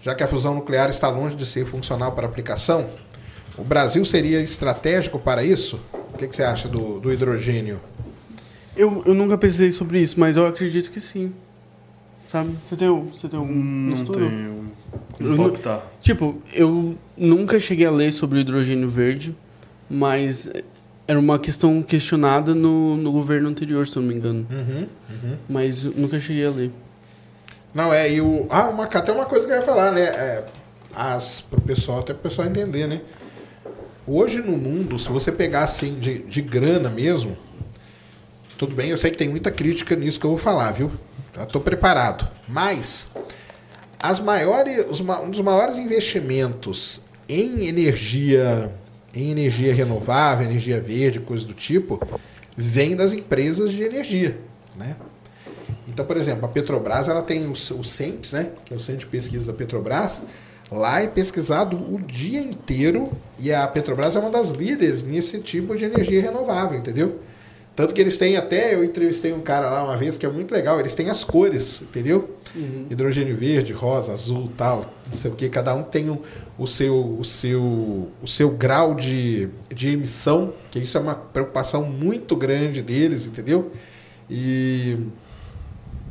já que a fusão nuclear está longe de ser funcional para aplicação? O Brasil seria estratégico para isso? O que, que você acha do, do hidrogênio? Eu, eu nunca pensei sobre isso, mas eu acredito que sim. Sabe? Você tem, um- você tem algum Não estudo? tenho Eu como não- optar. Tipo, eu nunca cheguei a ler sobre o hidrogênio verde, mas era uma questão questionada no, no governo anterior, se eu não me engano. Uhum, uhum. Mas nunca cheguei a ler. Não, é, e o. Ah, uma, até uma coisa que eu ia falar, né? É, as, pro pessoal, até pro pessoal entender, né? Hoje no mundo, se você pegar assim de, de grana mesmo, tudo bem, eu sei que tem muita crítica nisso que eu vou falar, viu? Já tô preparado. Mas as maiores, os, um dos maiores investimentos em energia, em energia renovável, energia verde, coisa do tipo, vem das empresas de energia, né? Então, por exemplo, a Petrobras ela tem o, o CENPES, né, que é o Centro de Pesquisa da Petrobras. Lá é pesquisado o dia inteiro e a Petrobras é uma das líderes nesse tipo de energia renovável, entendeu? Tanto que eles têm até, eu entrevistei um cara lá uma vez que é muito legal, eles têm as cores, entendeu? Hidrogênio verde, rosa, azul, tal, não sei o que, cada um tem o, o seu, o, seu, o seu grau de, de emissão, que isso é uma preocupação muito grande deles, entendeu? E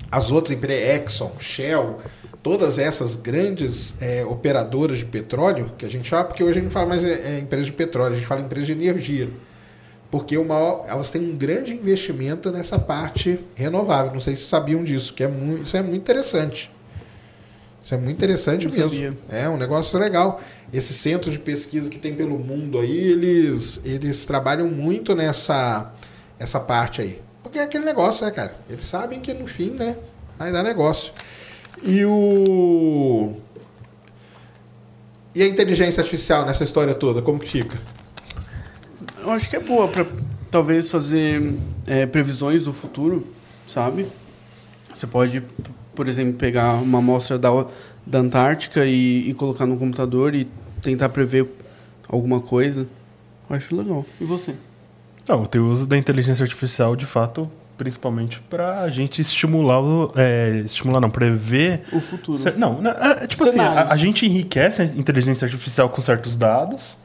as outras empresas, Exxon, Shell, todas essas grandes é, operadoras de petróleo, que a gente fala, porque hoje a gente fala mais é, é empresa de petróleo, a gente fala empresa de energia. Porque uma, elas têm um grande investimento nessa parte renovável. Não sei se sabiam disso, que é muito, isso é muito interessante. Isso é muito interessante mesmo. sabia. É um negócio legal. Esse centro de pesquisa que tem pelo mundo aí, eles, eles trabalham muito nessa essa parte aí. Porque é aquele negócio, né, cara? Eles sabem que no fim, né, vai dar negócio. E o. E a inteligência artificial nessa história toda, como que fica? Eu acho que é boa para talvez fazer é, previsões do futuro, sabe? Você pode, por exemplo, pegar uma amostra da, da Antártica e, e colocar no computador e tentar prever alguma coisa. Eu acho legal. E você? Não, o uso da inteligência artificial, de fato, principalmente para a gente estimular, o, é, estimular não, prever... O futuro. Não, né, é, tipo assim, a, Cenários. a gente enriquece a inteligência artificial com certos dados,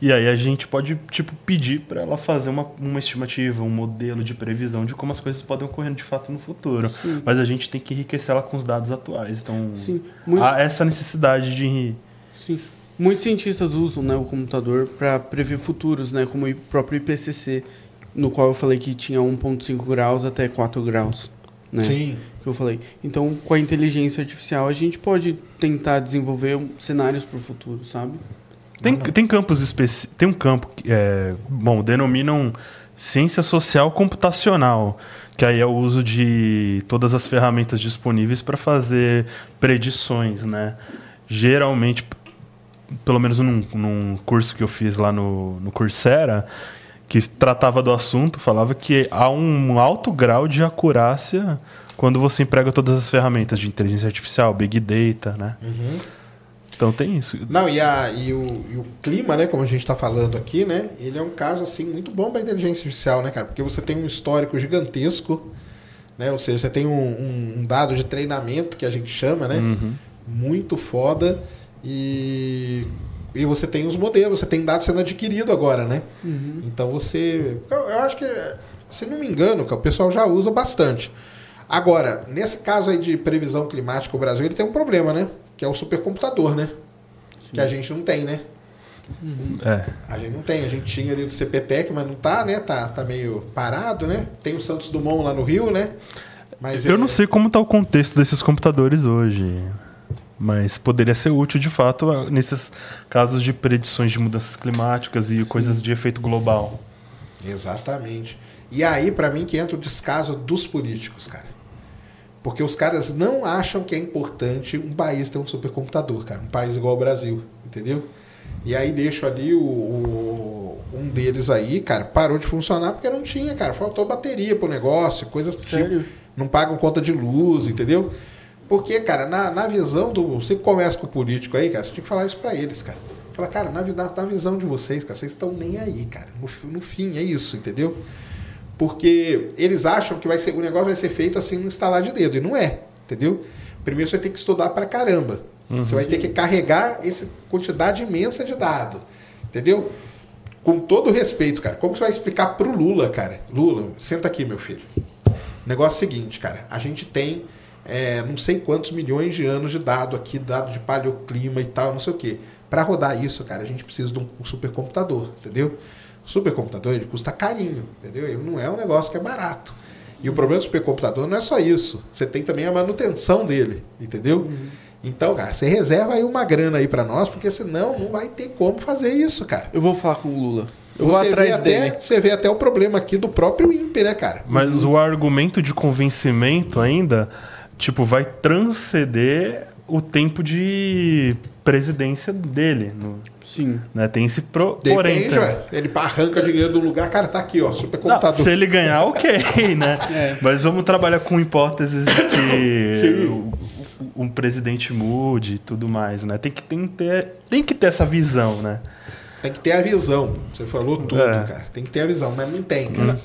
e aí a gente pode, tipo, pedir para ela fazer uma, uma estimativa, um modelo de previsão de como as coisas podem ocorrer de fato no futuro. Mas a gente tem que enriquecer ela com os dados atuais. Então, Sim. Muito, há essa necessidade de... sim. Muitos cientistas usam né, o computador para prever futuros, né, como o próprio IPCC, no qual eu falei que tinha 1,5 graus até 4 graus. Né? Sim. que eu falei. Então, com a inteligência artificial, a gente pode tentar desenvolver cenários para o futuro, sabe? Tem, tem campos específicos. Tem um campo que é, bom, denominam ciência social computacional, que aí é o uso de todas as ferramentas disponíveis para fazer predições, né? Geralmente, pelo menos num, num curso que eu fiz lá no, no Coursera, que tratava do assunto, falava que há um alto grau de acurácia quando você emprega todas as ferramentas de inteligência artificial, big data, né? Então tem isso. Não, e, a, e, o, e o clima, né, como a gente está falando aqui, né, ele é um caso assim muito bom para inteligência artificial, né, cara? Porque você tem um histórico gigantesco, né? Ou seja, você tem um, um- um dado de treinamento que a gente chama, né? Muito foda e e você tem os modelos, você tem dados sendo adquirido agora, né? Então você, eu, eu acho que, se não me engano, o pessoal já usa bastante. Agora, nesse caso aí de previsão climática, o Brasil ele tem um problema, né? Que é o supercomputador, né? Que a gente não tem, né? É. A gente não tem, a gente tinha ali do CPTEC, mas não tá, né? Tá, tá meio parado, né? Tem o Santos Dumont lá no Rio, né? Mas Eu ele- não sei como está o contexto desses computadores hoje, mas poderia ser útil de fato nesses casos de predições de mudanças climáticas e coisas de efeito global. Exatamente. E aí, pra mim, que entra o descaso dos políticos, cara. Porque os caras não acham que é importante um país ter um supercomputador, cara. Um país igual ao Brasil, entendeu? E aí deixo ali o, o- um deles aí, cara, parou de funcionar porque não tinha, cara. Faltou bateria pro negócio, coisas do Sério? tipo. Não pagam conta de luz, entendeu? Porque, cara, na, na visão do. Você que conversa com o político aí, cara, você tinha que falar isso pra eles, cara. Fala, cara, na, na, na visão de vocês, cara, vocês estão nem aí, cara. No, no fim, é isso, entendeu? Porque eles acham que vai ser, o negócio vai ser feito assim no instalar de dedo. E não é, entendeu? Primeiro você tem que estudar pra caramba. você vai ter que carregar essa quantidade imensa de dado. Entendeu? Com todo respeito, cara. Como você vai explicar pro Lula, cara? Lula, senta aqui, meu filho. O negócio é o seguinte, cara. A gente tem é, não sei quantos milhões de anos de dado aqui, dado de paleoclima e tal, não sei o quê. Para rodar isso, cara, a gente precisa de um supercomputador, entendeu? O supercomputador ele custa carinho, entendeu? Ele não é um negócio que é barato. E o problema do supercomputador não é só isso. Você tem também a manutenção dele, entendeu? Então, cara, você reserva aí uma grana aí para nós, porque senão não vai ter como fazer isso, cara. Eu vou falar com o Lula. Eu vou Você vê, atrás até, dele. você vê até o problema aqui do próprio INPE, né, cara? Mas o argumento de convencimento ainda, tipo, vai transcender o tempo de presidência dele. no- Sim. né? Tem esse pro, porém. Depende, também. ué. Ele arranca dinheiro do lugar, cara, tá aqui, ó, Não, supercomputador. se ele ganhar, ok, né? É. Mas vamos trabalhar com hipóteses de que o- um presidente mude e tudo mais, né? Tem que, tem, que ter, tem que ter essa visão, né? Tem que ter a visão. Você falou tudo, É. cara. Tem que ter a visão, mas não tem, cara.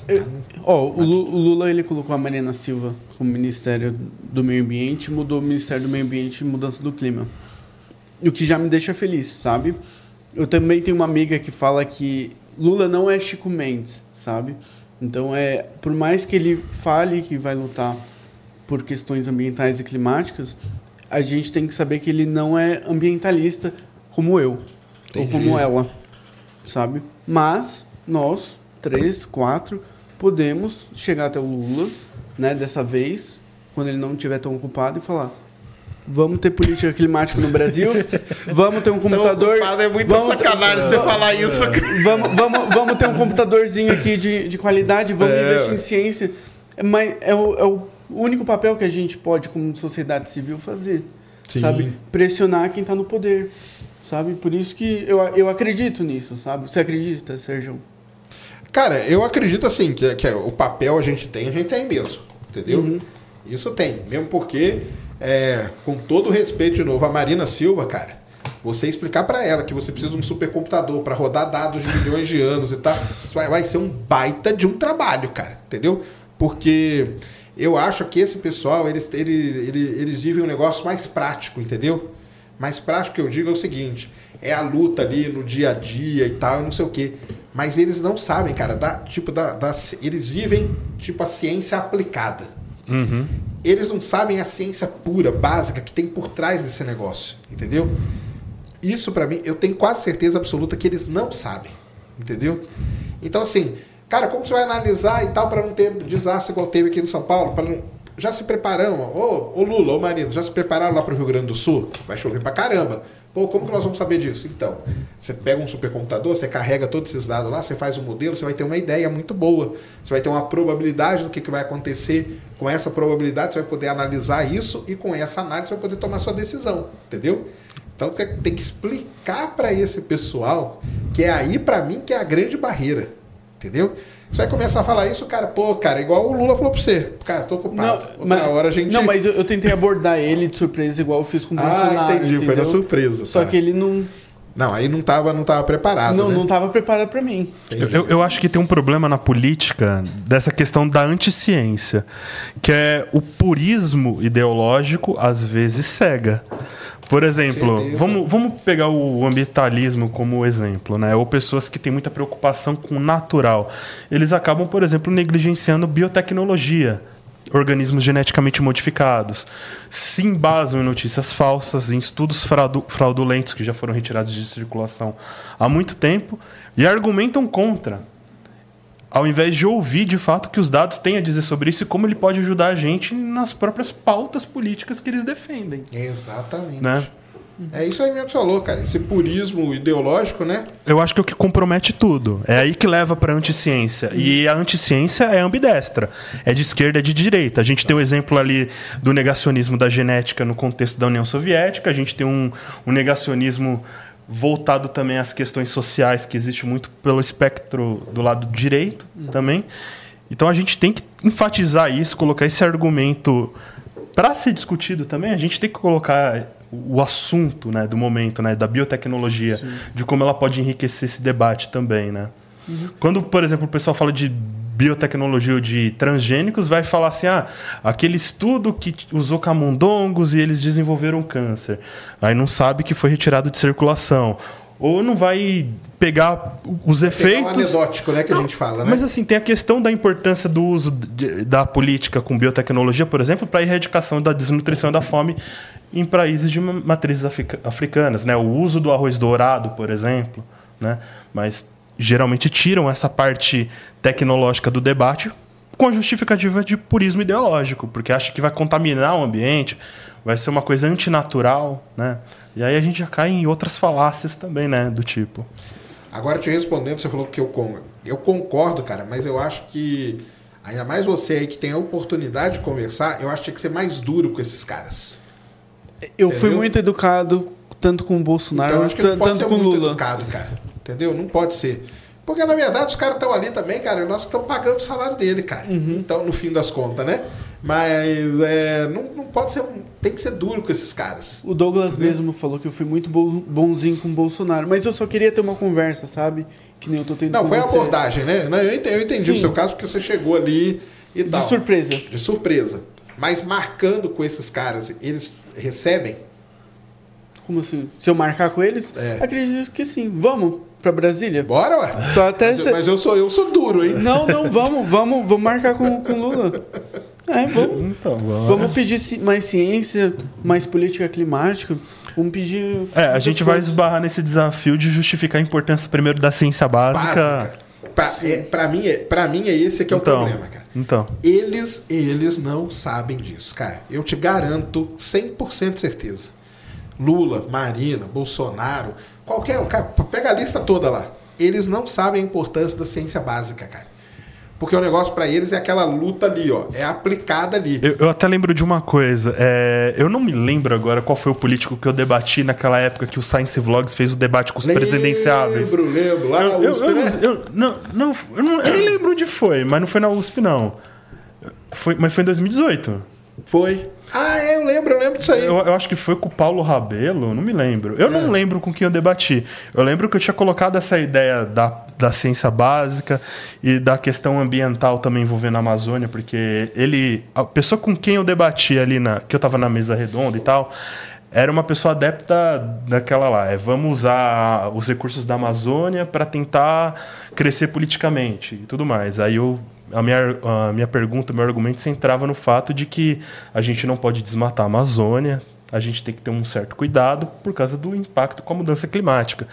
Ó, o Lu- o Lula ele colocou a Mariana Silva como Ministério do Meio Ambiente, mudou o Ministério do Meio Ambiente e Mudança do Clima. O que já me deixa feliz, sabe? Eu também tenho uma amiga que fala que Lula não é Chico Mendes, sabe? Então é, por mais que ele fale que vai lutar por questões ambientais e climáticas, a gente tem que saber que ele não é ambientalista como eu Entendi. ou como ela, sabe? Mas nós, três, quatro, podemos chegar até o Lula, né, dessa vez, quando ele não estiver tão ocupado e falar Vamos ter política climática no Brasil. Vamos ter um computador. é muita vamos- sacanagem você falar isso. Vamos, vamos, vamos ter um computadorzinho aqui de, de qualidade, vamos É. investir em ciência. Mas é o, é o único papel que a gente pode, como sociedade civil, fazer. Sim. Sabe? Pressionar quem está no poder. Sabe? Por isso que eu, eu acredito nisso, sabe? Você acredita, Sérgio? Cara, eu acredito assim, que, que o papel a gente tem, a gente tem mesmo. Entendeu? Isso tem. Mesmo porque, é, com todo o respeito de novo, a Marina Silva, cara, você explicar pra ela que você precisa de um supercomputador pra rodar dados de milhões de anos e tal, isso vai, vai ser um baita de um trabalho, cara. Entendeu? Porque eu acho que esse pessoal, eles, eles, eles, eles vivem um negócio mais prático, entendeu? Mais prático que eu digo é o seguinte: é a luta ali no dia a dia e tal, e não sei o quê. Mas eles não sabem, cara, da, tipo, da, da, eles vivem tipo a ciência aplicada. Eles não sabem a ciência pura, básica, que tem por trás desse negócio, entendeu? Isso pra mim, eu tenho quase certeza absoluta que eles não sabem, entendeu? Então assim, cara, como você vai analisar e tal para não ter desastre igual teve aqui no São Paulo? Pra não... Já se prepararam, ô, ô Lula, ô Marino, já se prepararam lá pro Rio Grande do Sul? Vai chover pra caramba. Pô, como que nós vamos saber disso? Então, você pega um supercomputador, você carrega todos esses dados lá, você faz um modelo, você vai ter uma ideia muito boa. Você vai ter uma probabilidade do que, que vai acontecer. Com essa probabilidade, você vai poder analisar isso e com essa análise você vai poder tomar sua decisão, entendeu? Então tem que explicar para esse pessoal que é aí para mim que é a grande barreira, entendeu? Você vai começar a falar isso, cara, pô, cara, igual o Lula falou para você, cara, tô ocupado. Outra hora a gente Não, mas eu, eu tentei abordar ele de surpresa, igual eu fiz com o Ah, Bolsonaro. entendi, foi na entendeu? surpresa. Só tá. que ele não, Não, aí não tava, não tava preparado, não, né? não tava preparado pra mim. Eu- eu acho que tem um problema na política dessa questão da anticiência, que é o purismo ideológico às vezes cega. Por exemplo, Certeza. vamos, vamos pegar o ambientalismo como exemplo, né? Ou pessoas que têm muita preocupação com o natural. Eles acabam, por exemplo, negligenciando biotecnologia, organismos geneticamente modificados, se embasam em notícias falsas, em estudos fraudu- fraudulentos que já foram retirados de circulação há muito tempo e argumentam contra. Ao invés de ouvir de fato o que os dados têm a dizer sobre isso e como ele pode ajudar a gente nas próprias pautas políticas que eles defendem. Exatamente. Né? É isso aí mesmo que você falou, cara. Esse purismo ideológico, né? Eu acho que é o que compromete tudo. É aí que leva para a anticiência. E a anticiência é ambidestra. É de esquerda, é de direita. A gente tem o exemplo ali do negacionismo da genética no contexto da União Soviética. A gente tem um, um negacionismo voltado também às questões sociais, que existe muito pelo espectro do lado direito também. Então a gente tem que enfatizar isso, colocar esse argumento para ser discutido também. A gente tem que colocar o assunto né, do momento, né, da biotecnologia, de como ela pode enriquecer esse debate também, né? Quando, por exemplo, o pessoal fala de biotecnologia de transgênicos, vai falar assim, ah, aquele estudo que usou camundongos e eles desenvolveram câncer. Aí não sabe que foi retirado de circulação. Ou não vai pegar os efeitos... o anedótico, né, que a gente fala, né? Mas assim, tem a questão da importância do uso de- da política com biotecnologia, por exemplo, para a erradicação da desnutrição e da fome em países de ma- matrizes africa- africanas, né? O uso do arroz dourado, por exemplo, né? Mas geralmente tiram essa parte tecnológica do debate com a justificativa de purismo ideológico, porque acha que vai contaminar o ambiente, vai ser uma coisa antinatural, né? E aí a gente já cai em outras falácias também, né, do tipo. Agora te respondendo, você falou que eu, eu concordo, cara, mas eu acho que ainda mais você aí que tem a oportunidade de conversar, eu acho que tinha que ser mais duro com esses caras. Eu fui Entendeu? muito educado, tanto com o Bolsonaro, Então eu acho que não tan- pode tanto ser com o muito Lula. educado, cara. Entendeu? Não pode ser. Porque na verdade os caras estão ali também, cara, nós estamos pagando o salário dele, cara. Uhum. Então, no fim das contas, né? Mas é, não, não pode ser. um- Tem que ser duro com esses caras. O Douglas mesmo falou que eu fui muito bo- bonzinho com o Bolsonaro, mas eu só queria ter uma conversa, sabe? Que nem eu tô tendo Não, foi a abordagem, né? Não, eu entendi, eu entendi o seu caso porque você chegou ali e tal. De surpresa. De surpresa. Mas marcando com esses caras, eles recebem? Como assim? Se eu marcar com eles? É. Acredito que sim. Vamos pra Brasília? Bora, ué. Tô até Mas, eu- mas eu sou eu sou duro, hein? Não, não, vamos, vamos, vamos marcar com com o Lula. É, vamos, Então, vamos. vamos pedir mais ciência, mais política climática. Vamos pedir. É, a gente vai esbarrar nesse desafio de justificar a importância primeiro da ciência básica. Básica. Pra, é, pra mim, é, pra mim é esse que é o Então, problema, cara. então. Eles, eles não sabem disso, cara. Eu te garanto 100% de certeza. Lula, Marina, Bolsonaro, qualquer, cara, pega a lista toda lá. Eles não sabem a importância da ciência básica, cara. Porque o negócio pra eles é aquela luta ali, ó, é aplicada ali. Eu, eu até lembro de uma coisa. é, eu não me lembro agora qual foi o político que eu debati naquela época que o Science Vlogs fez o debate com os presidenciáveis. Lembro, lembro. Lá Eu, na USP, eu- né? eu- não, não, eu, não, eu nem lembro onde foi, mas não foi na USP, não. Foi, mas foi em 2018. Foi. Ah, é, eu lembro, eu lembro disso aí. Eu, eu acho que foi com o Paulo Rabelo, não me lembro. Eu não lembro com quem eu debati. Eu lembro que eu tinha colocado essa ideia da, da ciência básica e da questão ambiental também envolvendo a Amazônia, porque ele. A pessoa com quem eu debati ali, na, que eu tava na mesa redonda e tal. Era uma pessoa adepta daquela lá, é vamos usar os recursos da Amazônia para tentar crescer politicamente e tudo mais. Aí eu a minha, a minha pergunta, meu argumento se entrava no fato de que a gente não pode desmatar a Amazônia, a gente tem que ter um certo cuidado por causa do impacto com a mudança climática.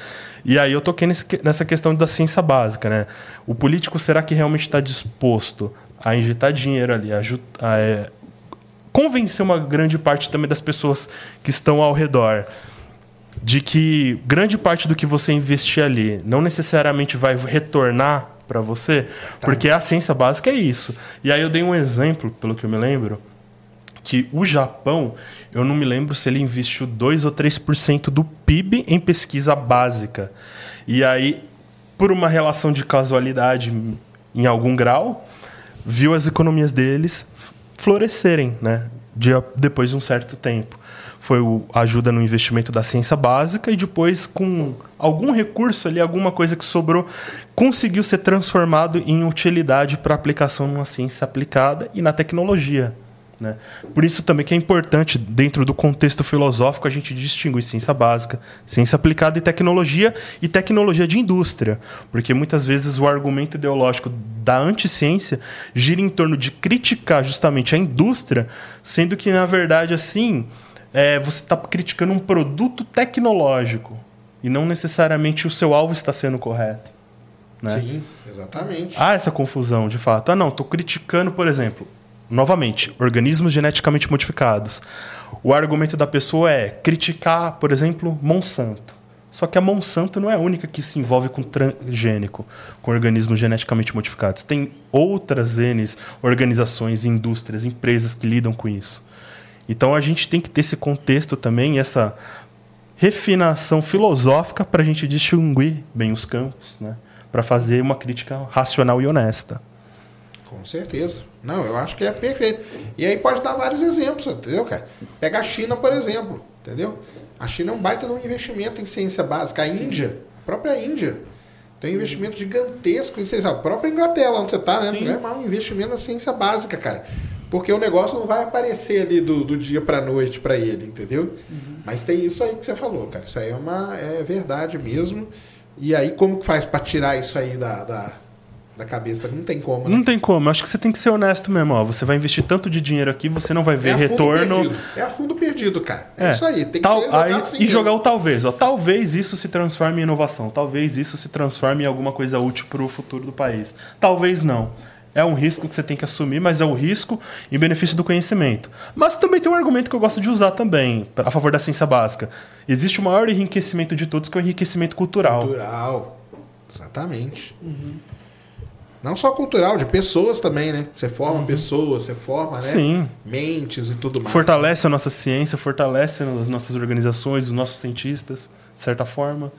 E aí eu toquei nesse, nessa questão da ciência básica, né? O político, será que realmente está disposto a injetar dinheiro ali, a, a, é, convencer uma grande parte também das pessoas que estão ao redor de que grande parte do que você investir ali não necessariamente vai retornar para você, porque a ciência básica é isso. E aí eu dei um exemplo, pelo que eu me lembro, que o Japão, eu não me lembro se ele investiu 2 ou 3% do PIB em pesquisa básica. E aí, por uma relação de casualidade em algum grau, viu as economias deles florescerem, né? De, depois de um certo tempo. Foi a ajuda no investimento da ciência básica e depois, com algum recurso ali, alguma coisa que sobrou, conseguiu ser transformado em utilidade para aplicação numa ciência aplicada e na tecnologia. Né? Por isso também que é importante, dentro do contexto filosófico, a gente distinguir ciência básica, ciência aplicada e tecnologia, e tecnologia de indústria. Porque muitas vezes o argumento ideológico da anticiência gira em torno de criticar justamente a indústria, sendo que, na verdade, assim, é, você está criticando um produto tecnológico e não necessariamente o seu alvo está sendo correto. Né? Sim, exatamente. Há essa confusão, de fato. Ah, não, estou criticando, por exemplo, novamente, organismos geneticamente modificados. O argumento da pessoa é criticar, por exemplo, Monsanto. Só que a Monsanto não é a única que se envolve com transgênico, com organismos geneticamente modificados. Tem outras N organizações, indústrias, empresas que lidam com isso. Então a gente tem que ter esse contexto também, essa refinação filosófica para a gente distinguir bem os campos, né? para fazer uma crítica racional e honesta. Com certeza. Não, eu acho que é perfeito. E aí pode dar vários exemplos, entendeu, cara? Pega a China, por exemplo, entendeu? A China é um baita de um investimento em ciência básica. A Índia, a própria Índia, tem um investimento gigantesco em ciência. A própria Inglaterra, onde você está, né? Sim. É um investimento na ciência básica, cara. Porque o negócio não vai aparecer ali do, do dia para noite para ele, entendeu? Mas tem isso aí que você falou, cara. Isso aí é uma é verdade mesmo. E aí, como que faz para tirar isso aí da, da, da cabeça? Não tem como, né? Não tem como, acho que você tem que ser honesto mesmo. Ó. Você vai investir tanto de dinheiro aqui, você não vai ver é retorno. Perdido. É a fundo perdido, cara. É, isso aí. Tem que Tal- ser jogado aí- E jogar o talvez. Ó. Talvez isso se transforme em inovação. Talvez isso se transforme em alguma coisa útil para o futuro do país. Talvez não. É um risco que você tem que assumir, mas é o risco em benefício do conhecimento. Mas também tem um argumento que eu gosto de usar também, a favor da ciência básica. Existe o maior enriquecimento de todos, que é o enriquecimento cultural. Cultural. Exatamente. Não só cultural, de pessoas também, né? Você forma pessoas, você forma, né? Sim. Mentes e tudo mais. Fortalece a nossa ciência, fortalece as nossas organizações, os nossos cientistas, de certa forma.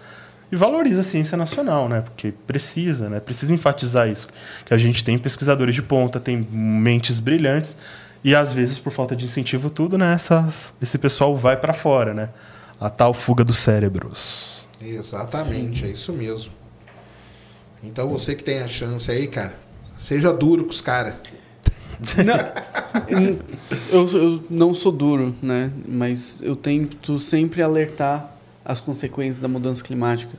E valoriza a ciência nacional, né? Porque precisa, né? Precisa enfatizar isso. Que a gente tem pesquisadores de ponta, tem mentes brilhantes, e às vezes, por falta de incentivo, tudo, né? Essas, esse pessoal vai para fora, né? A tal fuga dos cérebros. Exatamente, é isso mesmo. Então você que tem a chance aí, cara, seja duro com os caras. Não, eu, eu não sou duro, né? Mas eu tento sempre alertar as consequências da mudança climática,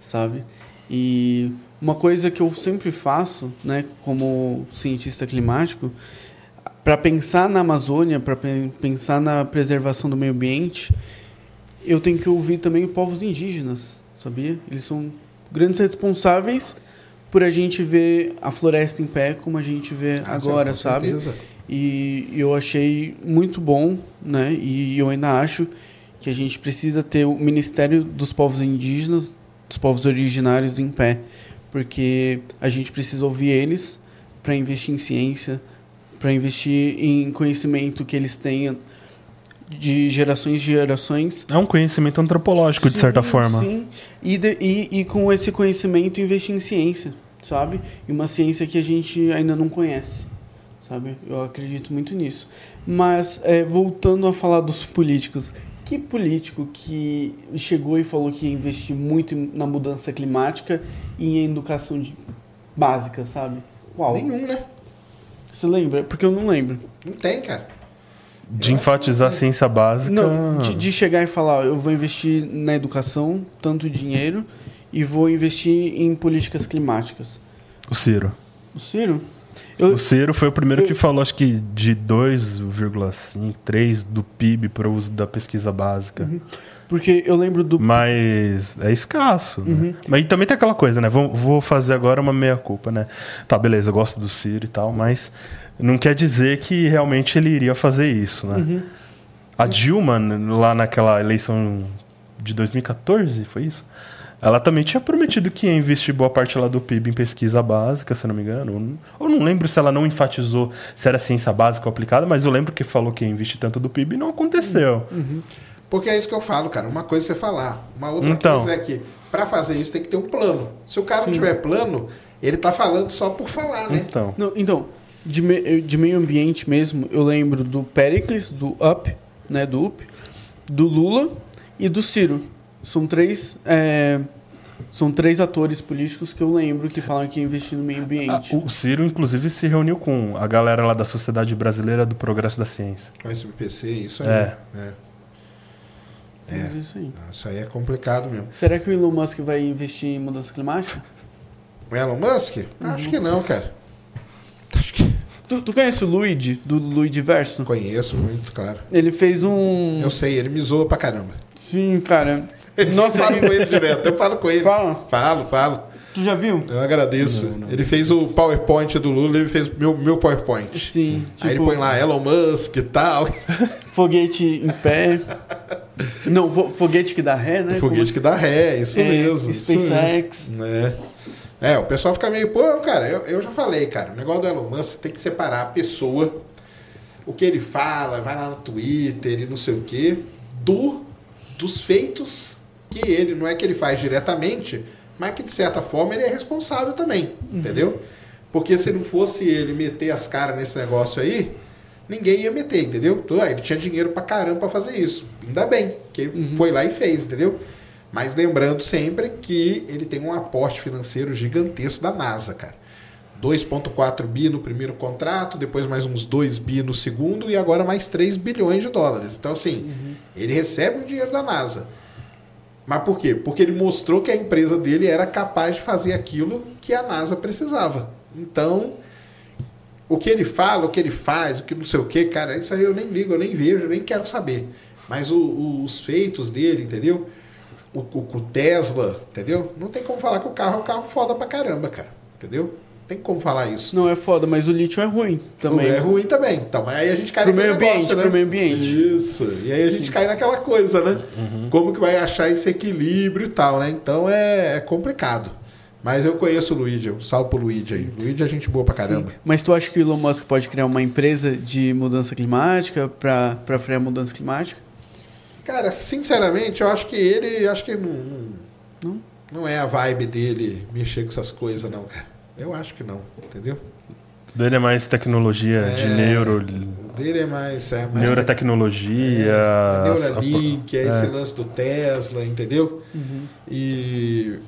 sabe? E uma coisa que eu sempre faço, né, como cientista climático, para pensar na Amazônia, para pensar na preservação do meio ambiente, eu tenho que ouvir também os povos indígenas, sabia? Eles são grandes responsáveis por a gente ver a floresta em pé como a gente vê Ah, agora, com sabe? certeza. E eu achei muito bom, né? E eu ainda acho que a gente precisa ter o Ministério dos Povos Indígenas, dos povos originários em pé, porque a gente precisa ouvir eles para investir em ciência, para investir em conhecimento que eles tenham de gerações de gerações. É um conhecimento antropológico, de certa Sim, forma. Sim, e, de- e, e com esse conhecimento investir em ciência, sabe? E uma ciência que a gente ainda não conhece, sabe? Eu acredito muito nisso. Mas, é, voltando a falar dos políticos, que político que chegou e falou que ia investir muito na mudança climática e em educação de- básica, sabe? Qual? Nenhum, né? Você lembra? Porque eu não lembro. Não tem, cara. De enfatizar a ciência básica. Não, de, de chegar e falar, eu vou investir na educação, tanto dinheiro, e vou investir em políticas climáticas. O Ciro. O Ciro? Eu, O Ciro foi o primeiro que falou, acho que de 2,5, 3 do PIB para o uso da pesquisa básica. Uhum. porque eu lembro do. Mas é escasso, né? Uhum. Mas e também tem aquela coisa, né? Vou, vou fazer agora uma meia-culpa, né? Tá, beleza, eu gosto do Ciro e tal, mas não quer dizer que realmente ele iria fazer isso, né? Uhum. A Dilma, lá naquela eleição de 2014, foi isso? Ela também tinha prometido que ia investir boa parte lá do PIB em pesquisa básica, se eu não me engano. Ou não- lembro se ela não enfatizou se era ciência básica ou aplicada, mas eu lembro que falou que ia investir tanto do PIB e não aconteceu. Porque é isso que eu falo, cara. Uma coisa é você falar, uma outra Então. coisa é que pra fazer isso tem que ter um plano. Se o cara não tiver plano, ele tá falando só por falar, né? Então. Não, então, de, me- de meio ambiente mesmo, eu lembro do Pericles, do UP, né? Do UP, do Lula e do Ciro. São três. é, são três atores políticos que eu lembro que falam que investir no meio Ah, ambiente. o Ciro, inclusive, se reuniu com a galera lá da Sociedade Brasileira do Progresso da Ciência. Com esse BPC, isso aí. É. É. Mas é isso aí. Isso aí é complicado mesmo. Será que o Elon Musk vai investir em mudança climática? O Elon Musk? Uhum. Acho que não, cara. Acho que Tu, tu conhece o Luigi, do Luigi Verso? conheço muito, claro. Ele fez um. Eu sei, ele me zoa pra caramba. Sim, cara. Eu Nossa, falo ele- com ele direto, eu falo com ele. Fala. Falo, falo. Tu já viu? Eu agradeço. Ele fez o PowerPoint do Lula, ele fez meu, meu PowerPoint. Sim. Aí ele tipo, põe lá Elon Musk e tal. Foguete em pé. Não, fo- foguete que dá ré, né? Foguete que dá ré, isso É, mesmo. isso SpaceX. mesmo. É. É, o pessoal fica meio, pô, cara, eu, eu já falei, cara, o negócio do Elon Musk tem que separar a pessoa, o que ele fala, vai lá no Twitter e não sei o quê, do, dos feitos que ele, não é que ele faz diretamente, mas que de certa forma ele é responsável também, entendeu? Porque se não fosse ele meter as caras nesse negócio aí, ninguém ia meter, entendeu? Ah, Ele tinha dinheiro pra caramba pra fazer isso. Ainda bem, que foi lá e fez, entendeu? Mas lembrando sempre que ele tem um aporte financeiro gigantesco da NASA, cara. 2,4 bi no primeiro contrato, depois mais uns 2 bi no segundo e agora mais 3 bilhões de dólares. Então, assim, ele recebe o dinheiro da NASA. Mas por quê? Porque ele mostrou que a empresa dele era capaz de fazer aquilo que a NASA precisava. Então, o que ele fala, o que ele faz, o que não sei o que, cara, isso aí eu nem ligo, eu nem vejo, eu nem quero saber. Mas o- o- os feitos dele, entendeu? O, o- Tesla, entendeu? Não tem como falar que o carro é um carro foda pra caramba, cara. Entendeu? Tem como falar isso. Não é foda, mas o lítio é ruim também. É ruim também. Então, mas aí a gente cai Pro naquele meio ambiente, negócio, né? pro meio ambiente. Isso. E aí a gente cai naquela coisa, né? Como que vai achar esse equilíbrio e tal, né? Então é, é complicado. Mas eu conheço o Luigi, um salve pro Luigi aí. Luigi é gente boa pra caramba. Mas tu acha que o Elon Musk pode criar uma empresa de mudança climática pra, pra frear a mudança climática? Cara, sinceramente, eu acho que ele, acho que não, não, Não? não é a vibe dele mexer com essas coisas, não, cara. Eu acho que não, entendeu? Dele é mais tecnologia de É, neuro, O dele é mais. É mais neurotecnologia. a as- Neuralink, é é. esse lance do Tesla, entendeu? E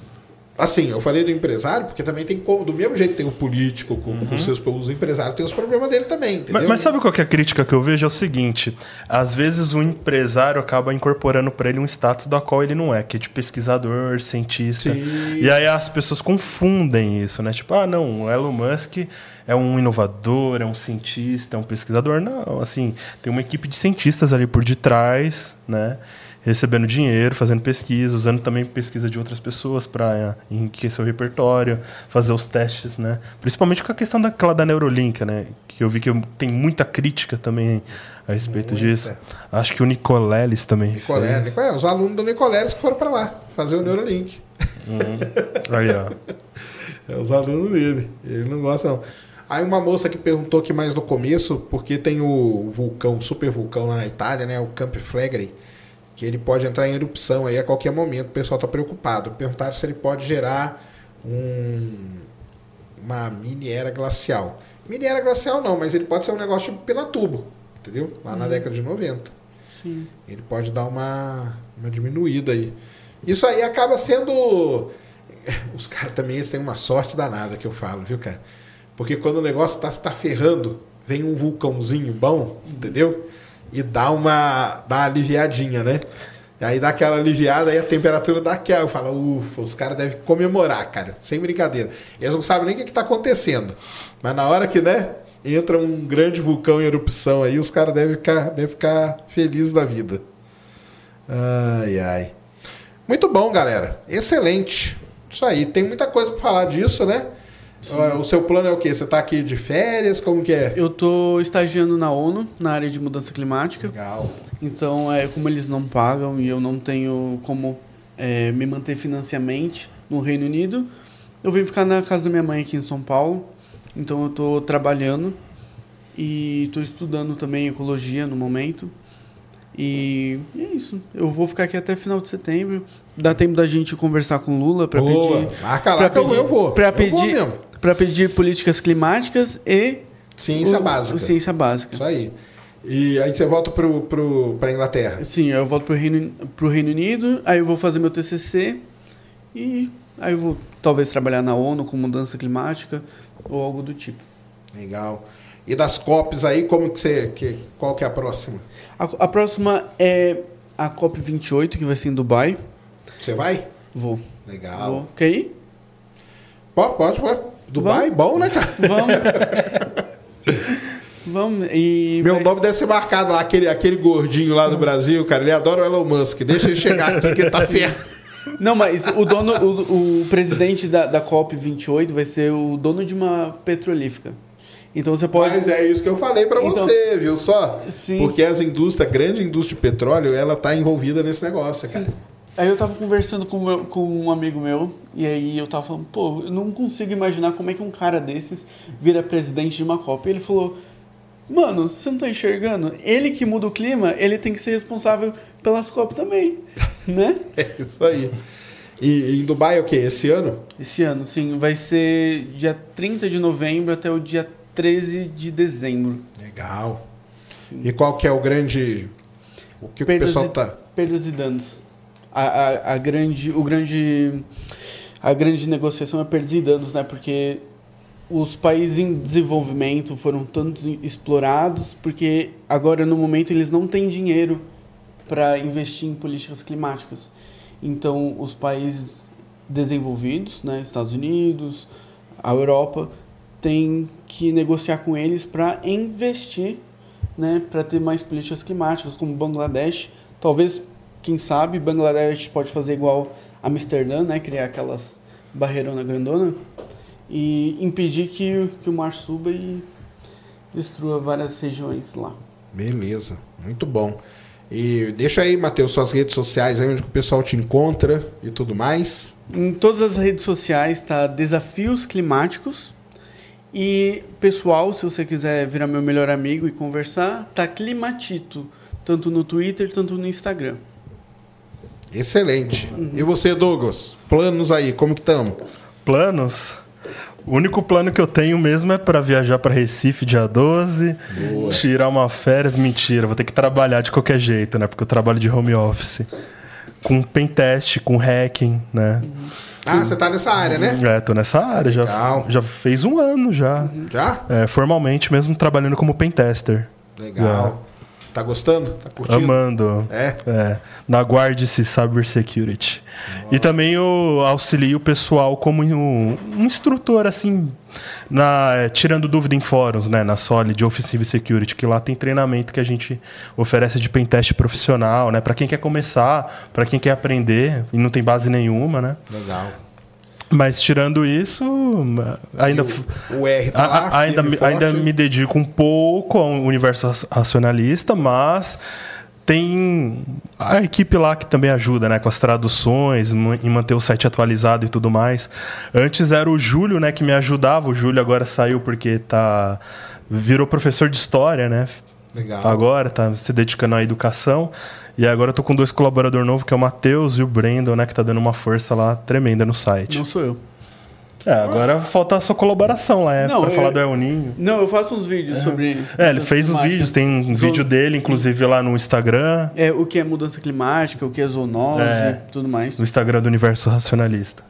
Assim, eu falei do empresário, porque também tem como, do mesmo jeito tem o político com, com seus os empresários tem os problemas dele também, entendeu? Mas, mas sabe qual é a crítica que eu vejo? É o seguinte: às vezes o empresário acaba incorporando para ele um status da qual ele não é, que é de pesquisador, cientista. Sim. E aí as pessoas confundem isso, né? Tipo, ah, não, o Elon Musk é um inovador, é um cientista, é um pesquisador. Não, assim, tem uma equipe de cientistas ali por detrás, né? Recebendo dinheiro, fazendo pesquisa, usando também pesquisa de outras pessoas para enriquecer o repertório, fazer os testes, né? Principalmente com a questão daquela da Neurolink, né? Que eu vi que tem muita crítica também a respeito Muita. disso. Acho que o Nicoleles também. Nicolé, fez. é, os alunos do Nicoleles que foram para lá fazer o Neuralink. Aí, ó. É os alunos dele. Ele não gosta, não. Aí uma moça que perguntou aqui mais no começo, porque tem o vulcão, o super vulcão lá na Itália, né? O Camp Flegrei, que ele pode entrar em erupção aí a qualquer momento. O pessoal está preocupado. Perguntaram se ele pode gerar um, uma mini era glacial. Mini era glacial não, mas ele pode ser um negócio tipo Pinatubo, entendeu? Lá na década de 90. Sim. Ele pode dar uma, uma diminuída aí. Isso aí acaba sendo. Os caras também eles têm uma sorte danada que eu falo, viu, cara? Porque quando o negócio está se tá ferrando, vem um vulcãozinho bom, entendeu? E dá uma, dá uma aliviadinha, né? E aí dá aquela aliviada, aí a temperatura dá aquela. Eu falo, ufa, os caras devem comemorar, cara, sem brincadeira. Eles não sabem nem o que está acontecendo. Mas na hora que, né, entra um grande vulcão em erupção aí, os caras devem ficar, devem ficar felizes da vida. Ai, ai. Muito bom, galera. Excelente. Isso aí. Tem muita coisa para falar disso, né? Ah, O seu plano é o quê? Você tá aqui de férias? Como que é? Eu tô estagiando na ONU, na área de mudança climática. Legal. Então, é como eles não pagam e eu não tenho como é, me manter financeiramente no Reino Unido, eu vim ficar na casa da minha mãe aqui em São Paulo. Então, eu tô trabalhando e tô estudando também ecologia no momento. E é isso. Eu vou ficar aqui até final de setembro. Dá tempo da gente conversar com o Lula para pedir Marca lá pra que pedir- eu vou. pra Eu vou pedir mesmo. Para pedir políticas climáticas e Ciência o- básica. o ciência básica. Isso aí. E aí você volta pro, pro, pra Inglaterra. Sim, eu volto pro Reino, pro Reino Unido, aí eu vou fazer meu TCC e aí eu vou talvez trabalhar na ONU com mudança climática ou algo do tipo. Legal. E das COPs aí, como que você. Que, qual que é a próxima? A, a próxima é a COP28, que vai ser em Dubai. Você vai? Vou. Legal. Vou. Quer ir? Pode, pode, pode. Dubai, bom, né, cara? Vamos. Vamos. E Meu nome deve ser marcado lá, aquele, aquele gordinho lá do Brasil, cara. Ele adora o Elon Musk. Deixa ele chegar aqui que ele tá ferro. Não, mas o dono, o, o presidente da, da COP28 vai ser o dono de uma petrolífica. Então você pode. Mas é isso que eu falei pra Então- você, viu só? Sim. Porque as indústrias, a grande indústria de petróleo, ela tá envolvida nesse negócio, cara. Aí eu tava conversando com, meu- com um amigo meu, e aí eu tava falando, pô, eu não consigo imaginar como é que um cara desses vira presidente de uma Copa. E ele falou, mano, você não tá enxergando? Ele que muda o clima, ele tem que ser responsável pelas Copas também, né? É isso aí. E, em Dubai é o quê? Esse ano? Esse ano, sim, vai ser dia 30 de novembro até o dia 13 de dezembro. Legal. E qual que é o grande. O que, que o Perdas pessoal e- tá. Perdas e danos. A, a, grande, o grande, a grande negociação é perdas e danos, né? Porque os países em desenvolvimento foram tanto explorados, porque agora no momento eles não têm dinheiro para investir em políticas climáticas. Então os países desenvolvidos, né, Estados Unidos, a Europa, têm que negociar com eles para investir, né, para ter mais políticas climáticas, como Bangladesh. Talvez, quem sabe, Bangladesh pode fazer igual Amsterdã, né, criar aquelas barreirona grandona e impedir que, que o mar suba e destrua várias regiões lá. Beleza, muito bom. E deixa aí, Matheus, suas redes sociais aí onde o pessoal te encontra e tudo mais. Em todas as redes sociais está Desafios Climáticos. E, pessoal, se você quiser virar meu melhor amigo e conversar, tá Climatito. Tanto no Twitter, tanto no Instagram. Excelente. E você, Douglas? Planos aí, como que estamos? Planos? O único plano que eu tenho mesmo é para viajar para Recife dia 12, tirar uma férias. Mentira, vou ter que trabalhar de qualquer jeito, né? Porque eu trabalho de home office. com pentest, com hacking, né? Ah, você tá nessa área, né? É, tô nessa área, já, Legal. já fez um ano já. Já? É, formalmente mesmo trabalhando como pentester. Legal. Tá gostando? Tá curtindo? Amando. É? É, na Guardice Cybersecurity. E também eu auxilio o pessoal como um, um instrutor, assim, na, é, tirando dúvida em fóruns, né? Na Solid Offensive Security, que lá tem treinamento que a gente oferece de pentest profissional, né? Para quem quer começar, para quem quer aprender e não tem base nenhuma, né? Legal. Mas tirando isso, ainda. O, o R tá lá, a- ainda, forte. ainda me dedico um pouco ao universo raci- racionalista, mas tem a equipe lá que também ajuda, né, com as traduções, em manter o site atualizado e tudo mais. Antes era o Júlio, né, que me ajudava. O Júlio agora saiu porque tá virou professor de história, né? Legal. Agora tá se dedicando à educação. E agora eu tô com dois colaboradores novos, que é o Matheus e o Brandon, né, que tá dando uma força lá tremenda no site. Não sou eu. É, agora falta a sua colaboração lá, é, Não, pra eu- falar do El Ninho. Não, eu faço uns vídeos sobre. É, ele fez os vídeos, tem um Zo- vídeo dele, inclusive, lá no Instagram, É, o que é mudança climática, o que é zoonose, É. tudo mais. no Instagram do Universo Racionalista.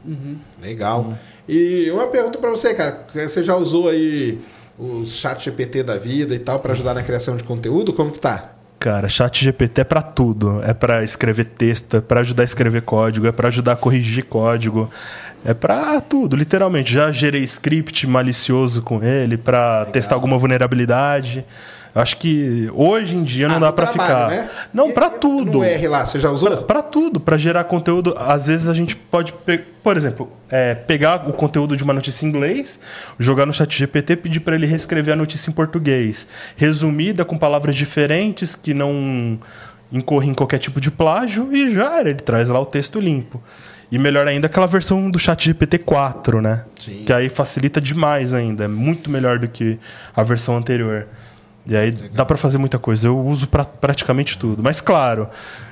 Legal. E uma pergunta pra você, cara. Você já usou aí o chat GPT da vida e tal pra ajudar na criação de conteúdo? Como que tá? Cara, chat GPT é pra tudo. É pra escrever texto, é pra ajudar a escrever código, é pra ajudar a corrigir código. É pra tudo, literalmente. Já gerei script malicioso com ele pra testar alguma vulnerabilidade. Acho que hoje em dia não Ah, dá no pra trabalho, ficar. né? Não, e tudo. No R lá, você já usou? Pra tudo, pra gerar conteúdo. Às vezes a gente pode, por exemplo, é, pegar o conteúdo de uma notícia em inglês, jogar no chat GPT, pedir para ele reescrever a notícia em português, resumida com palavras diferentes que não incorrem em qualquer tipo de plágio e já era, ele traz lá o texto limpo. E melhor ainda aquela versão do chat GPT 4, né? Sim. Que aí facilita demais ainda, é muito melhor do que a versão anterior. E aí dá pra fazer muita coisa. Eu uso pra praticamente tudo. Mas claro,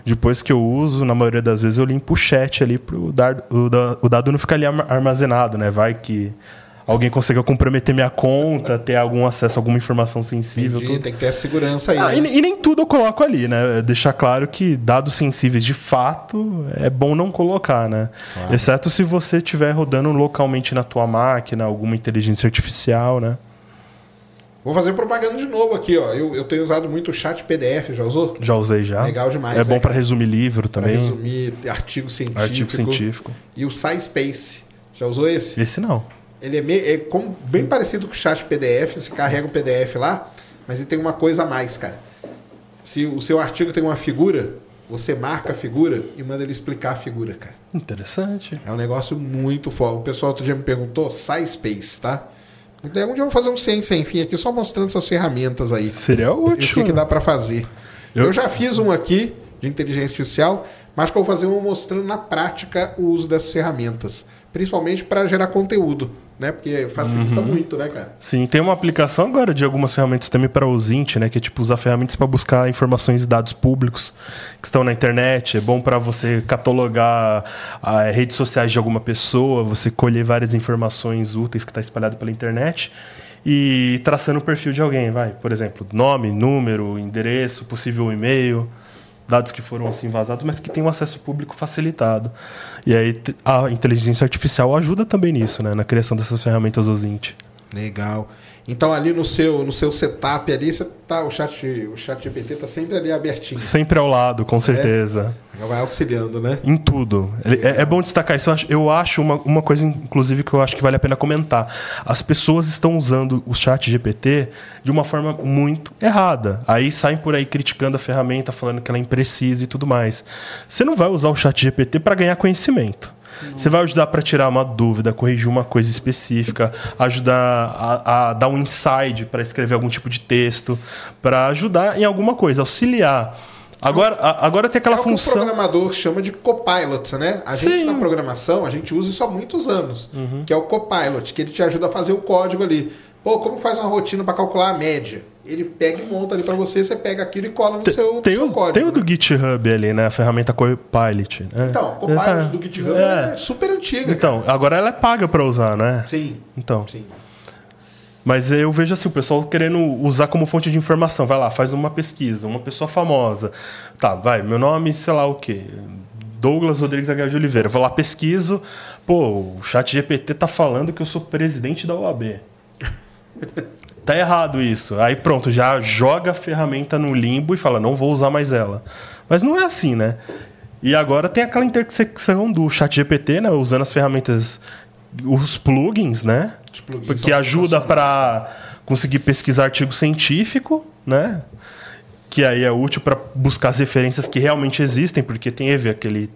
depois que eu uso, na maioria das vezes eu limpo o chat ali pro dar, o, o dado não ficar ali arma- armazenado, né? Vai que alguém consiga comprometer minha conta, ter algum acesso a alguma informação sensível. Entendi, tem que ter a segurança aí. Ah, e, né? e nem tudo eu coloco ali, né? Deixar claro que dados sensíveis de fato é bom não colocar, né? Exceto se você estiver rodando localmente na tua máquina, alguma inteligência artificial, né? Vou fazer propaganda de novo aqui, ó. Eu, eu tenho usado muito o chat PDF, já usou? Já usei já. Legal demais, É né, bom para cara? resumir livro Pra também. resumir artigo científico. Artigo científico. E o SciSpace. Já usou esse? Esse não. Ele é, meio, é como- bem parecido com o chat PDF, você carrega o PDF lá, mas ele tem uma coisa a mais, cara. Se o seu artigo tem uma figura, você marca a figura e manda ele explicar a figura, cara. Interessante. É um negócio muito foda. O pessoal outro dia me perguntou, SciSpace, tá? Então, um dia eu vou fazer um Ciência Sem Fim aqui, só mostrando essas ferramentas aí. Seria E o útil. que, que dá para fazer. Eu... Eu- já fiz um aqui de inteligência artificial, mas que eu vou fazer um mostrando na prática o uso dessas ferramentas. Principalmente para gerar conteúdo, né? Porque Uhum. facilita muito, né, cara? Sim, tem uma aplicação agora de algumas ferramentas também para o Zint, né? Que é tipo usar ferramentas para buscar informações e dados públicos que estão na internet. É bom para você catalogar ah, redes sociais de alguma pessoa, você colher várias informações úteis que está espalhado pela internet e traçando o perfil de alguém, vai. Por exemplo, nome, número, endereço, possível e-mail, dados que foram assim vazados, mas que tem um acesso público facilitado. E aí a inteligência artificial ajuda também nisso, né? Na criação dessas ferramentas OSINT. Legal. Então ali no seu, no seu setup ali, você tá, o chat, o chat GPT tá sempre ali abertinho. Sempre ao lado, com certeza. Vai auxiliando, né? Em tudo. É, é bom destacar isso. Eu acho, eu acho uma, uma coisa, inclusive, que eu acho que vale a pena comentar. As pessoas estão usando o chat GPT de uma forma muito errada. Aí saem por aí criticando a ferramenta, falando que ela é imprecisa e tudo mais. Você não vai usar o chat GPT para ganhar conhecimento. Você vai ajudar para tirar uma dúvida, corrigir uma coisa específica, ajudar a, a dar um insight para escrever algum tipo de texto, para ajudar em alguma coisa, auxiliar. Agora, agora tem aquela é o que função. o programador chama de copilot, né? A gente Sim. na programação, a gente usa isso há muitos anos, Uhum. que é o copilot, que ele te ajuda a fazer o código ali. Pô, como faz uma rotina para calcular a média? Ele pega e monta ali para você, você pega aquilo e cola no Tem, seu, no tem seu o, código. tem o né? do GitHub ali, né? A ferramenta Copilot. né? Então, o Copilot Tá. do GitHub É. é super antiga. Então, agora ela é paga para usar, né? cara. Sim, Então, sim. mas eu vejo assim, o pessoal querendo usar como fonte de informação. Vai lá, faz uma pesquisa, uma pessoa famosa. Tá, vai, meu nome, sei lá o quê. Douglas Rodrigues Aguiar de Oliveira. Vou lá, pesquiso. Pô, o chat GPT tá falando que eu sou presidente da OAB. tá errado isso. Aí pronto, já joga a ferramenta no limbo e fala, não vou usar mais ela. Mas não é assim, né? E agora tem aquela intersecção do chat GPT, né? Usando as ferramentas, os plugins, né? Os plugins são ajuda para conseguir pesquisar artigo científico, né? Que aí é útil para buscar as referências que realmente existem, porque tem aquele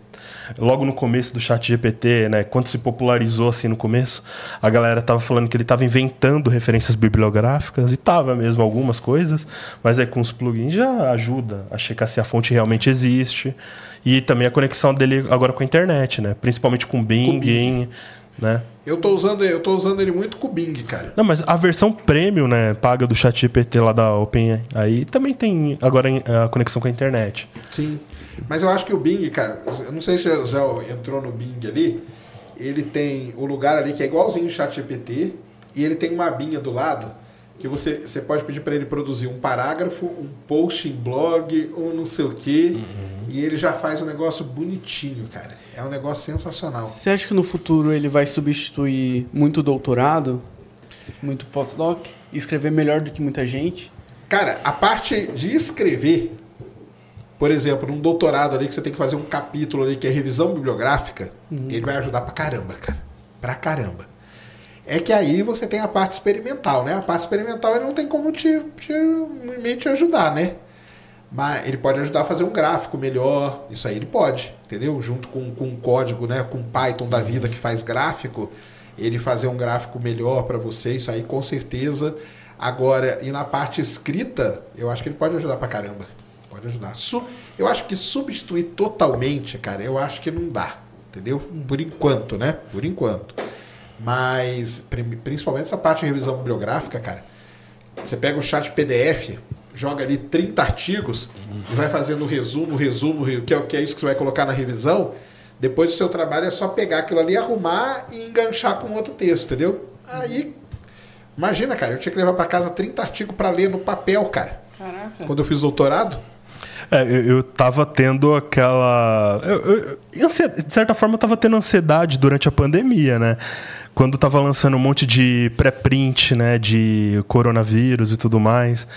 logo no começo do chat GPT, né, quando se popularizou assim no começo, a galera tava falando que ele tava inventando referências bibliográficas e tava mesmo algumas coisas, mas aí com os plugins já ajuda a checar se a fonte realmente existe e também a conexão dele agora com a internet, né, principalmente com Bing, Com Bing. né? Eu tô usando, eu tô usando ele muito com o Bing, cara. Não, mas a versão premium, né, paga do chat GPT lá da Open, aí também tem agora a conexão com a internet. Sim. Mas eu acho que o Bing, cara, eu não sei se já, já entrou no Bing ali. Ele tem o lugar ali que é igualzinho o chat GPT e ele tem uma abinha do lado que você, você pode pedir para ele produzir um parágrafo, um post em blog, ou não sei o quê. E ele já faz um negócio bonitinho, cara. É um negócio sensacional. Você acha que no futuro ele vai substituir muito doutorado, muito postdoc, e escrever melhor do que muita gente? Cara, a parte de escrever, por exemplo, num doutorado ali que você tem que fazer um capítulo ali que é revisão bibliográfica, ele vai ajudar pra caramba, cara. Pra caramba. É que aí você tem a parte experimental, né? A parte experimental ele não tem como te, te, meio te ajudar, né? Mas ele pode ajudar a fazer um gráfico melhor. Isso aí ele pode, entendeu? Junto com, com um código, né? Com Python da vida que faz gráfico, ele fazer um gráfico melhor para você, isso aí com certeza. Agora, e na parte escrita, eu acho que ele pode ajudar pra caramba. Pode ajudar. Su- eu acho que substituir totalmente, cara, eu acho que não dá. Entendeu? Por enquanto, né? Por enquanto. Mas, principalmente essa parte de revisão bibliográfica, cara. Você pega o chat PDF, joga ali 30 artigos e vai fazendo o resumo, resumo, re- que é, o- que é isso que você vai colocar na revisão. Depois o seu trabalho é só pegar aquilo ali, arrumar e enganchar com outro texto, entendeu? Aí, imagina, cara, eu tinha que levar para casa 30 artigos para ler no papel, cara. Caraca. Quando eu fiz doutorado, É, eu, eu tava tendo aquela. eu- eu- de certa forma, eu tava tendo ansiedade durante a pandemia, né? Quando tava lançando um monte de pré-print, né? De coronavírus e tudo mais.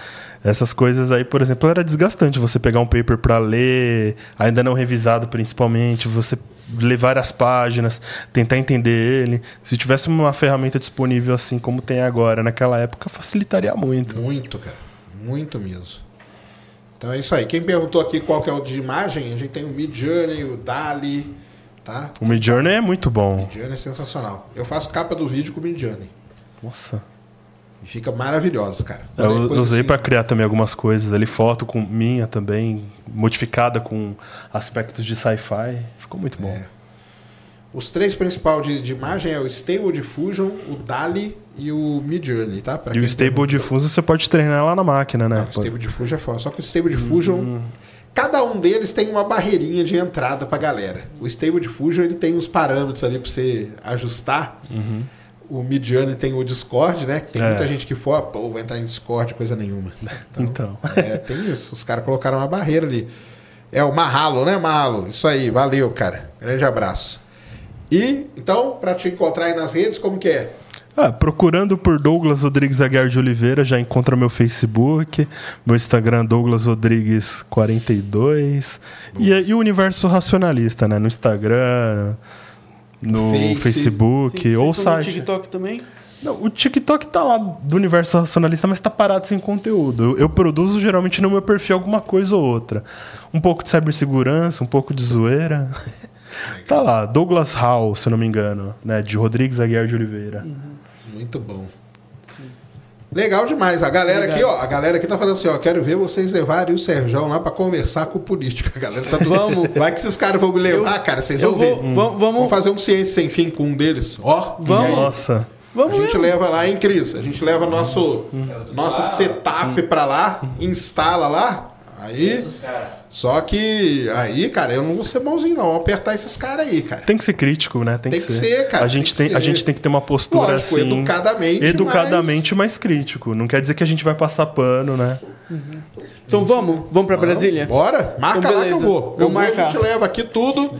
Essas coisas aí, por exemplo, era desgastante você pegar um paper para ler, ainda não revisado principalmente, você ler várias páginas, tentar entender ele. Se tivesse uma ferramenta disponível assim como tem agora, naquela época, facilitaria muito. Muito, cara. Muito mesmo. Então é isso aí. Quem perguntou aqui qual que é o de imagem, a gente tem o Mid Journey, o Dali, tá? O Midjourney é muito bom. Mid Journey é sensacional. Eu faço capa do vídeo com o Mid Journey. Nossa. E fica maravilhoso, cara. Eu Quando é coisa usei assim- pra criar também algumas coisas ali, foto com minha também, modificada com aspectos de sci-fi. Ficou muito bom. É. Os três principais de, de imagem é o Stable Diffusion, o Dali e o Mid Journey, tá? Pra E o Stable. Diffusion você pode treinar lá na máquina, né? Não, o Stable Diffusion é foda. Só que o Stable Diffusion, Hum. cada um deles tem uma barreirinha de entrada pra galera. O Stable Diffusion ele tem uns parâmetros ali pra você ajustar. O Midjourney tem o Discord, né? Tem Uhum. É. muita gente que for, pô, vai entrar em Discord, coisa nenhuma. Então. É, tem isso. Os caras colocaram uma barreira ali. É o Mahalo, né, Mahalo? Isso aí, valeu, cara. Grande abraço. E, então, pra te encontrar aí nas redes, como que é? Ah, procurando por Douglas Rodrigues Aguiar de Oliveira, já encontra meu Facebook, meu Instagram Douglas Rodrigues 42 e, e o Universo Racionalista, né? No Instagram, no Face. Facebook Sim, ou estão no site. TikTok também? Não, o TikTok tá lá do universo racionalista, mas tá parado sem conteúdo. Eu, eu produzo geralmente no meu perfil alguma coisa ou outra. Um pouco de cibersegurança, um pouco de zoeira. tá lá, Douglas Hall, se eu não me engano, né? De Rodrigues Aguiar de Oliveira. Muito bom. Legal demais. A galera aqui, ó, a galera aqui tá falando assim, ó, quero ver vocês levarem o Serjão lá pra conversar com o político. A galera tá Vamos. Vai que esses caras vão me levar, cara, vocês Eu vão ver. vou, vamos, Vamos vamos, fazer um ciência sem fim com um deles. Ó, Vamos. aí? Nossa. A vamos gente mesmo. leva lá, hein, Cris? A gente leva nosso, nosso setup pra lá, instala lá. Aí, Os caras. só que aí, cara, eu não vou ser bonzinho, não. Vou apertar esses caras aí, cara. Tem que ser crítico, né? Tem, Tem que, que ser. ser, cara, A gente tem tem, que a gente tem que ter uma postura Lógico, assim. educadamente, Educadamente, mas... crítico. Não quer dizer que a gente vai passar pano, né? Então vamos, vamos pra Brasília? Bora? Marca Então, lá que eu vou. Eu Vamos vou, a marcar. gente leva aqui tudo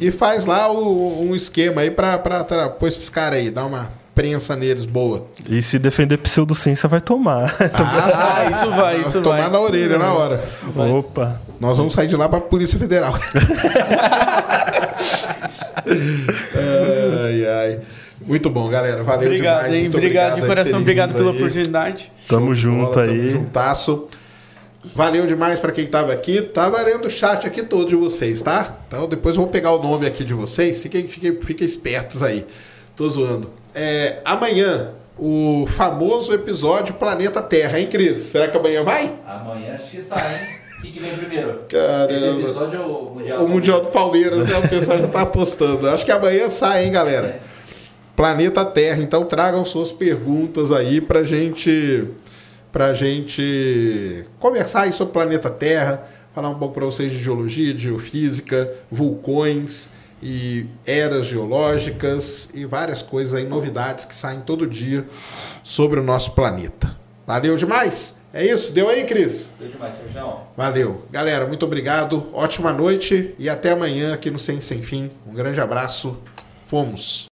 E faz lá o- um esquema aí pra, pra, pra pôr esses caras aí, dá uma prensa neles boa. E se defender pseudociência, vai tomar. Ah, isso vai, isso Tomar vai. na orelha na hora. Opa. Nós vamos sair de lá pra Polícia Federal. ai, ai. Muito bom, galera. Valeu Obrigado, demais. hein? Muito Obrigado de aí coração, obrigado pela aí. oportunidade. Tamo Show de junto bola, aí. Tamo juntasso. Valeu demais pra quem tava aqui. Tá valendo o chat aqui todo de vocês, tá? Então depois eu vou pegar o nome aqui de vocês. Fiquem, fiquem, fiquem espertos aí. Tô zoando. É, amanhã, o famoso episódio Planeta Terra, hein, Cris? Será que amanhã vai? Amanhã acho que sai, hein? O que, que vem primeiro? Caramba. Esse episódio é o Mundial. O Mundial do Palmeiras, né? o pessoal já tá apostando. Acho que amanhã sai, hein, galera? Planeta Terra. Então tragam suas perguntas aí pra gente pra gente conversar aí sobre o planeta Terra, falar um pouco para vocês de geologia, de geofísica, vulcões e eras geológicas e várias coisas aí, novidades que saem todo dia sobre o nosso planeta. Valeu demais? É isso? Deu aí, Cris? Deu demais, Sérgio. Valeu. Galera, muito obrigado. Ótima noite e até amanhã aqui no Sem Sem Fim. Um grande abraço. Fomos.